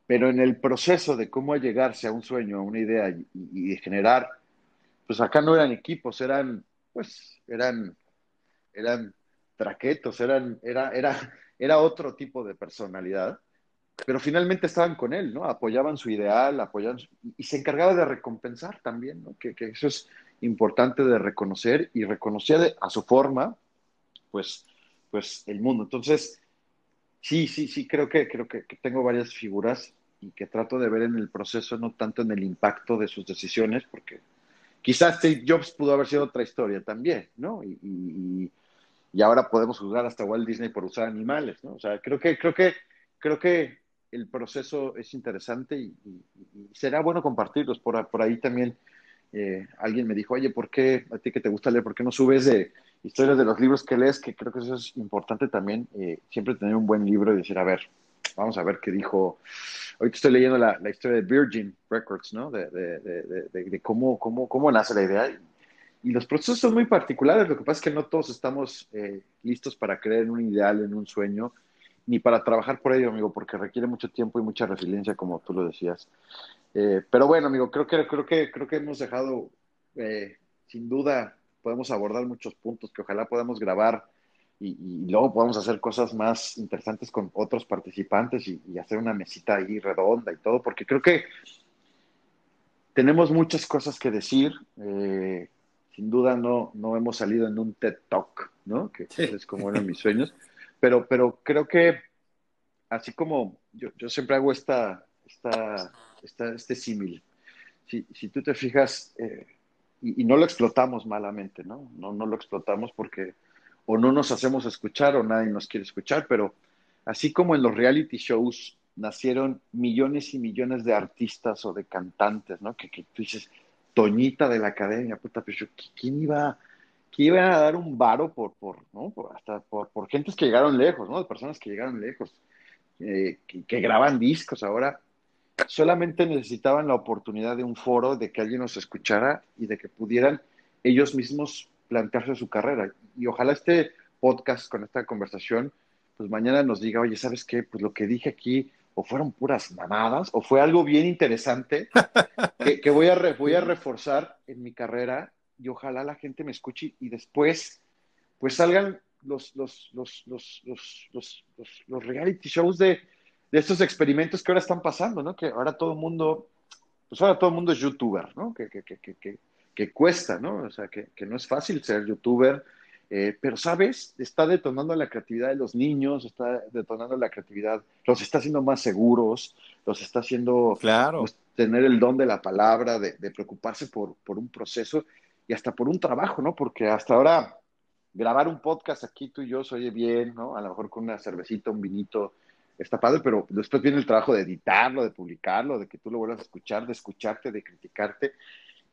pero en el proceso de cómo llegarse a un sueño, a una idea y, y generar pues acá no eran equipos, eran, pues, eran, eran traquetos, eran, era, era, era otro tipo de personalidad, pero finalmente estaban con él, ¿no? Apoyaban su ideal, apoyaban, su, y se encargaba de recompensar también, ¿no? Que, eso es importante de reconocer y reconocía a su forma, pues, pues, el mundo. Entonces, sí, sí, sí, creo que, creo que tengo varias figuras y que trato de ver en el proceso, no tanto en el impacto de sus decisiones, porque Quizás Steve Jobs pudo haber sido otra historia también, ¿no? Y, y, y, ahora podemos juzgar hasta Walt Disney por usar animales, ¿no? O sea, creo que, creo que, creo que el proceso es interesante y, será bueno compartirlos. Por, por ahí también eh, alguien me dijo, oye, ¿por qué a ti que te gusta leer, por qué no subes de historias de los libros que lees? Que creo que eso es importante también, eh, siempre tener un buen libro y decir, a ver, vamos a ver qué dijo. Ahorita estoy leyendo la, la historia de Virgin Records, ¿no? De, de, de, de, cómo, cómo, cómo nace la idea. Y los procesos son muy particulares. Lo que pasa es que no todos estamos eh, listos para creer en un ideal, en un sueño, ni para trabajar por ello, amigo, porque requiere mucho tiempo y mucha resiliencia, como tú lo decías. Eh, pero bueno, amigo, creo que, creo que, creo que hemos dejado, eh, sin duda, podemos abordar muchos puntos que ojalá podamos grabar y, y, luego podemos hacer cosas más interesantes con otros participantes y, y, hacer una mesita ahí redonda y todo, porque creo que tenemos muchas cosas que decir. Eh, sin duda no, no hemos salido en un TED Talk, ¿no? Que sí. es como eran mis sueños, [LAUGHS] pero, pero creo que así como yo, yo siempre hago esta, esta, esta este símil, si, si, tú te fijas, eh, y, no lo explotamos malamente, ¿no? ¿no? No lo explotamos porque o no nos hacemos escuchar o nadie nos quiere escuchar, pero así como en los reality shows nacieron millones y millones de artistas o de cantantes, ¿no? Que, que tú dices, Toñita de la academia, puta, pero ¿quién iba, quién iba a dar un varo por, por, ¿no? Por, hasta por, por gentes que llegaron lejos, ¿no? De personas que llegaron lejos, eh, que, que graban discos ahora. Solamente necesitaban la oportunidad de un foro, de que alguien nos escuchara y de que pudieran ellos mismos plantearse su carrera. Y ojalá este podcast con esta conversación, pues mañana nos diga, oye, ¿sabes qué? Pues lo que dije aquí o fueron puras mamadas o fue algo bien interesante [LAUGHS] que, que voy, a re, voy a reforzar en mi carrera y ojalá la gente me escuche y después pues salgan los, los, los, los, los, los, los, los reality shows de, de, estos experimentos que ahora están pasando, ¿no? Que ahora todo el mundo, pues ahora todo el mundo es youtuber, ¿no? Que, que, que, que, que cuesta, ¿no? O sea, que, que no es fácil ser youtuber, eh, pero, ¿sabes? Está detonando la creatividad de los niños, está detonando la creatividad, los está haciendo más seguros, los está haciendo claro. pues, tener el don de la palabra, de, de preocuparse por, por, un proceso. Y hasta por un trabajo, ¿no? Porque hasta ahora grabar un podcast aquí tú y yo se oye bien, ¿no? A lo mejor con una cervecita, un vinito, está padre, pero después viene el trabajo de editarlo, de publicarlo, de que tú lo vuelvas a escuchar, de escucharte, de criticarte.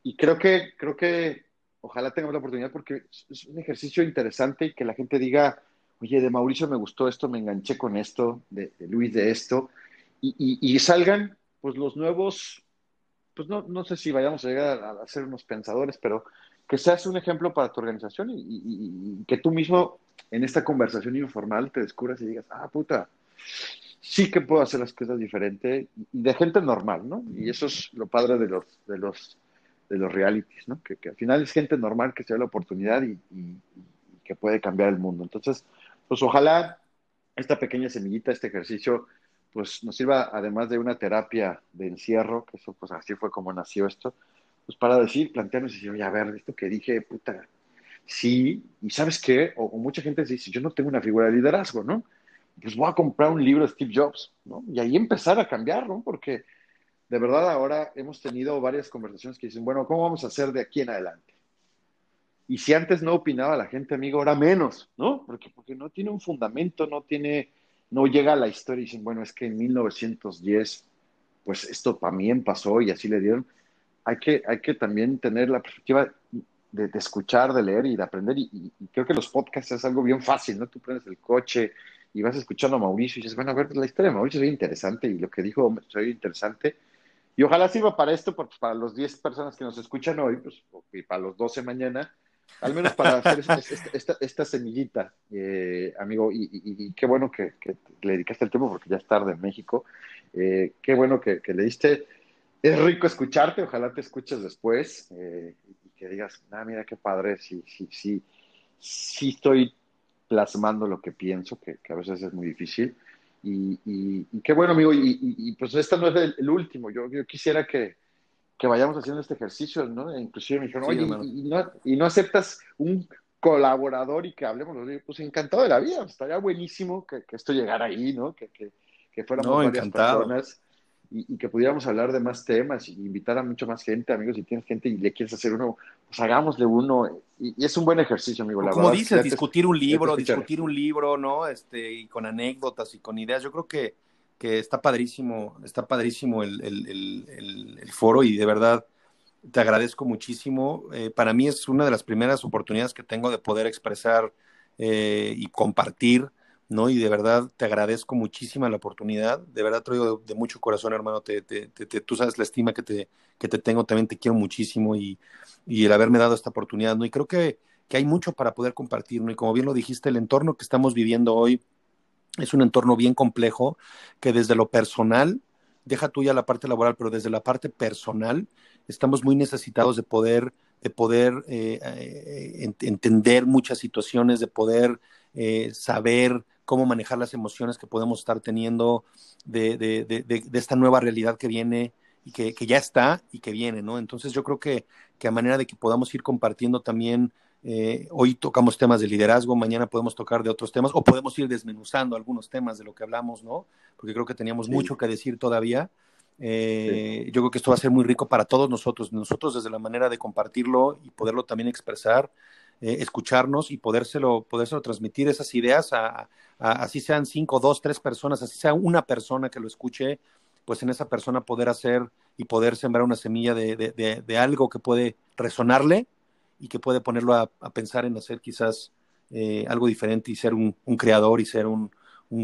Y creo que, creo que ojalá tengamos la oportunidad porque es un ejercicio interesante y que la gente diga, oye, de Mauricio me gustó esto, me enganché con esto, de, Luis de esto, y, salgan pues los nuevos, pues no, no sé si vayamos a llegar a, ser unos pensadores, pero que seas un ejemplo para tu organización y, que tú mismo en esta conversación informal te descubras y digas, ah, puta, sí que puedo hacer las cosas diferente y de gente normal, ¿no? Y eso es lo padre de los, de los, de los realities, ¿no? Que, al final es gente normal que se da la oportunidad y, que puede cambiar el mundo. Entonces, pues ojalá esta pequeña semillita, este ejercicio, pues nos sirva, además de una terapia de encierro, que eso, pues así fue como nació esto, pues para decir, plantearnos y decir, oye, a ver, esto que dije, puta, sí, y ¿sabes qué? O, mucha gente dice, yo no tengo una figura de liderazgo, ¿no? Pues voy a comprar un libro de Steve Jobs, ¿no? Y ahí empezar a cambiar, ¿no? Porque de verdad ahora hemos tenido varias conversaciones que dicen, bueno, ¿cómo vamos a hacer de aquí en adelante? Y si antes no opinaba la gente, amigo, ahora menos, ¿no? Porque, porque no tiene un fundamento, no tiene, no llega a la historia y dicen, bueno, es que en 1910, pues esto también pasó y así le dieron. Hay que, hay que también tener la perspectiva de, escuchar, de leer y de aprender. Y, creo que los podcasts es algo bien fácil, ¿no? Tú prendes el coche y vas escuchando a Mauricio y dices, bueno, a ver, la historia de Mauricio es bien interesante y lo que dijo es muy interesante y ojalá sirva para esto, porque para los 10 personas que nos escuchan hoy, pues, y para los 12 mañana, al menos para [LAUGHS] hacer esta, semillita, eh, amigo, y, qué bueno que, le dedicaste el tiempo, porque ya es tarde en México, eh, qué bueno que, le diste, es rico escucharte, ojalá te escuches después, eh, y que digas, ah, mira qué padre, sí, sí, sí, sí estoy plasmando lo que pienso, que a veces es muy difícil, y, qué bueno, amigo. Y, pues este no es el, último. Yo, yo quisiera que, que, vayamos haciendo este ejercicio, ¿no? Inclusive me dijeron, oye, y, no, y no aceptas un colaborador y que hablemos. Pues encantado de la vida. Estaría buenísimo que, esto llegara ahí, ¿no? Que, que, que fuéramos varias personas y, que pudiéramos hablar de más temas y invitar a mucho más gente, amigos, si tienes gente y le quieres hacer uno, pues hagámosle uno. Y, es un buen ejercicio, amigo. La Como dices, discutir un libro, discutir un libro, ¿no? Este, y con anécdotas y con ideas. Yo creo que, que está padrísimo, está padrísimo el, el, el, foro y de verdad te agradezco muchísimo. Eh, para mí es una de las primeras oportunidades que tengo de poder expresar eh, y compartir ¿no? Y de verdad te agradezco muchísima la oportunidad, de verdad te digo de, mucho corazón, hermano, te, te, tú sabes la estima que te, que te tengo, también te quiero muchísimo y, y el haberme dado esta oportunidad, ¿no? Y creo que, que, hay mucho para poder compartir, ¿no? Y como bien lo dijiste, el entorno que estamos viviendo hoy es un entorno bien complejo que desde lo personal, deja tuya la parte laboral, pero desde la parte personal estamos muy necesitados de poder de poder eh, eh, entender muchas situaciones, de poder eh, saber cómo manejar las emociones que podemos estar teniendo de, de, de, esta nueva realidad que viene y que, que, ya está y que viene, ¿no? Entonces yo creo que, que a manera de que podamos ir compartiendo también, eh, hoy tocamos temas de liderazgo, mañana podemos tocar de otros temas o podemos ir desmenuzando algunos temas de lo que hablamos, ¿no? Porque creo que teníamos mucho que decir todavía. Eh, yo creo que esto va a ser muy rico para todos nosotros, nosotros desde la manera de compartirlo y poderlo también expresar eh, escucharnos y podérselo, podérselo transmitir esas ideas a, así sean cinco, dos, tres personas, así sea una persona que lo escuche, pues en esa persona poder hacer y poder sembrar una semilla de, de, de, algo que puede resonarle y que puede ponerlo a, pensar en hacer quizás eh, algo diferente y ser un, creador y ser un,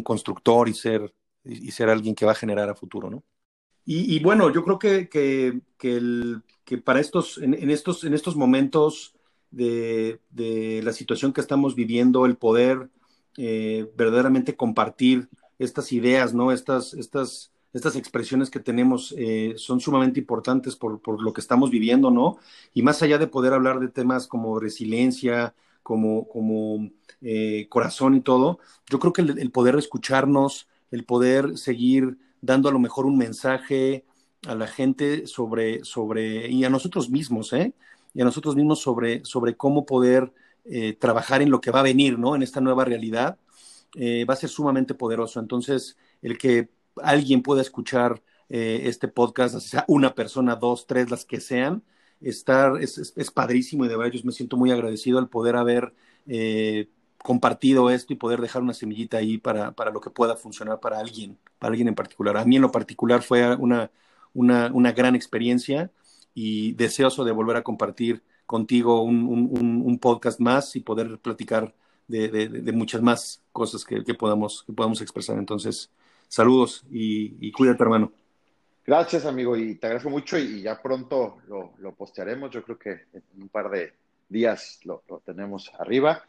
constructor y ser, y ser alguien que va a generar a futuro, ¿no? Y, bueno, yo creo que, que, que, para estos, en, en, estos, en estos momentos de, la situación que estamos viviendo, el poder eh, verdaderamente compartir estas ideas, ¿no? Estas, estas, estas expresiones que tenemos eh, son sumamente importantes por, lo que estamos viviendo, ¿no? Y más allá de poder hablar de temas como resiliencia, como, como eh, corazón y todo, yo creo que el, poder escucharnos, el poder seguir dando a lo mejor un mensaje a la gente sobre, sobre, y a nosotros mismos, ¿eh? y a nosotros mismos sobre, sobre cómo poder eh, trabajar en lo que va a venir, ¿no? En esta nueva realidad, va a ser sumamente poderoso. Entonces, el que alguien pueda escuchar eh, este podcast, sea una persona, dos, tres, las que sean, estar, es, es, padrísimo y de verdad yo me siento muy agradecido al poder haber eh, compartido esto y poder dejar una semillita ahí para, para, lo que pueda funcionar para alguien, para alguien en particular. A mí en lo particular fue una, una, una gran experiencia y deseoso de volver a compartir contigo un, un, un podcast más y poder platicar de, de, de muchas más cosas que, que, podamos, que podamos expresar. Entonces, saludos y, y cuídate, hermano. Gracias, amigo, y te agradezco mucho y ya pronto lo, lo postearemos. Yo creo que en un par de días lo, lo, tenemos arriba.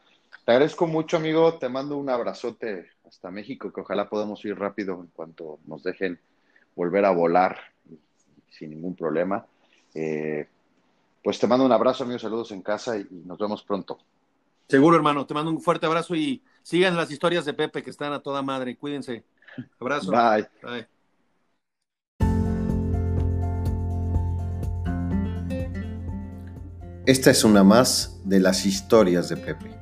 Te agradezco mucho, amigo. Te mando un abrazote hasta México, que ojalá podamos ir rápido en cuanto nos dejen volver a volar sin ningún problema. Eh, pues te mando un abrazo, amigo. Saludos en casa y, y nos vemos pronto. Seguro, hermano. Te mando un fuerte abrazo y sigan las historias de Pepe que están a toda madre. Cuídense. Abrazo. Bye. Bye. Esta es una más de las historias de Pepe.